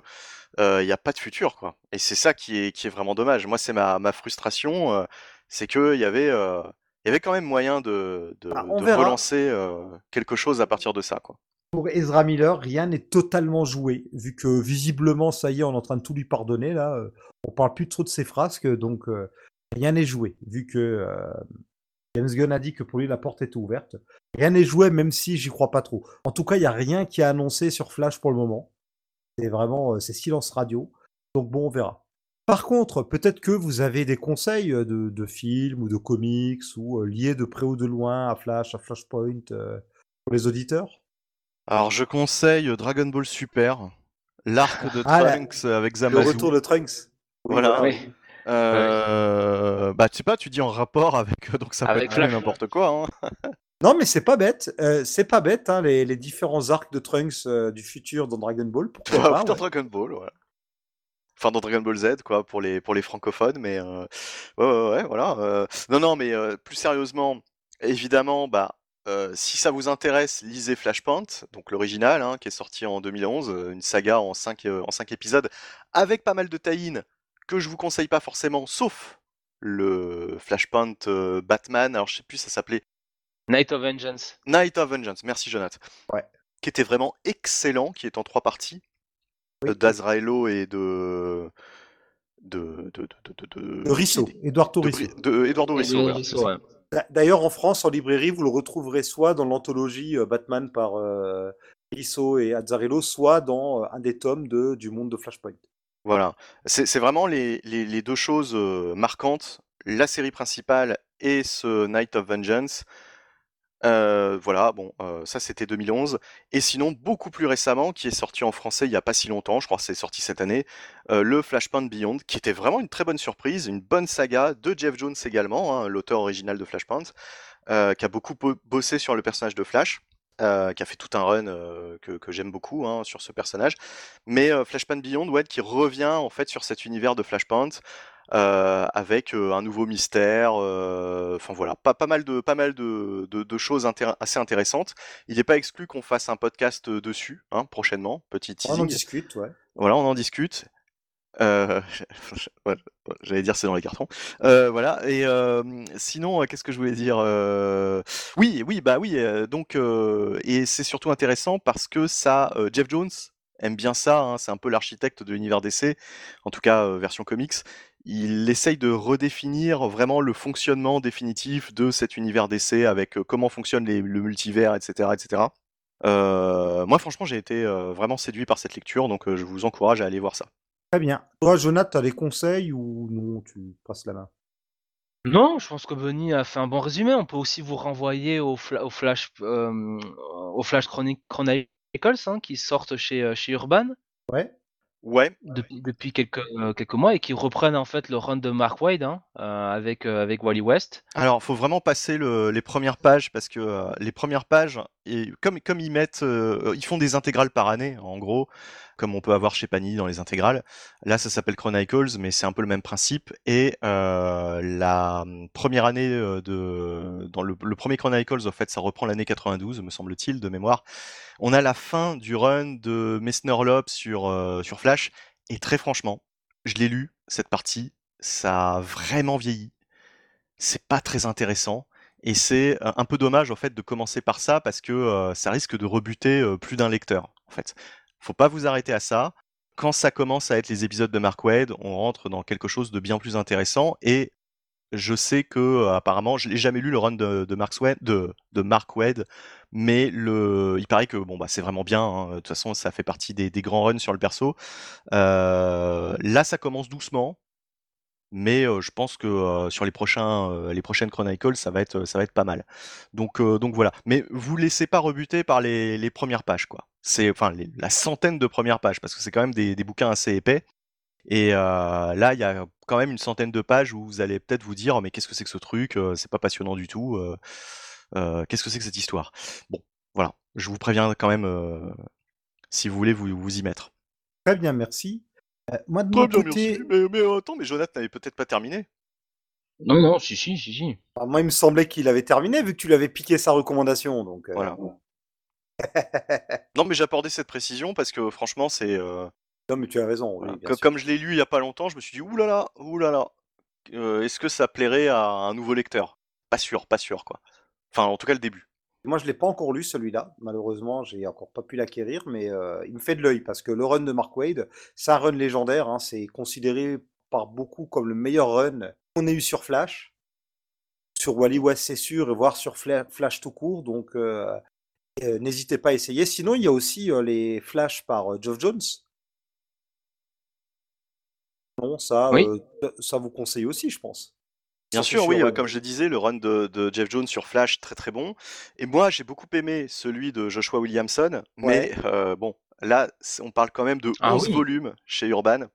il n'y a pas de futur, quoi. Et c'est ça qui est, qui est vraiment dommage. Moi, c'est ma, ma frustration, euh, c'est qu'il y avait... euh, il y avait quand même moyen de, de, Ah, verra. relancer euh, quelque chose à partir de ça, quoi. Pour Ezra Miller, rien n'est totalement joué, vu que visiblement, ça y est, on est en train de tout lui pardonner. Là, euh, on parle plus trop de ses frasques, donc euh, rien n'est joué, vu que euh, James Gunn a dit que pour lui la porte était ouverte. Rien n'est joué, même si j'y crois pas trop. En tout cas, il y a rien qui est annoncé sur Flash pour le moment. C'est vraiment c'est silence radio. Donc bon, on verra. Par contre, peut-être que vous avez des conseils de, de films ou de comics ou liés de près ou de loin à Flash, à Flashpoint pour les auditeurs? Alors, je conseille Dragon Ball Super, l'arc de Ah, Trunks avec Le Zamasu. retour de Trunks. Voilà. Oui. Euh, Bah, tu sais pas, tu dis en rapport avec, donc ça peut être n'importe quoi. Hein. Non, mais c'est pas bête. euh, c'est pas bête, hein, les, les différents arcs de Trunks euh, du futur dans Dragon Ball. Pourquoi pas, dans ouais. Dragon Ball, voilà. Enfin, dans Dragon Ball Z, quoi, pour les, pour les francophones, mais euh, ouais, ouais, ouais, voilà. euh. Non, non, mais euh, plus sérieusement, évidemment, bah, euh, si ça vous intéresse, lisez Flashpoint, donc l'original, hein, qui est sorti en 2011, euh, une saga en 5 en cinq épisodes, avec pas mal de tie que je vous conseille pas forcément, sauf le Flashpoint euh, Batman, alors je sais plus, ça s'appelait Night of Vengeance. Night of Vengeance, merci Jonathan. Ouais. Qui était vraiment excellent, qui est en trois parties, Oui. euh, d'Azraello et de... de... de... de... de... de- De Risso, Eduardo de, Risso. De Eduardo Risso, voilà, ouais. D'a- D'ailleurs, en France, en librairie, vous le retrouverez soit dans l'anthologie euh, Batman par euh, et Azzarello, soit dans euh, un des tomes du monde de Flashpoint. Voilà. C'est vraiment les deux choses euh, marquantes, la série principale et ce Night of Vengeance. Euh, voilà, bon, euh, ça c'était 2011. Et sinon, beaucoup plus récemment, qui est sorti en français il n'y a pas si longtemps, je crois que c'est sorti cette année, euh, le Flashpoint Beyond, qui était vraiment une très bonne surprise, une bonne saga de Jeff Jones également, hein, l'auteur original de Flashpoint, qui a beaucoup bo- bossé sur le personnage de Flash. qui a fait tout un run que, j'aime beaucoup hein, sur ce personnage. Mais Flashpoint Beyond, ouais, qui revient en fait sur cet univers de Flashpoint avec euh, un nouveau mystère. euh, Enfin voilà, pas, pas mal de pas mal de, de, de choses intér- assez intéressantes. Il n'est pas exclu qu'on fasse un podcast euh, dessus hein, prochainement, petit On en teasing. discute, ouais. Voilà, on en discute. Euh, J'allais dire c'est dans les cartons. Euh, voilà. Et euh, sinon, euh, qu'est-ce que je voulais dire Euh, Oui, oui, bah oui. euh, donc, euh, et c'est surtout intéressant parce que ça, euh, Jeff Jones aime bien ça. hein, c'est un peu l'architecte de l'univers DC, en tout cas euh, version comics. Il essaye de redéfinir vraiment le fonctionnement définitif de cet univers DC avec euh, comment fonctionne les- le multivers, etc., etc. Euh, moi, franchement, j'ai été euh, vraiment séduit par cette lecture, donc euh, je vous encourage à aller voir ça. Très bien. Toi, Jonathan, tu as des conseils ou non Tu passes la main? Non, je pense que Benny a fait un bon résumé. On peut aussi vous renvoyer au, fla- au Flash, euh, au Flash Chronic- Chronicles hein, qui sortent chez, chez Urban Ouais. Ouais, depuis, depuis quelques, euh, quelques mois et qui reprennent en fait le run de Mark Wade hein, euh, avec, euh, avec Wally West. alors faut vraiment passer le- les premières pages parce que les premières pages, et comme, comme ils mettent, ils font des intégrales par année en gros, comme on peut avoir chez Panini dans les intégrales. Là, ça s'appelle Chronicles, mais c'est un peu le même principe. Et euh, la hum, première année euh, de, le, premier Chronicles, en fait, ça reprend l'année 92, me semble-t-il, de mémoire. On a la fin du run de Messner sur euh, sur Flash, et très franchement, je l'ai lu cette partie, ça a vraiment vieilli. C'est pas très intéressant. Et c'est un peu dommage en fait de commencer par ça parce que ça risque de rebuter plus d'un lecteur en fait. Faut pas vous arrêter à ça. Quand ça commence à être les épisodes de Mark Wade, on rentre dans quelque chose de bien plus intéressant et je sais que euh, apparemment, je n'ai jamais lu le run de, Mark Wade, mais le, il paraît que bon bah c'est vraiment bien. Hein. De toute façon, ça fait partie des, des grands runs sur le perso. Euh, là, ça commence doucement, mais je pense que sur les prochains, les prochaines Chronicles, ça va être, ça va être pas mal. Donc, donc voilà. Mais vous laissez pas rebuter par les, premières pages, quoi. C'est enfin la centaine de premières pages, parce que c'est quand même des, bouquins assez épais. Et là, il y a quand même une centaine de pages où vous allez peut-être vous dire, Oh, mais qu'est-ce que c'est que ce truc C'est pas passionnant du tout. Qu'est-ce que c'est que cette histoire? Bon, voilà. Je vous préviens quand même si vous voulez vous y mettre. Très bien, merci. Euh, moi, de mon côté. Mais, mais euh, attends, mais Jonathan n'avait peut-être pas terminé. Non, non, si, si, si, si. bah, moi, il me semblait qu'il avait terminé vu que tu lui avais piqué sa recommandation. Donc, euh, Voilà. Non, mais j'apportais cette précision parce que franchement, c'est euh, non, mais tu as raison. oui, voilà. bien Co- sûr. comme je l'ai lu il y a pas longtemps, je me suis dit oulala, oulala, euh, est-ce que ça plairait à un nouveau lecteur? Pas sûr, pas sûr quoi. Enfin, en tout cas le début. Moi, je l'ai pas encore lu celui-là. Malheureusement, j'ai encore pas pu l'acquérir, mais euh, il me fait de l'œil parce que le run de Mark Wade, c'est un run légendaire. hein, c'est considéré par beaucoup comme le meilleur run qu'on ait eu sur Flash, sur Wally West, c'est sûr, et voire sur Fla- Flash tout court. Donc, euh, euh, n'hésitez pas à essayer. Sinon, il y a aussi les Flash par Geoff Jones. Non, ça, Oui. ça vous conseille aussi, je pense. Bien sûr, oui, euh, comme je le disais, le run de, de Jeff Jones sur Flash, très très bon. Et moi, j'ai beaucoup aimé celui de Joshua Williamson, mais euh, bon, là, on parle quand même de 11 Ah oui. volumes chez Urban.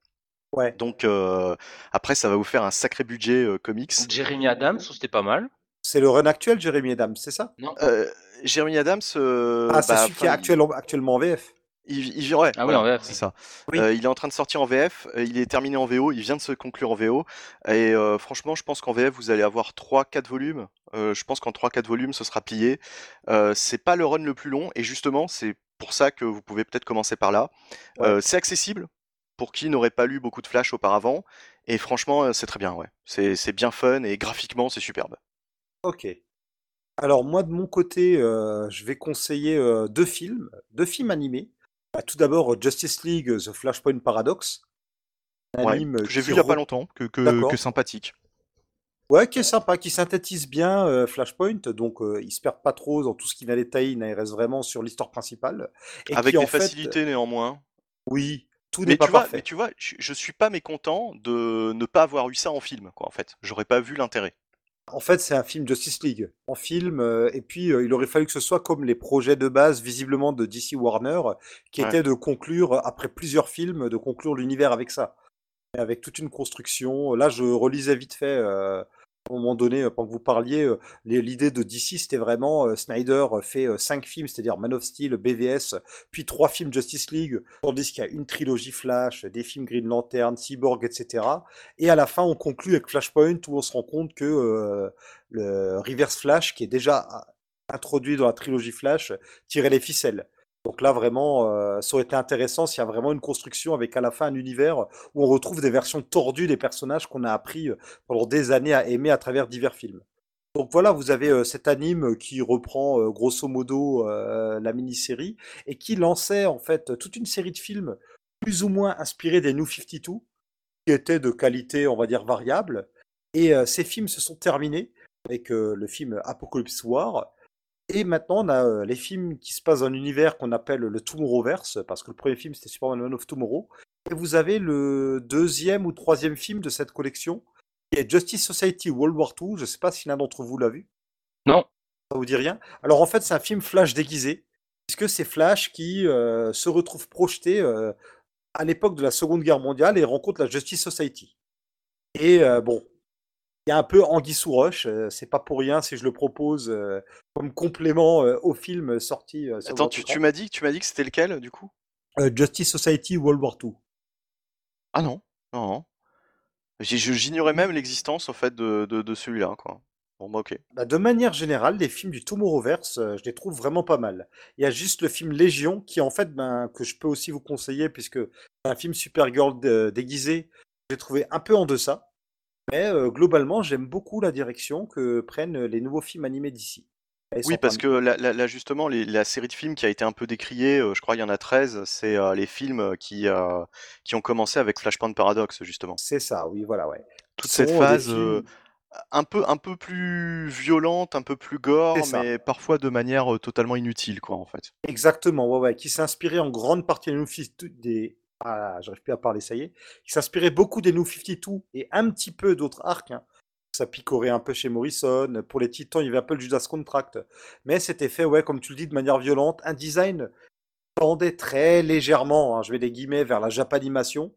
Ouais. Donc euh, après, ça va vous faire un sacré budget euh, comics. Jeremy Adams, c'était pas mal. C'est le run actuel, Jeremy Adams, c'est ça? Non. Euh, Jeremy Adams, euh, Ah, c'est bah, celui qui est actuel- actuellement en VF. Il, il, ouais, Ah oui, voilà, en VF, c'est ça. Oui. Euh, il est en train de sortir en VF, euh, il est terminé en VO, il vient de se conclure en VO. Et euh, franchement, je pense qu'en VF, vous allez avoir 3-4 volumes. Euh, je pense qu'en 3-4 volumes, ce sera plié. Euh, c'est pas le run le plus long, et justement, c'est pour ça que vous pouvez peut-être commencer par là. Ouais. Euh, c'est accessible pour qui n'aurait pas lu beaucoup de Flash auparavant. Et franchement, c'est très bien, ouais. C'est c'est bien fun, et graphiquement, c'est superbe. Ok. Alors moi de mon côté, euh, je vais conseiller euh, deux films, deux films animés. Bah, tout d'abord euh, Justice League, euh, The Flashpoint Paradox, un Ouais, anime que j'ai vu il y a pas longtemps, que, que, D'accord. que sympathique. Ouais, qui est sympa, qui synthétise bien euh, Flashpoint, donc euh, il se perd pas trop dans tout ce qui va détailler, il reste vraiment sur l'histoire principale. Et Avec qui, des en fait, facilités néanmoins. oui, tout n'est pas vois, parfait. mais tu vois, je, je suis pas mécontent de ne pas avoir eu ça en film, quoi. En fait, j'aurais pas vu l'intérêt. En fait, c'est un film Justice League en film, euh, et puis euh, il aurait fallu que ce soit comme les projets de base, visiblement de DC Warner, qui Ouais. étaient de conclure, après plusieurs films, de conclure l'univers avec ça. Avec toute une construction. Là, je relisais vite fait, euh, à un moment donné, euh, pendant que vous parliez, euh, l'idée de DC, c'était vraiment euh, Snyder fait cinq films, c'est-à-dire Man of Steel, BVS, puis trois films Justice League, tandis qu'il y a une trilogie Flash, des films Green Lantern, Cyborg, etc. Et à la fin, on conclut avec Flashpoint où on se rend compte que le Reverse Flash, qui est déjà ah, introduit dans la trilogie Flash, tirait les ficelles. Donc là, vraiment, euh, ça aurait été intéressant s'il y a vraiment une construction avec à la fin un univers où on retrouve des versions tordues des personnages qu'on a appris euh, pendant des années à aimer à travers divers films. Donc voilà, vous avez euh, cet anime qui reprend grosso modo la mini-série et qui lançait en fait toute une série de films plus ou moins inspirés des New 52 qui étaient de qualité, on va dire, variable. Et ces films se sont terminés avec le film Apocalypse War. Et maintenant, on a euh, les films qui se passent dans un univers qu'on appelle le Tomorrowverse, parce que le premier film c'était Superman Man of Tomorrow. Et vous avez le deuxième ou troisième film de cette collection, qui est Justice Society World War II. Je ne sais pas si l'un d'entre vous l'a vu. Non. Ça vous dit rien? Alors en fait, c'est un film Flash déguisé, puisque c'est Flash qui euh, se retrouve projeté euh, à l'époque de la Seconde Guerre mondiale et rencontre la Justice Society. Et euh, bon, il y a un peu Anguille sous roche, euh, c'est pas pour rien si je le propose euh, comme complément euh, au film sorti sur Attends, tu, m'as dit, tu m'as dit que c'était lequel, du coup? Justice Society World War II. Ah non, non, J'ignorais même l'existence, fait, de, de, de celui-là, quoi. Bon, bah ok. Bah, de manière générale, les films du Tomorrowverse, euh, je les trouve vraiment pas mal. Il y a juste le film Légion qui, en fait, ben, que je peux aussi vous conseiller puisque c'est un film Supergirl dé- déguisé. J'ai trouvé un peu en deçà. Mais euh, globalement, j'aime beaucoup la direction que prennent les nouveaux films animés d'ici. Oui, parce que là, justement, les- la série de films qui a été un peu décriée, euh, je crois il y en a 13, c'est euh, les films qui, qui ont commencé avec Flashpoint Paradox, justement. C'est ça, oui, voilà, ouais. Toute cette phase films- un, peu, un peu plus violente, un peu plus gore, mais parfois de manière totalement inutile, quoi, en fait. Exactement, ouais, ouais, qui s'inspirait en grande partie des New 52, des... Ah, j'arrive plus à parler, ça y est. Qui s'inspirait beaucoup des New 52 et un petit peu d'autres arcs. hein. Ça picorait un peu chez Morrison. Pour les Titans, il y avait un peu le Judas Contract. Mais c'était fait, ouais, comme tu le dis, de manière violente. Un design tendait très légèrement, hein, je vais les guillemets, vers la Japanimation.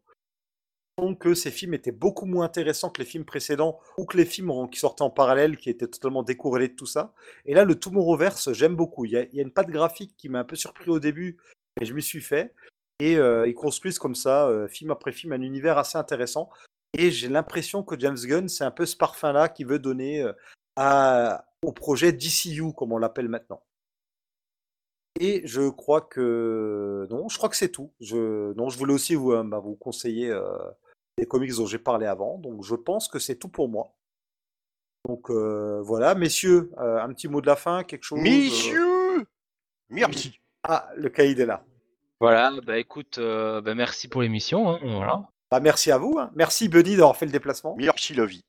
Donc euh, ces films étaient beaucoup moins intéressants que les films précédents ou que les films qui sortaient en parallèle, qui étaient totalement décorrélés de tout ça. Et là, le Tomorrowverse, j'aime beaucoup. Il y, a, y a une patte graphique qui m'a un peu surpris au début, mais je m'y suis fait. Et euh, ils construisent comme ça, euh, film après film, un univers assez intéressant. Et j'ai l'impression que James Gunn, c'est un peu ce parfum-là qu'il veut donner euh, à, au projet DCU, comme on l'appelle maintenant. Et je crois que non, je crois que c'est tout. Je non, je voulais aussi vous, bah, vous conseiller euh, les comics dont j'ai parlé avant. Donc je pense que c'est tout pour moi. Donc euh, voilà, messieurs, euh, un petit mot de la fin, quelque chose. Messieurs Merci Ah, le caïd est là. Voilà, bah écoute, euh, bah, merci pour l'émission. hein, voilà. Bah, merci à vous. hein. Merci Benny d'avoir fait le déplacement. Merci la vie.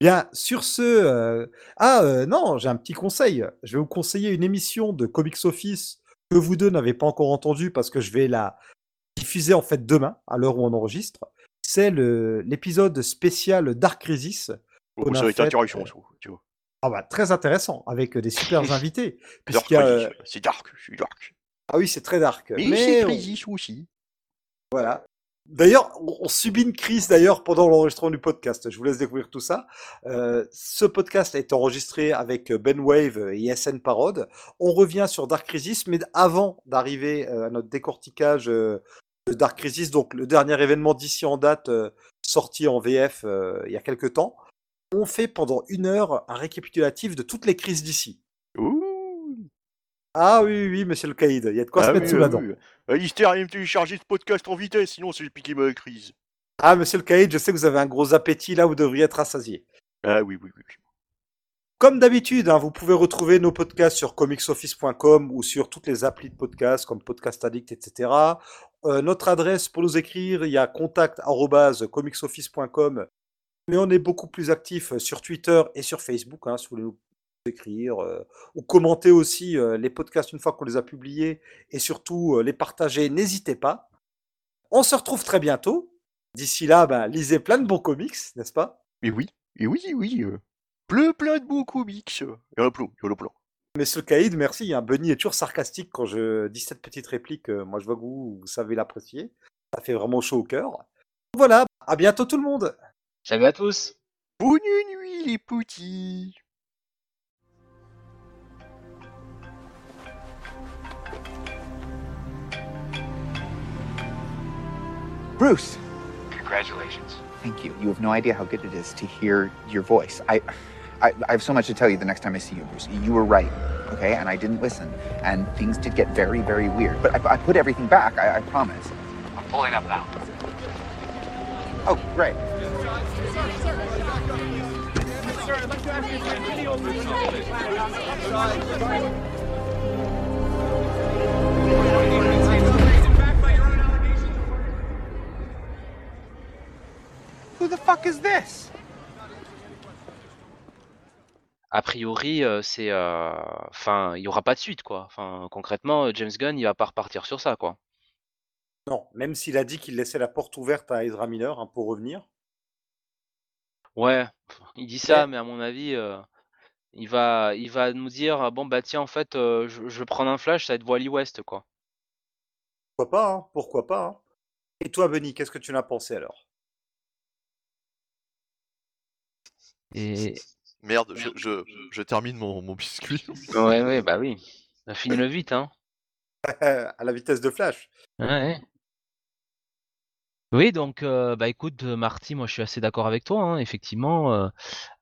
Bien, sur ce, euh, ah euh, non, j'ai un petit conseil. Je vais vous conseiller une émission de Comics Office que vous deux n'avez pas encore entendue parce que je vais la diffuser en fait demain, à l'heure où on enregistre. C'est l'épisode spécial Dark Crisis. Oh, qu'on a ça va être fait, ça, tu vois. Ah bah, très intéressant, avec des super invités. Dark puisqu'il y a, euh, C'est dark, c'est dark. Ah oui, c'est très dark. Mais, Mais c'est on- aussi. Voilà. D'ailleurs, on subit une crise d'ailleurs pendant l'enregistrement du podcast. Je vous laisse découvrir tout ça. Euh, ce podcast a été enregistré avec Ben Wave et SN Parod. On revient sur Dark Crisis, mais avant d'arriver euh, à notre décortiquage euh, de Dark Crisis, donc le dernier événement d'ici en date euh, sorti en VF euh, il y a quelques temps, on fait pendant une heure un récapitulatif de toutes les crises d'ici. Ouh. Ah oui, oui, oui, monsieur le Caïd, il y a de quoi Ah se mettre sous la dent. oui. Allez, Stern, télécharger ce podcast en vitesse, sinon c'est piqué ma crise. Ah, monsieur le Caïd, je sais que vous avez un gros appétit, là vous devriez être rassasié. Ah oui, oui, oui. oui. Comme d'habitude, hein, vous pouvez retrouver nos podcasts sur comicsoffice.com ou sur toutes les applis de podcasts comme Podcast Addict, etc. Euh, notre adresse pour nous écrire, il y a contact@comicsoffice.com. Mais on est beaucoup plus actif sur Twitter et sur Facebook, hein, si vous voulez nous écrire euh, ou commenter aussi euh, les podcasts une fois qu'on les a publiés et surtout euh, les partager. N'hésitez pas. On se retrouve très bientôt. D'ici là, ben, lisez plein de bons comics, n'est-ce pas? Et oui, et oui, oui. euh, plein, plein de beaux comics. Plein, il y en a plein. Monsieur Caïd, merci. Hein. Benny est toujours sarcastique quand je dis cette petite réplique. euh, moi, je vois que vous, vous savez l'apprécier. Ça fait vraiment chaud au cœur. Voilà, à bientôt tout le monde. Salut à tous. Bonne nuit, les petits. Bruce, Congratulations. thank you. You have no idea how good it is to hear your voice. I, I, I have so much to tell you the next time I see you, Bruce. You were right, okay? And I didn't listen. And things did get very, very weird. But I, I put everything back, I, I promise. I'm pulling up now. Oh, great. Who the fuck is this? A priori, euh, c'est, euh, enfin, il y aura pas de suite, quoi. Enfin, concrètement, euh, James Gunn, il va pas repartir sur ça, quoi. Non, même s'il a dit qu'il laissait la porte ouverte à Ezra Miller hein, pour revenir. Ouais, il dit ça, mais à mon avis, euh, il va, il va nous dire, ah, bon bah tiens, en fait, euh, je, je vais prendre un flash, ça va être Wally West, quoi. Pourquoi pas hein, Pourquoi pas hein. Et toi, Benny, qu'est-ce que tu en as pensé alors? Et Merde, je, je, je termine mon, mon biscuit. Ouais, ouais, bah oui. Finis-le vite, hein. À la vitesse de Flash. Ouais. Oui, donc, bah écoute, Marty, moi je suis assez d'accord avec toi, hein, effectivement.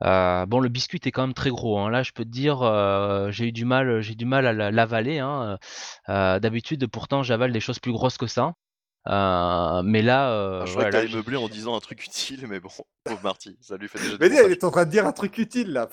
bon, le biscuit est quand même très gros. hein. Là, je peux te dire, j'ai eu du mal, j'ai du mal à la- l'avaler. hein. D'habitude, pourtant, j'avale des choses plus grosses que ça. Mais là, Ah, je crois ouais, que là, t'allais j'ai- meubler en disant un truc utile, mais bon, pauvre Marty, ça lui fait déjà du bon elle est en train de dire un truc utile là.